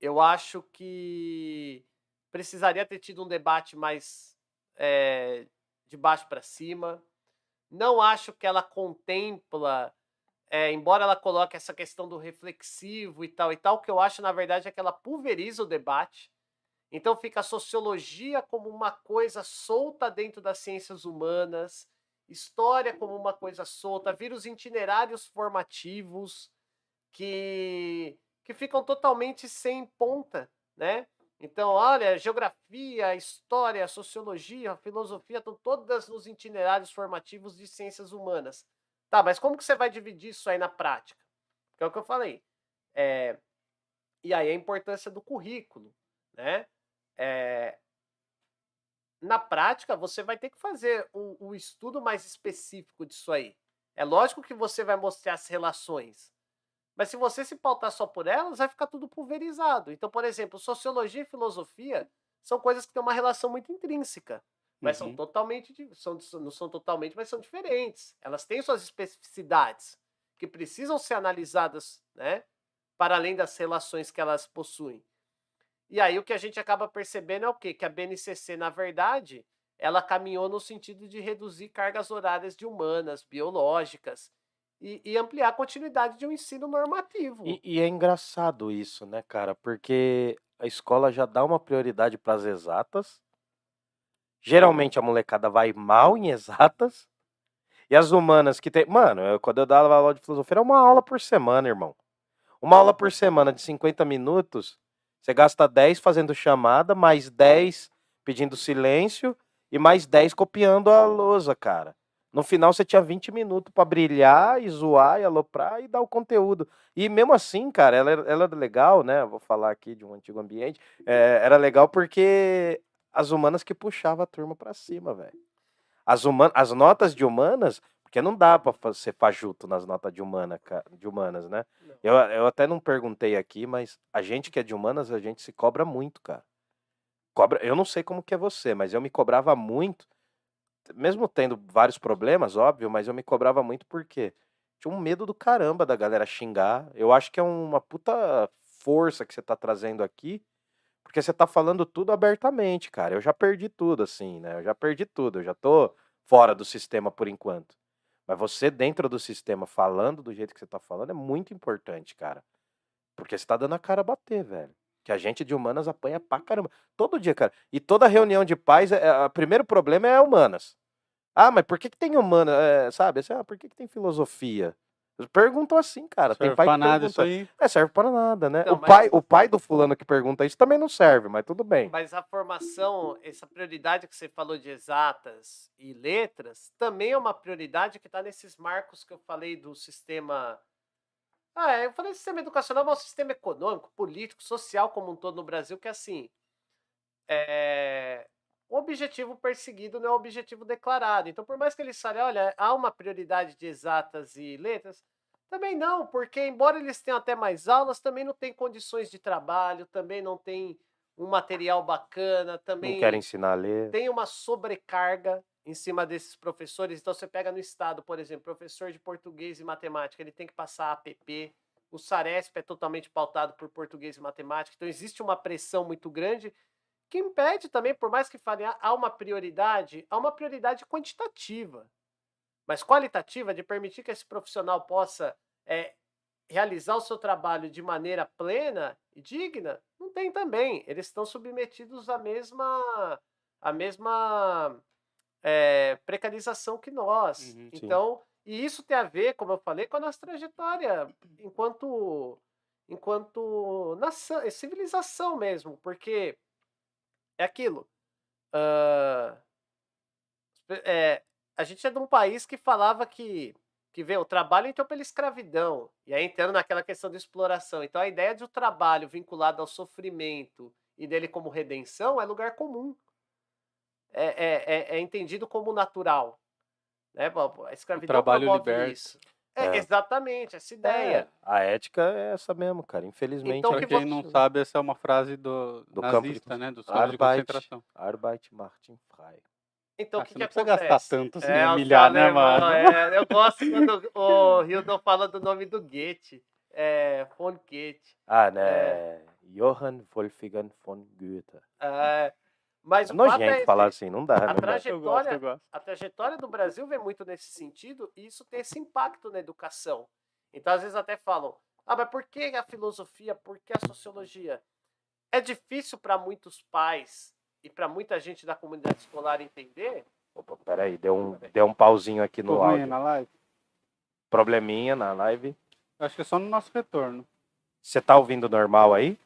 eu acho que precisaria ter tido um debate mais eh, de baixo para cima. Não acho que ela contempla, eh, embora ela coloque essa questão do reflexivo e tal e tal, o que eu acho, na verdade, é que ela pulveriza o debate. Então fica a sociologia como uma coisa solta dentro das ciências humanas, história como uma coisa solta, vira os itinerários formativos que, que ficam totalmente sem ponta, né? Então, olha, geografia, história, sociologia, filosofia, estão todas nos itinerários formativos de ciências humanas. Tá, mas como que você vai dividir isso aí na prática? Que é o que eu falei. É, e aí a importância do currículo, né? É, na prática, você vai ter que fazer o, estudo mais específico disso aí. É lógico que você vai mostrar as relações, mas se você se pautar só por elas, vai ficar tudo pulverizado. Então, por exemplo, sociologia e filosofia são coisas que têm uma relação muito intrínseca, mas são Uhum. totalmente, di- são, não são totalmente, mas são diferentes. Elas têm suas especificidades que precisam ser analisadas, né, para além das relações que elas possuem. E aí o que a gente acaba percebendo é o quê? Que a BNCC, na verdade, ela caminhou no sentido de reduzir cargas horárias de humanas, biológicas, e, e ampliar a continuidade de um ensino normativo. E, e é engraçado isso, né, cara? Porque a escola já dá uma prioridade para as exatas. Geralmente a molecada vai mal em exatas. E as humanas que tem. Mano, eu, quando eu dava aula de filosofia, era uma aula por semana, irmão. Uma aula por semana de 50 minutos, você gasta 10 fazendo chamada, mais 10 pedindo silêncio e mais 10 copiando a lousa, cara. No final você tinha 20 minutos pra brilhar e zoar e aloprar e dar o conteúdo. E mesmo assim, cara, ela, era- ela era legal, né? Vou falar aqui de um antigo ambiente. é, era legal porque as humanas que puxavam a turma pra cima, velho. As, human... as notas de humanas, porque não dá pra fa- ser fajuto nas notas de, humana, de humanas, né? Não. Eu, eu até não perguntei aqui, mas a gente que é de humanas, a gente se cobra muito, cara. Cobra... Eu não sei como que é você, mas eu me cobrava muito, mesmo tendo vários problemas, óbvio, mas eu me cobrava muito porque tinha um medo do caramba da galera xingar. Eu acho que é uma puta força que você tá trazendo aqui, porque você tá falando tudo abertamente, cara. Eu já perdi tudo, assim, né? Eu já perdi tudo, eu já tô fora do sistema por enquanto. Mas você dentro do sistema falando do jeito que você tá falando é muito importante, cara. Porque você tá dando a cara a bater, velho. Que a gente de humanas apanha pra caramba. Todo dia, cara. E toda reunião de pais, é, o primeiro problema é humanas. Ah, mas por que, que tem humana? é, sabe? Assim, ah, por que, que tem filosofia? Perguntam assim, cara. tem Serve pai pra que nada isso pergunta. aí. É, serve para nada, né? Não, o, mas- pai, o pai do fulano que pergunta isso também não serve, mas tudo bem. Mas a formação, essa prioridade que você falou de exatas e letras, também é uma prioridade que está nesses marcos que eu falei do sistema. Ah, é, eu falei sistema educacional, mas o sistema econômico, político, social como um todo no Brasil, que é assim. É, o objetivo perseguido não é o objetivo declarado. Então, por mais que eles falem, olha, há uma prioridade de exatas e letras, também não, porque embora eles tenham até mais aulas, também não tem condições de trabalho, também não tem um material bacana, também Não querem ensinar a ler. tem uma sobrecarga em cima desses professores. Então você pega no estado, por exemplo, professor de português e matemática, ele tem que passar APP. O Saresp é totalmente pautado por português e matemática. Então existe uma pressão muito grande que impede também, por mais que falem, ah, há uma prioridade, há uma prioridade quantitativa, mas qualitativa de permitir que esse profissional possa é, realizar o seu trabalho de maneira plena e digna, não tem também. Eles estão submetidos à mesma, à mesma é, precarização que nós. Uhum, então, e isso tem a ver, como eu falei, com a nossa trajetória enquanto enquanto nação, é civilização mesmo, porque é aquilo. ah, é, a gente é de um país que falava que que vê o trabalho então pela escravidão e aí entrando naquela questão de exploração. Então a ideia de o trabalho vinculado ao sofrimento e dele como redenção é lugar comum. É, é, é, é entendido como natural. Né? A escravidão trabalho promove liberta. isso. É, É. exatamente, essa ideia. É, a ética é essa mesmo, cara. Infelizmente, Então, Pra que quem vo- não sabe, essa é uma frase do, Do campo de nazista, né? Dos campos de Arbeit, concentração. Arbeit Martin Frei. Então, Ah, o que, você que não precisa acontece? gastar tanto assim, É, humilhar, né, mano? é, eu gosto quando o Hildon fala do nome do Goethe. É, von Goethe. Ah, né? Johann Wolfgang von Goethe. É, mas É nojento é falar assim, não dá, a Eu gosto, trajetória- eu gosto. a trajetória do Brasil vem muito nesse sentido e isso tem esse impacto na educação. Então, às vezes até falam, ah, mas por que a filosofia, por que a sociologia? É difícil para muitos pais e para muita gente da comunidade escolar entender Opa, peraí, deu um, deu um pauzinho aqui no áudio. na live? Probleminha na live. Acho que é só no nosso retorno. Você tá ouvindo normal aí?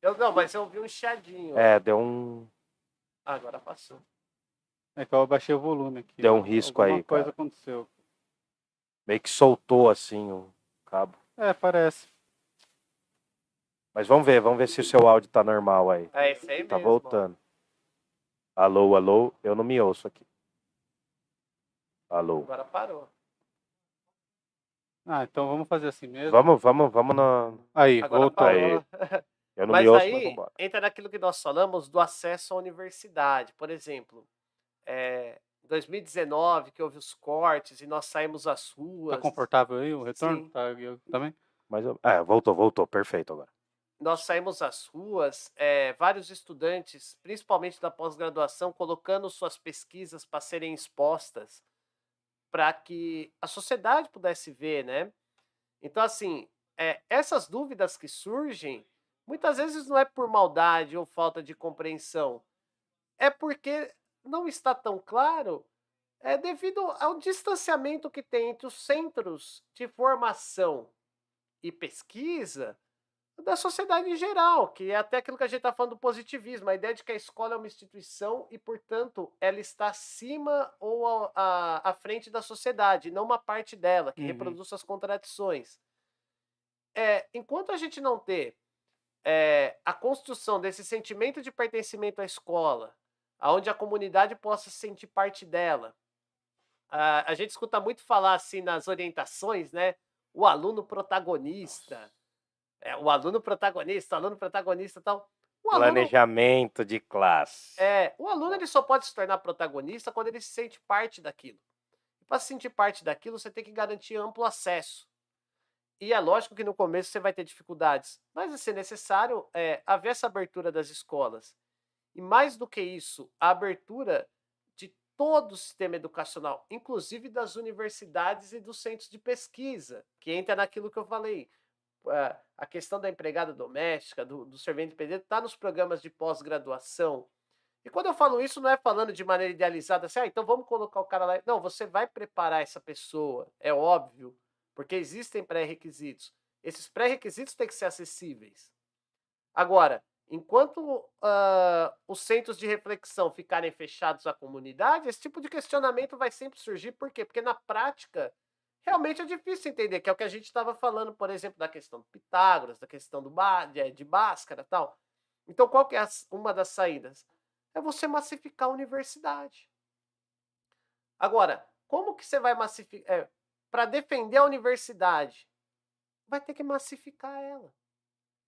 Eu não, mas eu ouvi um chiadinho. É, deu um. Agora passou. É que eu abaixei o volume aqui. Deu um risco Alguma aí, coisa cara. aconteceu. Meio que soltou assim o cabo. É, parece. Mas vamos ver, vamos ver se o seu áudio tá normal aí. É isso aí Tá mesmo. voltando. Alô, alô, eu não me ouço aqui. Alô. Agora parou. Ah, então vamos fazer assim mesmo. Vamos, vamos, vamos na. Aí, Agora voltou. parou. Eu não Mas me ouço, mas aí vambora. entra naquilo que nós falamos do acesso à universidade. Por exemplo, é, em 2019, que houve os cortes e nós saímos às ruas. Tá confortável aí o retorno? Sim. Tá, eu também? Mas. É, voltou, voltou, perfeito agora. nós saímos às ruas, é, vários estudantes, principalmente da pós-graduação, colocando suas pesquisas para serem expostas para que a sociedade pudesse ver, né? Então, assim, é, essas dúvidas que surgem, muitas vezes não é por maldade ou falta de compreensão, é porque não está tão claro é devido ao distanciamento que tem entre os centros de formação e pesquisa da sociedade em geral, que é até aquilo que a gente está falando do positivismo, a ideia de que a escola é uma instituição e, portanto, ela está acima ou a- a- à frente da sociedade, não uma parte dela, que Uhum. reproduz suas contradições. É, enquanto a gente não ter é, a construção desse sentimento de pertencimento à escola, aonde a comunidade possa se sentir parte dela, a, a gente escuta muito falar assim nas orientações, né? O aluno protagonista. É, o aluno protagonista, o aluno protagonista tal. Aluno, Planejamento de classe. é, o aluno ele só pode se tornar protagonista quando ele se sente parte daquilo. Para se sentir parte daquilo, você tem que garantir amplo acesso. E é lógico que no começo você vai ter dificuldades, mas vai ser necessário é, haver essa abertura das escolas. E mais do que isso, a abertura de todo o sistema educacional, inclusive das universidades e dos centros de pesquisa, que entra naquilo que eu falei. Ah, A questão da empregada doméstica, do, do servente pedreiro, está nos programas de pós-graduação. E quando eu falo isso, não é falando de maneira idealizada, assim, ah, então vamos colocar o cara lá. Não, você vai preparar essa pessoa, é óbvio, porque existem pré-requisitos. Esses pré-requisitos têm que ser acessíveis. Agora, enquanto ah, os centros de reflexão ficarem fechados à comunidade, esse tipo de questionamento vai sempre surgir. Por quê? Porque na prática, realmente é difícil entender, que é o que a gente estava falando, por exemplo, da questão do Pitágoras, da questão do Bá- de, de Bhaskara tal. Então, qual que é uma das saídas? É você massificar a universidade. Agora, como que você vai massificar? Para defender a universidade, vai ter que massificar ela.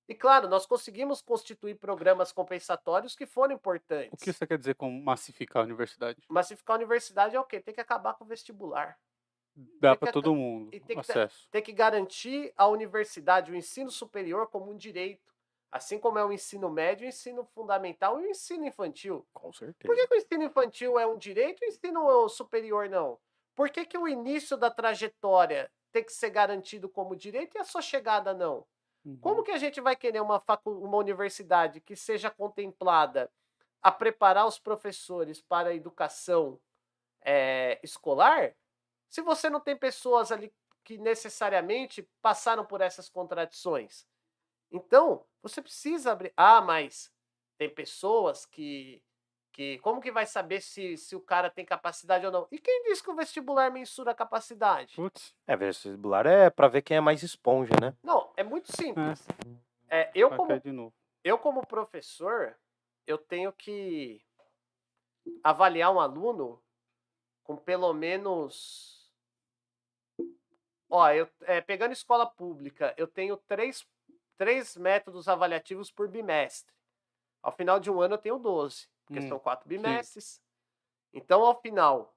E claro, nós conseguimos constituir programas compensatórios que foram importantes. O que você quer dizer com massificar a universidade? Massificar a universidade é o quê? Tem que acabar com o vestibular. Dá para que todo mundo e tem que acesso. Tem que garantir a universidade, o ensino superior, como um direito. Assim como é o ensino médio, o ensino fundamental e o ensino infantil. Com certeza. Por que, que o ensino infantil é um direito e o ensino superior não? Por que, que o início da trajetória tem que ser garantido como direito e a sua chegada não? Uhum. Como que a gente vai querer uma, facu uma universidade que seja contemplada a preparar os professores para a educação eh, escolar se você não tem pessoas ali que necessariamente passaram por essas contradições? Então, você precisa abrir. Ah, mas tem pessoas que. Que como que vai saber se, se o cara tem capacidade ou não? E quem diz que o vestibular mensura a capacidade? Putz, É, vestibular é pra ver quem é mais esponja, né? Não, é muito simples. É, eu, vai como eu como professor, eu tenho que avaliar um aluno com pelo menos. Ó, eu, é, pegando escola pública, eu tenho três, três métodos avaliativos por bimestre. Ao final de um ano eu tenho 12, porque Hum, são quatro bimestres. Então, ao final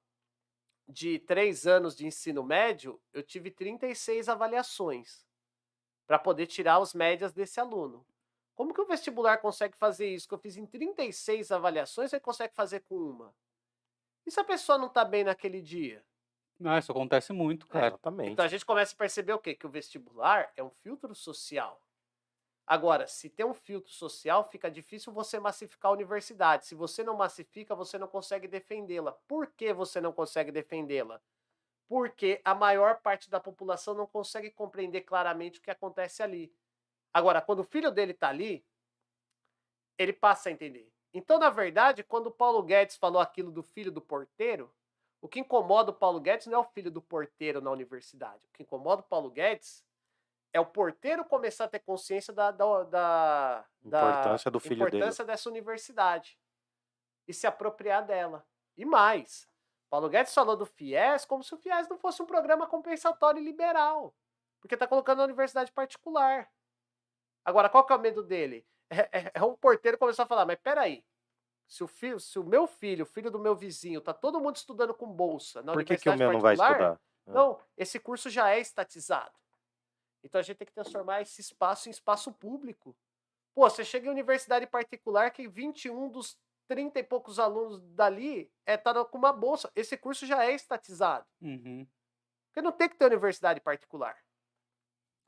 de três anos de ensino médio, eu tive 36 avaliações para poder tirar os médias desse aluno. Como que o vestibular consegue fazer isso? Que eu fiz em 36 avaliações, ele consegue fazer com uma. E se a pessoa não está bem naquele dia? Ah, isso acontece muito, cara. Exatamente. Então a gente começa a perceber o quê? Que o vestibular é um filtro social. Agora, se tem um filtro social, fica difícil você massificar a universidade. Se você não massifica, você não consegue defendê-la. Por que você não consegue defendê-la? Porque a maior parte da população não consegue compreender claramente o que acontece ali. Agora, quando o filho dele está ali, ele passa a entender. Então, na verdade, quando o Paulo Guedes falou aquilo do filho do porteiro, o que incomoda o Paulo Guedes não é o filho do porteiro na universidade. O que incomoda o Paulo Guedes é o porteiro começar a ter consciência da, da, da, da Importância do filho dele. importância dessa universidade e se apropriar dela. E mais, Paulo Guedes falou do FIES como se o FIES não fosse um programa compensatório e liberal, porque está colocando a universidade particular. Agora, qual que é o medo dele? É, é, é o porteiro começar a falar, mas peraí, se o, filho, se o meu filho, o filho do meu vizinho, tá todo mundo estudando com bolsa na Por que, que o universidade meu não vai estudar? Ah. não, esse curso já é estatizado. Então a gente tem que transformar esse espaço em espaço público. Pô, você chega em universidade particular que 21 dos 30 e poucos alunos dali é tá com uma bolsa. Esse curso já é estatizado. Uhum. Porque não tem que ter universidade particular.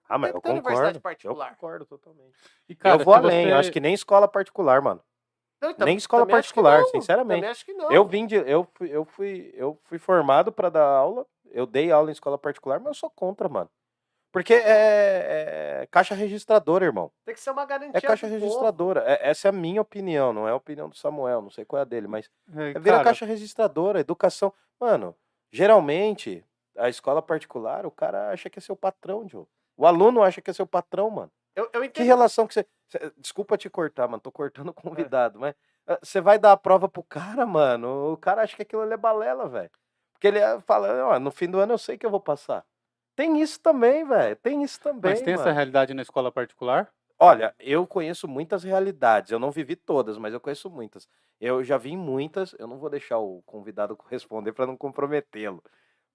Ah, mas eu concordo. Eu particular. concordo totalmente. E, cara, eu vou além, eu você- acho que nem escola particular, mano. Não, então, Nem escola também acho que particular, não, sinceramente. Também acho que não. Eu vim de. Eu fui, eu fui, eu fui formado para dar aula. Eu dei aula em escola particular, mas eu sou contra, mano. Porque é, é caixa registradora, irmão. Tem que ser uma garantia. É caixa do povo. registradora. É- essa é a minha opinião, não é a opinião do Samuel. Não sei qual é a dele, mas É, é vira cara, caixa registradora, educação. Mano, geralmente, a escola particular, o cara acha que é seu patrão, Joe. O aluno acha que é seu patrão, mano. Eu, eu Que entendo. relação que você. cê- Desculpa te cortar, mano. Tô cortando o convidado, mas ah, você vai dar a prova pro cara, mano. O cara acha que aquilo ali é balela, velho. Porque ele ah, fala, ó, no fim do ano eu sei que eu vou passar. Tem isso também, velho. Tem isso também. Mas tem essa mano. realidade na escola particular? Olha, eu conheço muitas realidades. Eu não vivi todas, mas eu conheço muitas. Eu já vi muitas. Eu não vou deixar o convidado responder para não comprometê-lo.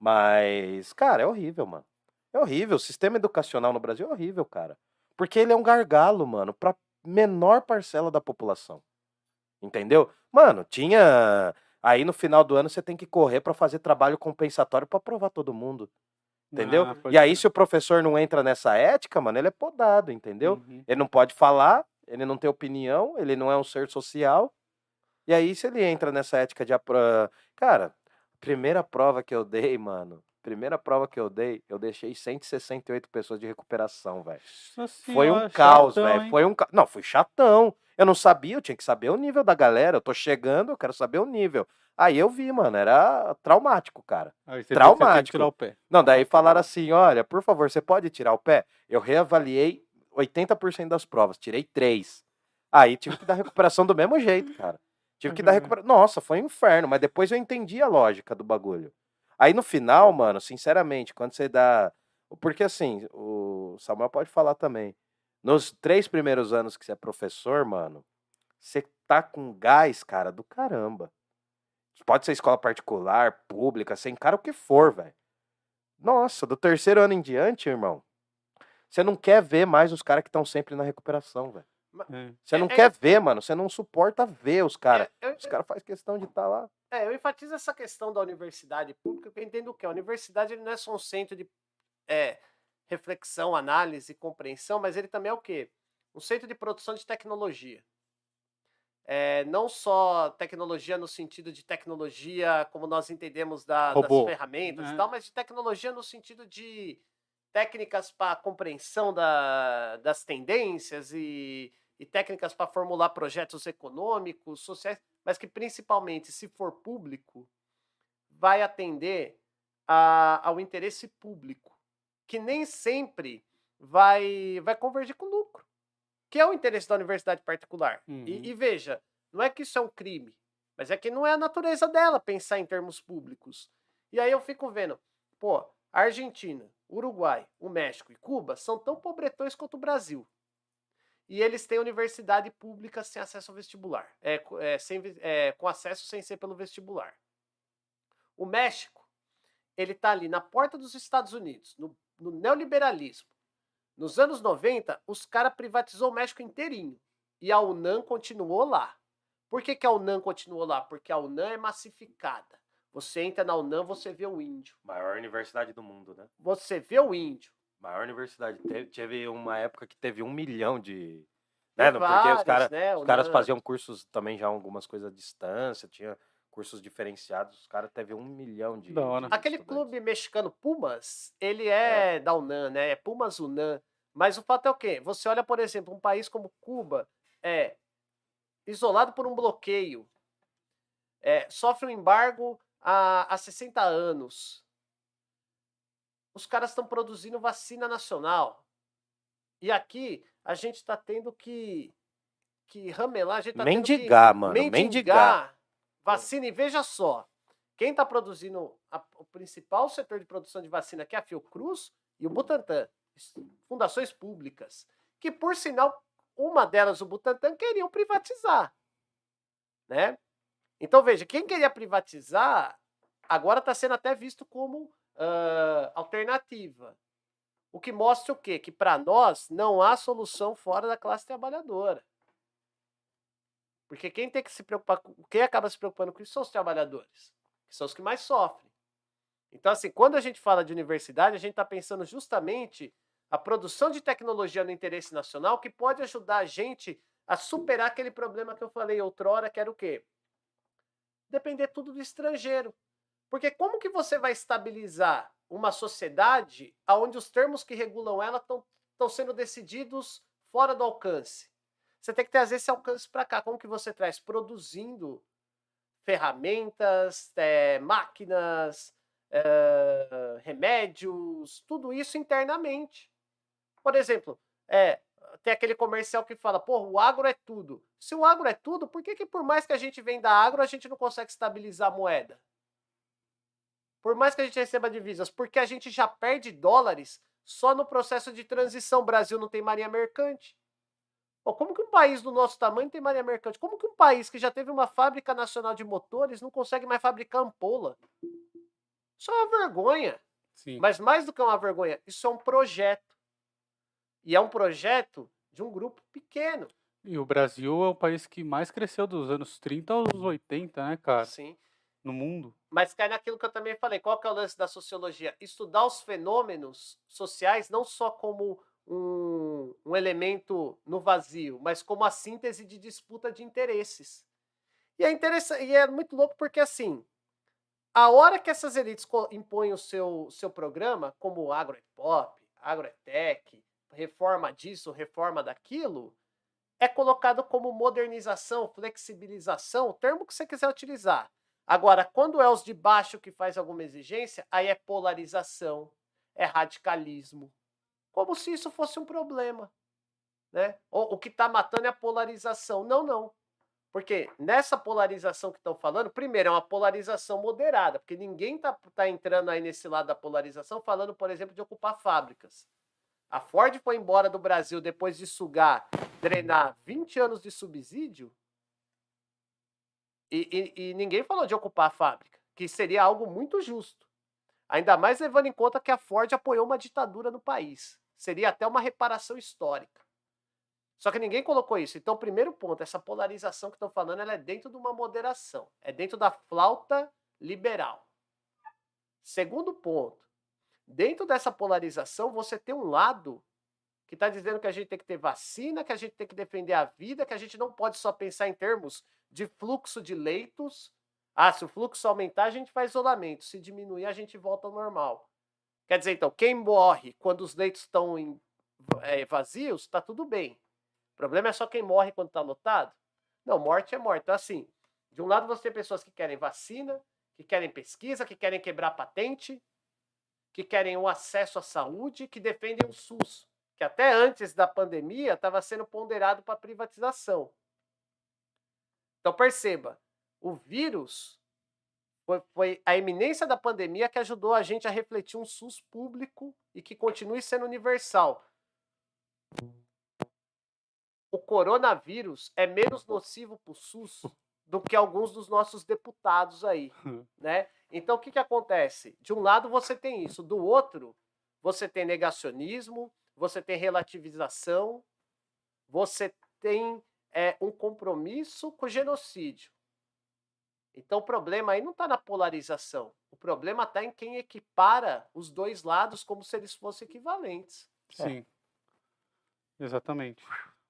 Mas, cara, é horrível, mano. É horrível. O sistema educacional no Brasil é horrível, cara. Porque ele é um gargalo, mano, pra menor parcela da população. Entendeu? Mano, tinha. Aí no final do ano você tem que correr pra fazer trabalho compensatório pra provar todo mundo. Entendeu? Ah, e aí, crer. se o professor não entra nessa ética, mano, ele é podado, entendeu? Uhum. Ele não pode falar, ele não tem opinião, ele não é um ser social. E aí, se ele entra nessa ética de. Cara, primeira prova que eu dei, mano. Primeira prova que eu dei, eu deixei 168 pessoas de recuperação, velho. Foi um caos, velho. Foi um ca... Não, fui chatão. Eu não sabia, eu tinha que saber o nível da galera. Eu tô chegando, eu quero saber o nível. Aí eu vi, mano, era traumático, cara. Aí você tem- você tem que traumático. tirar o pé. Não, daí falaram assim: olha, por favor, você pode tirar o pé? Eu reavaliei 80% das provas, tirei 3. Aí tive que dar recuperação do mesmo jeito, cara. Tive que dar Uhum. recuperação. Nossa, foi um inferno, mas depois eu entendi a lógica do bagulho. Aí no final, mano, sinceramente, quando você dá. Porque assim, o Samuel pode falar também. Nos três primeiros anos que você é professor, mano, você tá com gás, cara, do caramba. Pode ser escola particular, pública, você encara o que for, velho. Nossa, do terceiro ano em diante, irmão, você não quer ver mais os caras que estão sempre na recuperação, velho. É. Você não É- é- quer ver, mano. Você não suporta ver os caras. É, eu, Os caras fazem questão de estar lá. é, eu enfatizo essa questão da universidade pública, porque eu entendo o que? A universidade ele não é só um centro de é, reflexão, análise, compreensão, mas ele também é o quê? Um centro de produção de tecnologia. É, não só tecnologia no sentido de tecnologia como nós entendemos da- das ferramentas e né? tal, mas de tecnologia no sentido de técnicas para compreensão da- das tendências e, e técnicas para formular projetos econômicos, sociais, mas que principalmente, se for público, vai atender a- ao interesse público, que nem sempre vai, vai convergir com lucro, que é o interesse da universidade particular. Uhum. E, e veja, não é que isso é um crime, mas é que não é a natureza dela pensar em termos públicos. E aí eu fico vendo, pô, a Argentina, Uruguai, o México e Cuba são tão pobretões quanto o Brasil. E eles têm universidade pública sem acesso ao vestibular, é, é, sem é, com acesso sem ser pelo vestibular. O México, ele está ali na porta dos Estados Unidos, no, no neoliberalismo. Nos anos 90, os caras privatizou o México inteirinho. E a UNAM continuou lá. Por que, que a UNAM continuou lá? Porque a UNAM é massificada. Você entra na UNAM, você vê o índio. Maior universidade do mundo, né? Você vê o índio. Maior universidade. Teve, teve uma época que teve um milhão de. Né? Porque os, cara, né? os caras faziam cursos também já algumas coisas à distância, tinha cursos diferenciados. Os caras teve um milhão de. Da hora. de Aquele clube mexicano Pumas, ele é, da UNAM, né? É Pumas UNAM. Mas o fato é o quê? Você olha, por exemplo, um país como Cuba, é isolado por um bloqueio, é, sofre um embargo há, há 60 anos. Os caras estão produzindo vacina nacional. E aqui a gente está tendo que, que ramelar, a gente tá tendo que Mendigar, mano. Mendigar. mendigar vacina. E veja só, quem está produzindo a- o principal setor de produção de vacina aqui é a Fiocruz e o Butantan, es- fundações públicas, que por sinal uma delas, o Butantan, queriam privatizar, né? Então veja, quem queria privatizar agora está sendo até visto como ah, alternativa. O que mostra o quê? Que para nós não há solução fora da classe trabalhadora. Porque quem tem que se preocupar, quem acaba se preocupando com isso são os trabalhadores, que são os que mais sofrem. Então, assim, quando a gente fala de universidade, a gente está pensando justamente a produção de tecnologia no interesse nacional que pode ajudar a gente a superar aquele problema que eu falei outrora, que era o quê? Depender tudo do estrangeiro. Porque como que você vai estabilizar uma sociedade onde os termos que regulam ela estão sendo decididos fora do alcance? Você tem que trazer esse alcance para cá. Como que você traz? Produzindo ferramentas, é, máquinas, é, remédios, tudo isso internamente. Por exemplo, é, tem aquele comercial que fala, pô, o agro é tudo. Se o agro é tudo, por que, que por mais que a gente venda agro, a gente não consegue estabilizar a moeda? Por mais que a gente receba divisas, porque a gente já perde dólares só no processo de transição. O Brasil não tem marinha mercante. Como que um país do nosso tamanho tem marinha mercante? Como que um país que já teve uma fábrica nacional de motores não consegue mais fabricar ampola? Isso é uma vergonha. Sim. Mas mais do que uma vergonha, isso é um projeto. E é um projeto de um grupo pequeno. E o Brasil é o país que mais cresceu dos anos 30 aos 80, né, cara? Sim. No mundo. Mas cai naquilo que eu também falei. Qual que é o lance da sociologia? Estudar os fenômenos sociais não só como um, um elemento no vazio, mas como a síntese de disputa de interesses. E é interessante, e é muito louco porque assim, a hora que essas elites impõem o seu, seu programa, como agro pop, agro é tech, reforma disso, reforma daquilo, é colocado como modernização, flexibilização, o termo que você quiser utilizar. Agora, quando é os de baixo que faz alguma exigência, aí é polarização, é radicalismo. Como se isso fosse um problema. Né? O, o que está matando é a polarização. Não, não. Porque nessa polarização que estão falando, primeiro, é uma polarização moderada, porque ninguém está tá entrando aí nesse lado da polarização falando, por exemplo, de ocupar fábricas. A Ford foi embora do Brasil depois de sugar, drenar 20 anos de subsídio e, e, e ninguém falou de ocupar a fábrica, que seria algo muito justo. Ainda mais levando em conta que a Ford apoiou uma ditadura no país. Seria até uma reparação histórica. Só que ninguém colocou isso. Então, primeiro ponto, essa polarização que estão falando, ela é dentro de uma moderação. É dentro da flauta liberal. Segundo ponto, Dentro dessa polarização, você tem um lado que está dizendo que a gente tem que ter vacina, que a gente tem que defender a vida, que a gente não pode só pensar em termos de fluxo de leitos. Ah, se o fluxo aumentar, a gente faz isolamento. Se diminuir, a gente volta ao normal. Quer dizer, então, quem morre quando os leitos estão é, vazios, está tudo bem. O problema é só quem morre quando está lotado? Não, morte é morte. Então, assim, de um lado você tem pessoas que querem vacina, que querem pesquisa, que querem quebrar patente, que querem o acesso à saúde, que defendem o SUS, que até antes da pandemia estava sendo ponderado para privatização. Então perceba, o vírus foi, foi, a eminência da pandemia que ajudou a gente a refletir um SUS público e que continue sendo universal. O coronavírus é menos nocivo para o SUS do que alguns dos nossos deputados aí, né? Então, o que, que acontece? De um lado você tem isso, do outro você tem negacionismo, você tem relativização, você tem é, um compromisso com o genocídio. Então, o problema aí não está na polarização. O problema está em quem equipara os dois lados como se eles fossem equivalentes. Sim. É. Exatamente.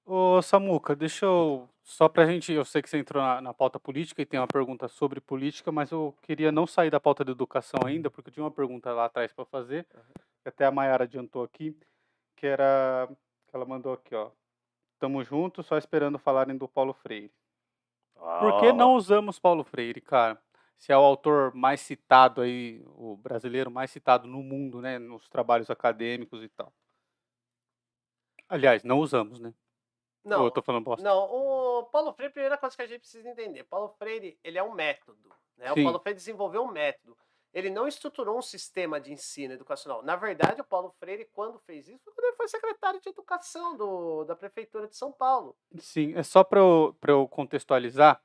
Ô, Samuca, deixa eu. Só pra gente. Eu sei que você entrou na, na pauta política e tem uma pergunta sobre política, mas eu queria não sair da pauta da educação ainda, porque eu tinha uma pergunta lá atrás para fazer, que até a Mayara adiantou aqui, que era. que ela mandou aqui, ó. Tamo juntos, só esperando falarem do Paulo Freire. Por que não usamos Paulo Freire, cara? Se é o autor mais citado aí, o brasileiro mais citado no mundo, né? Nos trabalhos acadêmicos e tal. Aliás, não usamos, né? Não, Ou eu tô falando bosta? não, o Paulo Freire, primeira coisa que a gente precisa entender, Paulo Freire, ele é um método, né? O. Paulo Freire desenvolveu um método. Ele não estruturou um sistema de ensino educacional. Na verdade, o Paulo Freire, quando fez isso, foi quando ele foi secretário de educação do, da Prefeitura de São Paulo. Sim, é só para eu, pra eu contextualizar.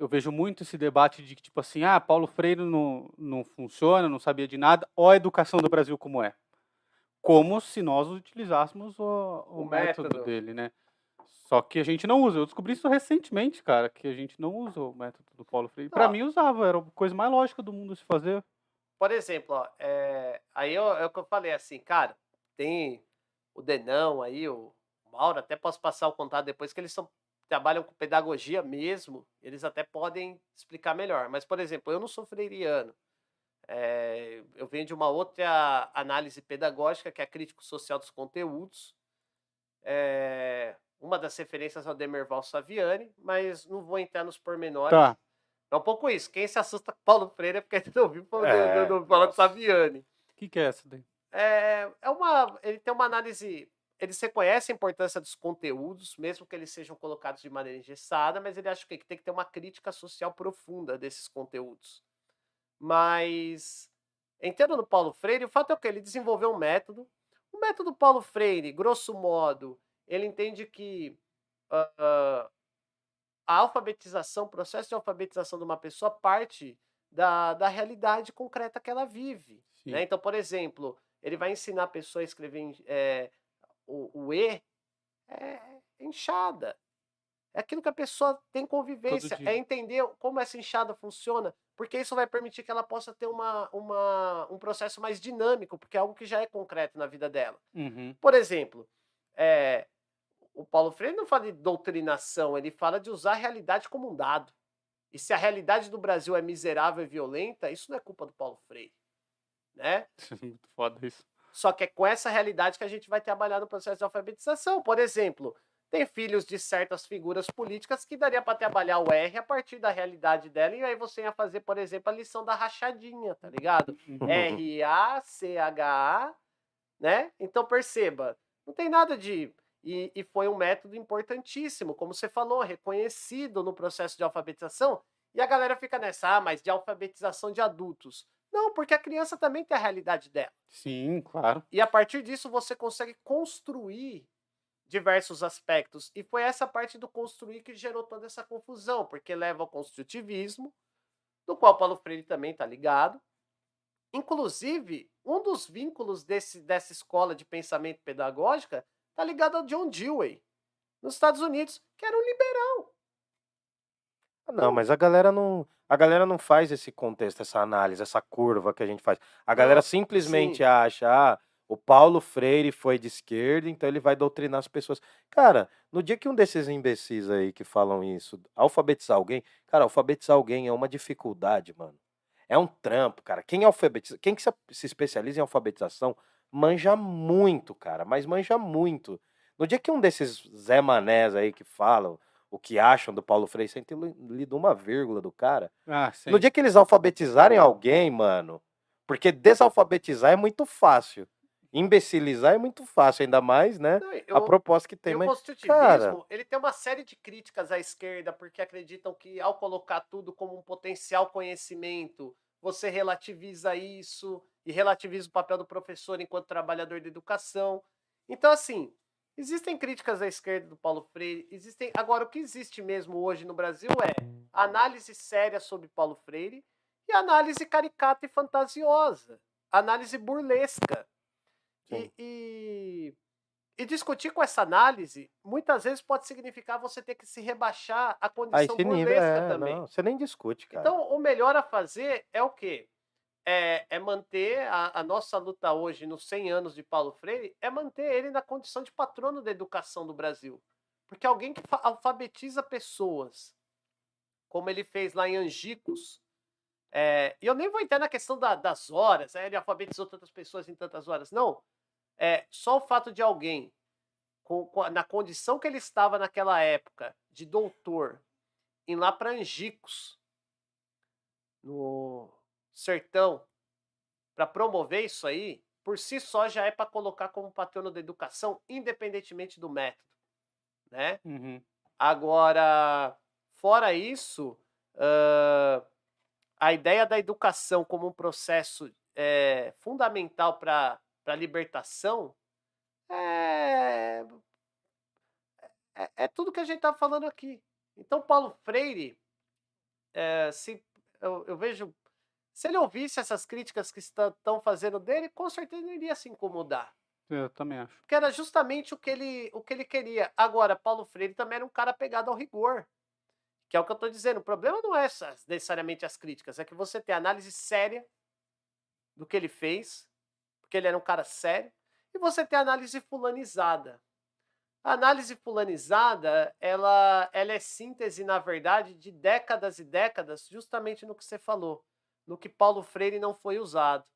Eu vejo muito esse debate de que, tipo assim, ah, Paulo Freire não, não funciona, não sabia de nada, ó a educação do Brasil como é. Como se nós utilizássemos o, o, O método. método. dele, né? Só que a gente não usa. Eu descobri isso recentemente, cara, que a gente não usa o método do Paulo Freire. Para mim, usava, era a coisa mais lógica do mundo se fazer. Por exemplo, ó, é, aí eu- é o que eu falei assim, cara, tem o Denão aí, o Mauro, até posso passar o contato depois, que eles são trabalham com pedagogia mesmo, eles até podem explicar melhor. Mas, por exemplo, eu não sou freiriano. É, eu venho de uma outra análise pedagógica, que é a crítico social dos conteúdos. É, uma das referências ao Demerval Saviani, mas não vou entrar nos pormenores. Tá. É um pouco isso. Quem se assusta com Paulo Freire é porque ainda não ouviu falar É, falar nossa. Saviani. O que, que é essa daí? É, é uma, ele tem uma análise. Eles reconhecem a importância dos conteúdos, mesmo que eles sejam colocados de maneira engessada, mas ele acha que tem que ter uma crítica social profunda desses conteúdos. Mas, entrando no Paulo Freire, o fato é o que ele desenvolveu um método. O método Paulo Freire, grosso modo, ele entende que ah, a alfabetização, o processo de alfabetização de uma pessoa parte da, da realidade concreta que ela vive. Né? Então, por exemplo, ele vai ensinar a pessoa a escrever é, o, o E é enxada. É aquilo que a pessoa tem convivência, é entender como essa enxada funciona, porque isso vai permitir que ela possa ter uma, uma, um processo mais dinâmico, porque é algo que já é concreto na vida dela. Uhum. Por exemplo, é, o Paulo Freire não fala de doutrinação, ele fala de usar a realidade como um dado. E se a realidade do Brasil é miserável e violenta, isso não é culpa do Paulo Freire. Né? Muito foda isso. Só que é com essa realidade que a gente vai trabalhar no processo de alfabetização. Por exemplo, tem filhos de certas figuras políticas que daria para trabalhar o R a partir da realidade dela, e aí você ia fazer, por exemplo, a lição da rachadinha, tá ligado? R-A-C-H-A, né? Então perceba, não tem nada de. E, e foi um método importantíssimo, como você falou, reconhecido no processo de alfabetização. E a galera fica nessa, ah, mas de alfabetização de adultos. Não, porque a criança também tem a realidade dela. Sim, claro. E a partir disso você consegue construir diversos aspectos. E foi essa parte do construir que gerou toda essa confusão, porque leva ao construtivismo, do qual Paulo Freire também está ligado. Inclusive, um dos vínculos desse, dessa escola de pensamento pedagógica está ligado ao John Dewey, nos Estados Unidos, que era um liberal. Ah, Não, mas a galera não, a galera não faz esse contexto, essa análise, essa curva que a gente faz. A galera Não, simplesmente sim. acha, ah, o Paulo Freire foi de esquerda, então ele vai doutrinar as pessoas. Cara, no dia que um desses imbecis aí que falam isso, alfabetizar alguém, cara, alfabetizar alguém é uma dificuldade, mano. É um trampo, cara. Quem alfabetiza, quem que se especializa em alfabetização manja muito, cara, mas manja muito. No dia que um desses Zé Manés aí que falam o que acham do Paulo Freire sem ter li- lido uma vírgula do cara, Ah, no dia que eles alfabetizarem alguém, mano, porque desalfabetizar é muito fácil. Imbecilizar é muito fácil, ainda mais, né? Não, A eu- proposta que tem, e o mas construtivismo, cara- ele tem uma série de críticas à esquerda, porque acreditam que ao colocar tudo como um potencial conhecimento, você relativiza isso e relativiza o papel do professor enquanto trabalhador da educação. Então, assim, existem críticas à esquerda do Paulo Freire, existem. Agora, o que existe mesmo hoje no Brasil é análise séria sobre Paulo Freire e análise caricata e fantasiosa, análise burlesca. E, e, e discutir com essa análise, muitas vezes pode significar você ter que se rebaixar a aí condição nível, burlesca é, também. não, você nem discute, cara. Então, o melhor a fazer é o quê? É, é manter a, a nossa luta hoje, nos 100 anos de Paulo Freire, é manter ele na condição de patrono da educação do Brasil. Porque alguém que fa- alfabetiza pessoas, como ele fez lá em Angicos, é, e eu nem vou entrar na questão da- das horas, é, ele alfabetizou tantas pessoas em tantas horas. Não. É, só o fato de alguém, com- com na condição que ele estava naquela época, de doutor, para Angicos, no sertão, para promover isso aí, por si só já é para colocar como patrono da educação, independentemente do método, né? Uhum. Agora, fora isso, ãh, a ideia da educação como um processo eh, fundamental para a libertação é, é, é tudo que a gente está falando aqui. Então, Paulo Freire, eh, se, eu, eu vejo, se ele ouvisse essas críticas que estão fazendo dele, com certeza não iria se incomodar. Eu também acho. Porque era justamente o que ele, o que ele queria. Agora, Paulo Freire também era um cara pegado ao rigor. Que é o que eu estou dizendo. O problema não é essas- necessariamente as críticas, é que você tem análise séria do que ele fez, porque ele era um cara sério, e você tem análise fulanizada. A análise fulanizada, ela, ela é síntese, na verdade, de décadas e décadas, justamente no que você falou, no que Paulo Freire não foi usado,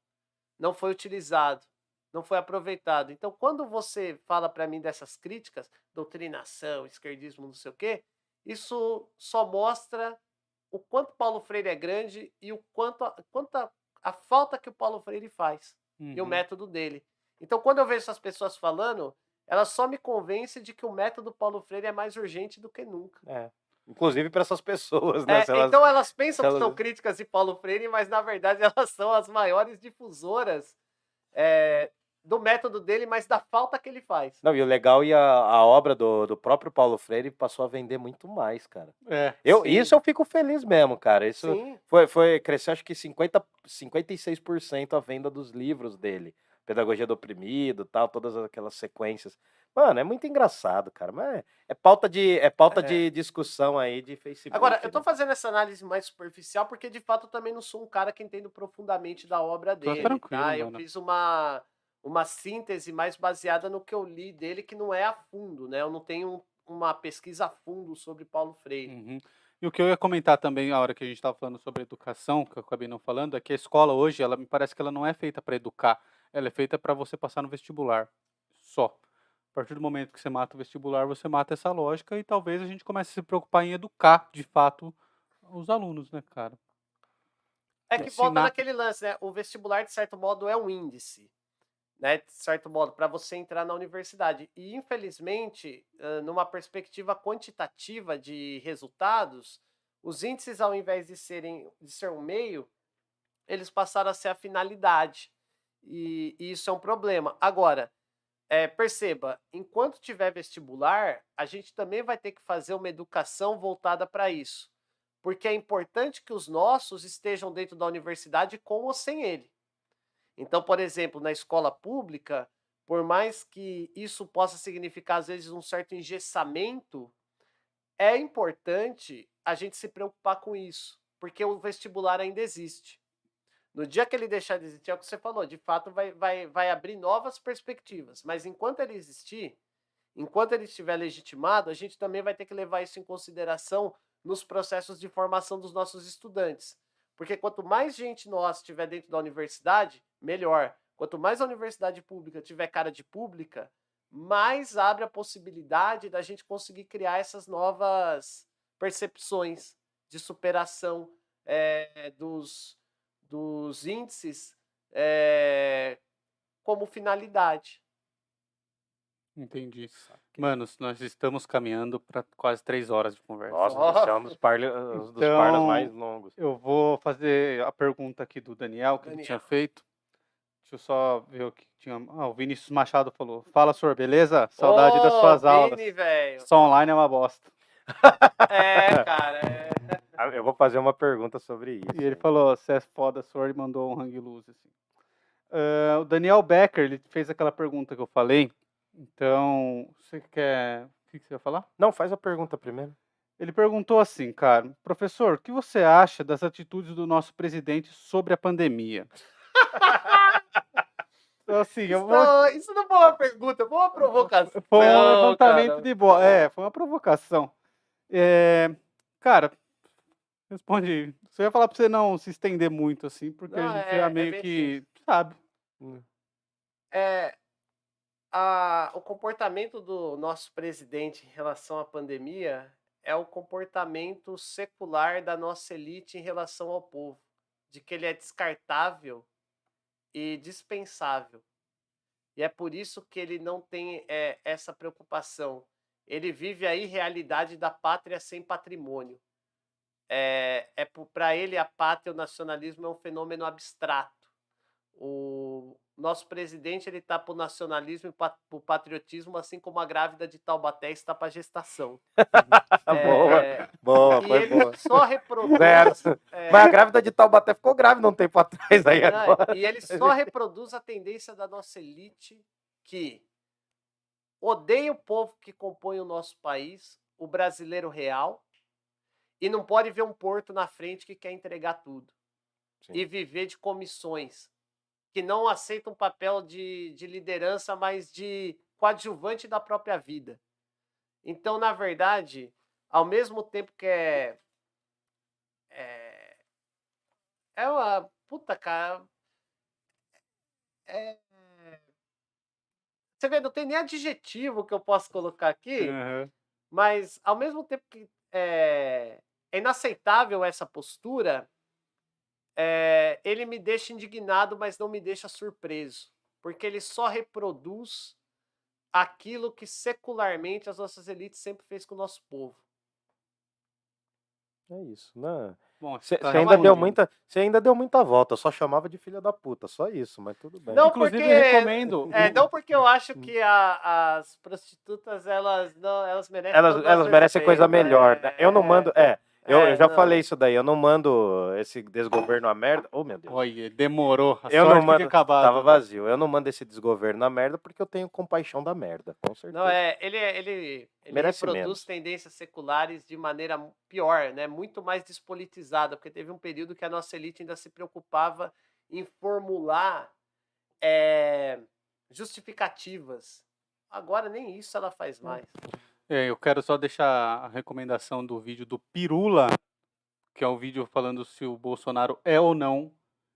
não foi utilizado, não foi aproveitado. Então, quando você fala para mim dessas críticas, doutrinação, esquerdismo, não sei o quê, isso só mostra o quanto Paulo Freire é grande e o quanto a, quanto a, a falta que o Paulo Freire faz Uhum. e o método dele. Então, quando eu vejo essas pessoas falando, elas só me convencem de que o método Paulo Freire é mais urgente do que nunca. É. Inclusive para essas pessoas, né? É, elas- Então elas pensam que são críticas de Paulo Freire, mas na verdade elas são as maiores difusoras é, do método dele, mas da falta que ele faz. Não, e o legal e a, a obra do, do próprio Paulo Freire passou a vender muito mais, cara. É. Eu, Sim. isso eu fico feliz mesmo, cara. Isso Sim, foi, foi cresceu acho que 50, 56% a venda dos livros dele. Pedagogia do oprimido, tal, todas aquelas sequências. Mano, é muito engraçado, cara. Mas é, é pauta de é pauta É. de discussão aí de Facebook. Agora, eu tô né? fazendo essa análise mais superficial porque, de fato, eu também não sou um cara que entendo profundamente da obra dele. tranquilo, tá? Eu mano. fiz uma, uma síntese mais baseada no que eu li dele, que não é a fundo, né? Eu não tenho uma pesquisa a fundo sobre Paulo Freire. Uhum. E o que eu ia comentar também, a hora que a gente estava falando sobre educação, que eu acabei não falando, é que a escola hoje, ela me parece que ela não é feita para educar, ela é feita para você passar no vestibular. Só. A partir do momento que você mata o vestibular, você mata essa lógica e talvez a gente comece a se preocupar em educar, de fato, os alunos, né, cara? É que volta naquele lance, né? O vestibular, de certo modo, é um índice, né? De certo modo, para você entrar na universidade. E, infelizmente, numa perspectiva quantitativa de resultados, os índices, ao invés de serem de ser um meio, eles passaram a ser a finalidade. E, e isso é um problema. Agora, é, perceba, enquanto tiver vestibular, a gente também vai ter que fazer uma educação voltada para isso porque é importante que os nossos estejam dentro da universidade com ou sem ele. Então, por exemplo, na escola pública, por mais que isso possa significar, às vezes, um certo engessamento, é importante a gente se preocupar com isso, porque o vestibular ainda existe. No dia que ele deixar de existir, é o que você falou, de fato vai, vai, vai abrir novas perspectivas, mas enquanto ele existir, enquanto ele estiver legitimado, a gente também vai ter que levar isso em consideração nos processos de formação dos nossos estudantes. Porque quanto mais gente nossa estiver dentro da universidade, melhor. Quanto mais a universidade pública tiver cara de pública, mais abre a possibilidade da gente conseguir criar essas novas percepções de superação eh, dos, dos índices eh, como finalidade. Entendi. Manos, nós estamos caminhando para quase três horas de conversa. Nossa, Nossa. esse é um dos, parle, dos parlas Então, mais longos. Eu vou fazer a pergunta aqui do Daniel, que ele tinha Daniel. feito. Deixa eu só ver o que tinha. Ah, o Vinícius Machado falou. Fala, senhor, beleza? Saudade das Ô, suas aulas. Vini, velho. Só online é uma bosta. É, cara. é. Ah, Eu vou fazer uma pergunta sobre isso. E ele falou, você é foda, senhor, e mandou um hang loose, assim. Ah, o Daniel Becker, ele fez aquela pergunta que eu falei. Então, você quer... O que você ia falar? Não, faz a pergunta primeiro. Ele perguntou assim, cara, professor, o que você acha das atitudes do nosso presidente sobre a pandemia? Então, assim, eu Isso vou não, isso não foi uma pergunta, foi uma provocação. Foi um levantamento cara. de bola. É, foi uma provocação. É, cara, responde aí. Você ia falar pra você não se estender muito, assim, porque Não, a gente é- já é meio bem que sabe. É, a- o comportamento do nosso presidente em relação à pandemia é o comportamento secular da nossa elite em relação ao povo, de que ele é descartável e dispensável. E é por isso que ele não tem é, essa preocupação. Ele vive a irrealidade da pátria sem patrimônio. É, é para ele a pátria, o nacionalismo é um fenômeno abstrato. O nosso presidente ele está para o nacionalismo e para o patriotismo, assim como a grávida de Taubaté está para a gestação. boa, É, boa, e foi ele boa. só reproduz. É, Mas a grávida de Taubaté ficou grávida um tempo atrás aí não, agora. e ele só reproduz a tendência da nossa elite que odeia o povo que compõe o nosso país, o brasileiro real, e não pode ver um porto na frente que quer entregar tudo. Sim. E viver de comissões, que não aceitam papel de, de liderança, mas de coadjuvante da própria vida. Então, na verdade, ao mesmo tempo que é. É, é uma. Puta, cara. É, você vê, não tem nem adjetivo que eu possa colocar aqui, Aham. mas ao mesmo tempo que é, é inaceitável essa postura, é, ele me deixa indignado, mas não me deixa surpreso, porque ele só reproduz aquilo que secularmente as nossas elites sempre fez com o nosso povo. É isso, né? Bom, Você tá ainda deu respondido. muita, você ainda deu muita volta, eu só chamava de filha da puta, só isso, mas tudo bem. Não, Inclusive, porque- eu recomendo. É, não porque eu acho que a- as prostitutas elas não elas merecem Elas, elas merecem coisa melhor, né? Eu não mando, é, eu, É, eu já não. falei isso daí, eu não mando esse desgoverno a merda. Oh, meu Deus. Olha, demorou. A Eu sorte não mando- acabado. Tava vazio. Eu não mando esse desgoverno na merda porque eu tenho compaixão da merda, com certeza. Não, é, ele, ele, ele Merece reproduz menos. tendências seculares de maneira pior, né? Muito mais despolitizada, porque teve um período que a nossa elite ainda se preocupava em formular é, justificativas. Agora nem isso ela faz mais. É, eu quero só deixar a recomendação do vídeo do Pirula, que é um vídeo falando se o Bolsonaro é ou não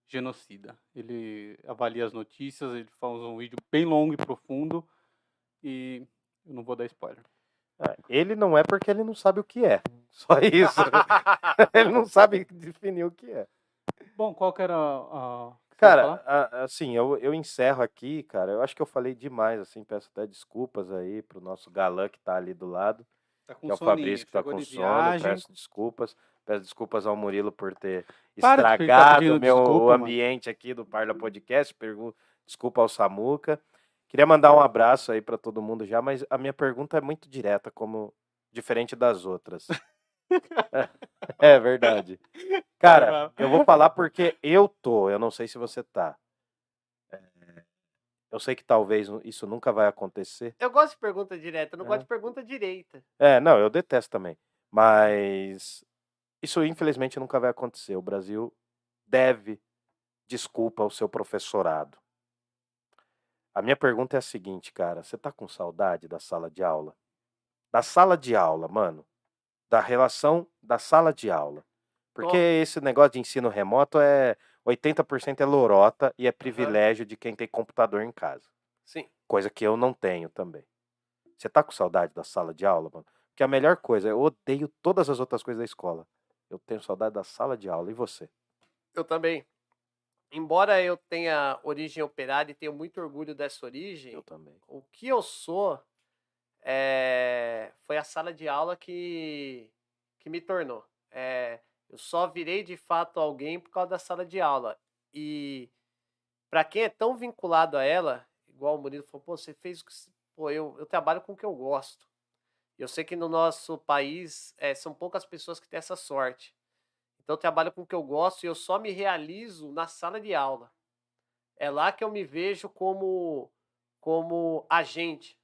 genocida. Ele avalia as notícias, ele faz um vídeo bem longo e profundo e eu não vou dar spoiler. É, Ele não é porque ele não sabe o que é. Só isso. ele não sabe definir o que é. Bom, qual que era a... Cara, a- assim, eu, eu encerro aqui, cara. Eu acho que eu falei demais, assim. Peço até desculpas aí pro nosso galã que tá ali do lado, Tá com que é o soninho, Fabrício que tá com sono. viagem. Peço desculpas. Peço desculpas ao Murilo por ter Para estragado o meu desculpa, o mano. ambiente aqui do Parla Podcast. Pergu- Desculpa ao Samuca. Queria mandar um abraço aí pra todo mundo já, mas a minha pergunta é muito direta, como diferente das outras. é, verdade. Cara, eu vou falar porque eu tô, eu não sei se você tá. É, Eu sei que talvez isso nunca vai acontecer. Eu gosto de pergunta direta, eu não É. gosto de pergunta direita. É, não, eu detesto também. Mas isso infelizmente nunca vai acontecer. O Brasil deve desculpa ao seu professorado. A minha pergunta é a seguinte, cara. Você tá com saudade da sala de aula? Da sala de aula, mano. Da relação da sala de aula. Porque esse negócio de ensino remoto é 80% é lorota e é privilégio de quem tem computador em casa. Sim. Coisa que eu não tenho também. Você tá com saudade da sala de aula, mano? Porque a melhor coisa, eu odeio todas as outras coisas da escola. Eu tenho saudade da sala de aula. E você? Eu também. Embora eu tenha origem operária e tenho muito orgulho dessa origem, Eu também. o que eu sou é, foi a sala de aula que, que me tornou. É, eu só virei de fato alguém por causa da sala de aula. E para quem é tão vinculado a ela, igual o Murilo falou, pô, você fez o que. Pô, eu, eu trabalho com o que eu gosto. Eu sei que no nosso país é, são poucas pessoas que têm essa sorte. Então eu trabalho com o que eu gosto e eu só me realizo na sala de aula. É lá que eu me vejo como como agente,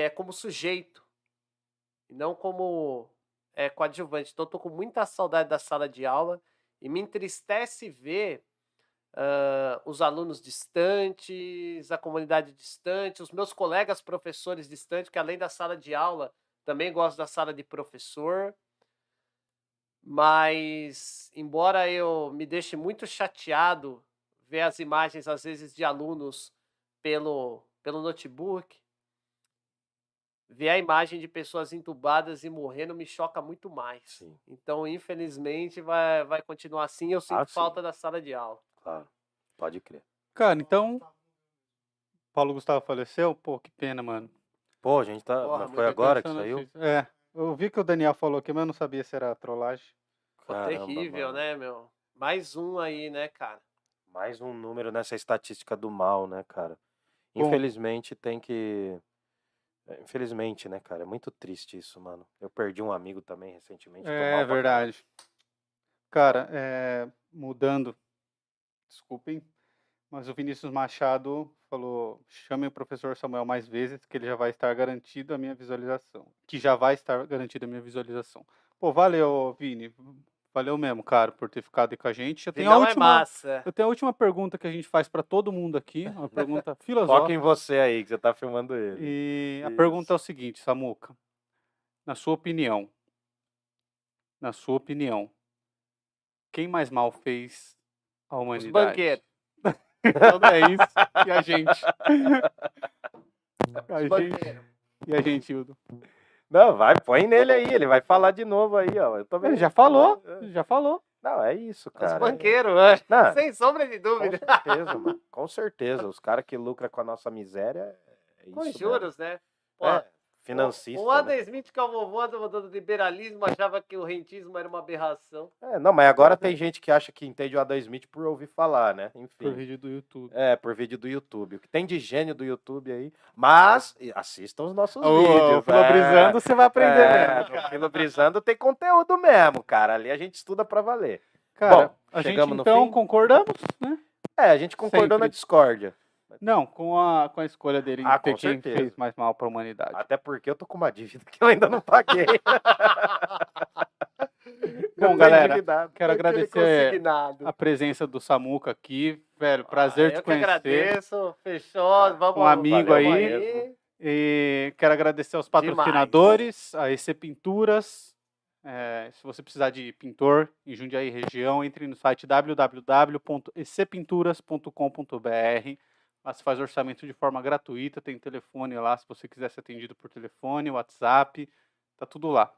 é como sujeito e não como é, coadjuvante. Então tô com muita saudade da sala de aula e me entristece ver ah, os alunos distantes, a comunidade distante, os meus colegas professores distantes, que além da sala de aula também gosto da sala de professor. Mas, embora eu me deixe muito chateado ver as imagens, às vezes, de alunos pelo, pelo notebook, ver a imagem de pessoas entubadas e morrendo me choca muito mais. Sim, Então, infelizmente, vai, vai continuar assim. Eu sinto Ah, falta da sala de aula. claro. Pode crer. Cara, então. Paulo Gustavo faleceu? Pô, que pena, mano. Pô, a gente tá. Porra, foi agora que saiu? notícia- É. Eu vi que o Daniel falou aqui, mas eu não sabia se era trollagem. Pô, Caramba, terrível, mano. né, meu? Mais um aí, né, cara? Mais um número nessa estatística do mal, né, cara? Bom. Infelizmente tem que. É, Infelizmente, né, cara? É muito triste isso, mano. Eu perdi um amigo também recentemente. É verdade. Cara, é, mudando, desculpem, mas o Vinícius Machado falou: chame o professor Samuel mais vezes, que ele já vai estar garantido a minha visualização. Que já vai estar garantida a minha visualização. Pô, valeu, Vini. Valeu mesmo, cara, por ter ficado aí com a gente. Eu tenho, a é última, massa. eu tenho a última pergunta que a gente faz pra todo mundo aqui, uma pergunta Foca filosófica. em você aí, que você tá filmando ele. E a Isso. pergunta é o seguinte, Samuca. Na sua opinião, na sua opinião, quem mais mal fez a Os humanidade? banqueiros. Então é isso. E a gente? A Os gente banqueiros. e a gente, Hildo? Não, vai, põe nele aí, ele vai falar de novo aí, ó. Eu tô vendo Ele já falou, é. já falou. Não, é isso, Os cara. banqueiros, é. Não, sem sombra de com dúvida. certeza, mano. Com certeza. Os caras que lucram com a nossa miséria é isso. Com mesmo. juros, né? Pô, É, financista. O né? Adam Smith, que é o vovô do, do liberalismo, achava que o rentismo era uma aberração. É, não, mas agora tem gente que acha que entende o Adam Smith por ouvir falar, né? Por Enfim. vídeo do YouTube. É, por vídeo do YouTube. O que tem de gênio do YouTube aí. Mas e assistam os nossos Ô, vídeos. Filobrizando, você vai aprender é, mesmo. no Filobrizando tem conteúdo mesmo, cara. Ali a gente estuda pra valer. Cara, Bom, a gente chegamos no então fim? concordamos, né? É, a gente concordou na Sempre. discórdia. Não, com a, com a escolha dele Ah, ter quem certeza. fez mais mal pra humanidade. Até porque eu tô com uma dívida que eu ainda não paguei. Eu tô galera. Quero agradecer a presença do Samuca aqui, velho. Prazer Ah, te eu que conhecer. agradeço. Fechou. Vamos Um amigo aí. E quero agradecer aos patrocinadores, a EC Pinturas. É, se você precisar de pintor em Jundiaí região, entre no site www.ecpinturas.com.br. Lá se faz orçamento de forma gratuita, tem telefone lá se você quiser ser atendido por telefone, WhatsApp, tá tudo lá.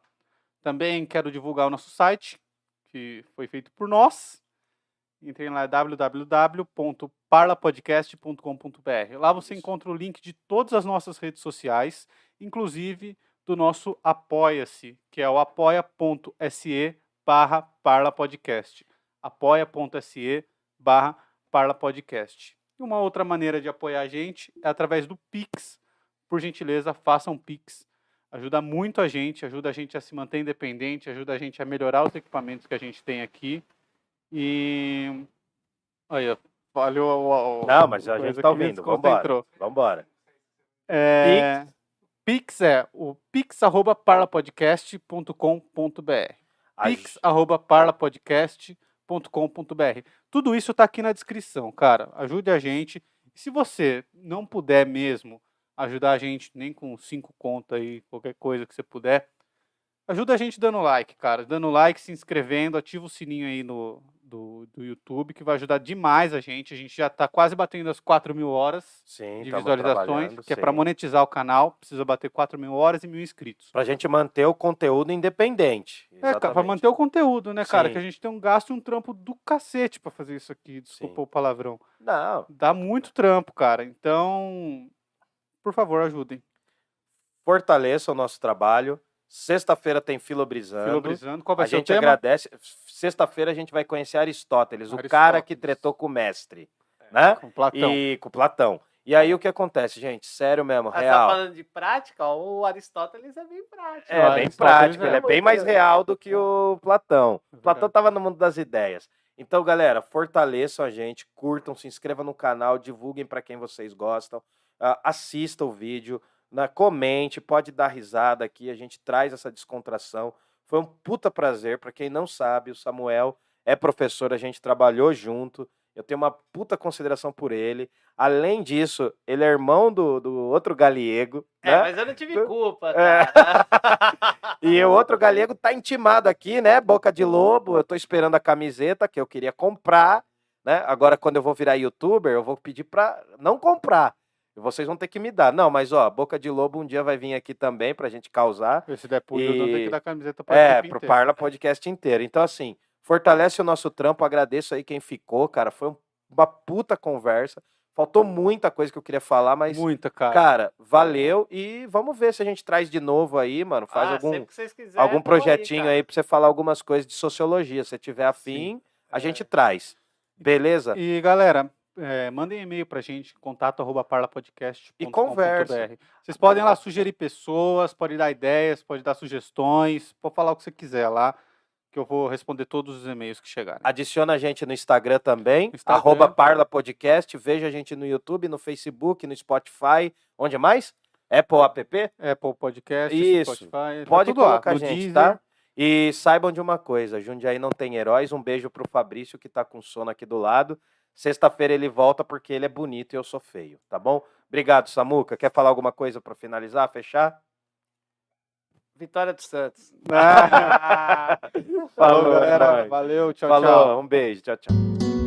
Também quero divulgar o nosso site, que foi feito por nós. Entrem lá www.parlapodcast.com.br. Lá você encontra o link de todas as nossas redes sociais, inclusive do nosso Apoia-se, que é o apoia.se barra parlapodcast. apoia.se barra parlapodcast. E uma outra maneira de apoiar a gente é através do Pix. Por gentileza, façam Pix. Ajuda muito a gente, ajuda a gente a se manter independente, ajuda a gente a melhorar os equipamentos que a gente tem aqui. E. Aí, ó, falhou o. Não, mas a gente tá ouvindo. Vambora. Vambora. É, Pix é o pix@parlapodcast.com.br. A pix@parlapodcast.com.br. Tudo isso está aqui na descrição, cara. Ajude a gente. Se você não puder mesmo ajudar a gente nem com cinco contas aí, qualquer coisa que você puder, ajuda a gente dando like, cara. Dando like, se inscrevendo, ativa o sininho aí no, do, do YouTube, que vai ajudar demais a gente. A gente já está quase batendo as 4 mil horas Sim, de visualizações, que é sim. para monetizar o canal, precisa bater 4 mil horas e mil inscritos. Pra gente manter o conteúdo independente. É, cara, pra Exatamente. manter o conteúdo, né, cara? Sim. Que a gente tem um gasto e um trampo do cacete pra fazer isso aqui, desculpa o palavrão. Não, Dá muito trampo, cara. Então, por favor, ajudem. fortaleça o nosso trabalho. Sexta-feira tem Filobrizando. Filobrizando, qual vai A ser o gente tema? agradece. Sexta-feira a gente vai conhecer Aristóteles, o cara que Aristóteles. tretou com o mestre, né? Com Platão. E com Platão. E aí o que acontece, gente? Sério mesmo, tá real. falando de prática, ó, o Aristóteles é bem prático. É, bem Aristóteles prático, é ele é bem mais real do que o Platão. É Platão tava no mundo das ideias. Então, galera, fortaleçam a gente, curtam, se inscrevam no canal, divulguem para quem vocês gostam, ah, assista o vídeo, na, comente, pode dar risada aqui, a gente traz essa descontração. Foi um puta prazer, para quem não sabe, o Samuel é professor, a gente trabalhou junto, eu tenho uma puta consideração por ele. Além disso, ele é irmão do, do outro galiego, É, né? mas eu não tive culpa, É. cara. E o outro galego tá intimado aqui, né? Boca de lobo. Eu tô esperando a camiseta que eu queria comprar, né? Agora, quando eu vou virar youtuber, eu vou pedir pra não comprar. E Vocês vão ter que me dar. Não, mas ó, Boca de Lobo um dia vai vir aqui também pra gente causar. Se der pro Hildon, tem E- que dar camiseta pra É, pro inteira. Parla Podcast inteiro. Então, assim, fortalece o nosso trampo. Agradeço aí quem ficou, cara. Foi um- uma puta conversa. Faltou muita coisa que eu queria falar, mas, Muita, cara. cara, valeu. E vamos ver se a gente traz de novo aí, mano. Faz Ah, algum sempre que vocês quiserem, algum projetinho cara. aí pra você falar algumas coisas de sociologia. Se tiver afim, a É. gente traz. Beleza? E galera, é, mandem e-mail pra gente, contato arroba parlapodcast.com.br. E conversa. Vocês podem lá sugerir pessoas, podem dar ideias, podem dar sugestões, pode falar o que você quiser lá, que eu vou responder todos os e-mails que chegarem. Adiciona a gente no Instagram também, Instagram. arroba Parla Podcast. Veja a gente no YouTube, no Facebook, no Spotify. Onde mais? Apple App. Apple Podcast, Isso. Spotify, tá Pode lá, colocar a gente, Deezer. tá? E saibam de uma coisa, Jundiaí não tem heróis. Um beijo pro Fabrício que tá com sono aqui do lado. Sexta-feira ele volta porque ele é bonito e eu sou feio, tá bom? Obrigado, Samuca. Quer falar alguma coisa para finalizar, fechar? Vitória do Santos. Falou, Falou, é galera. nóis. Valeu, tchau, Falou, tchau. um beijo, tchau, tchau.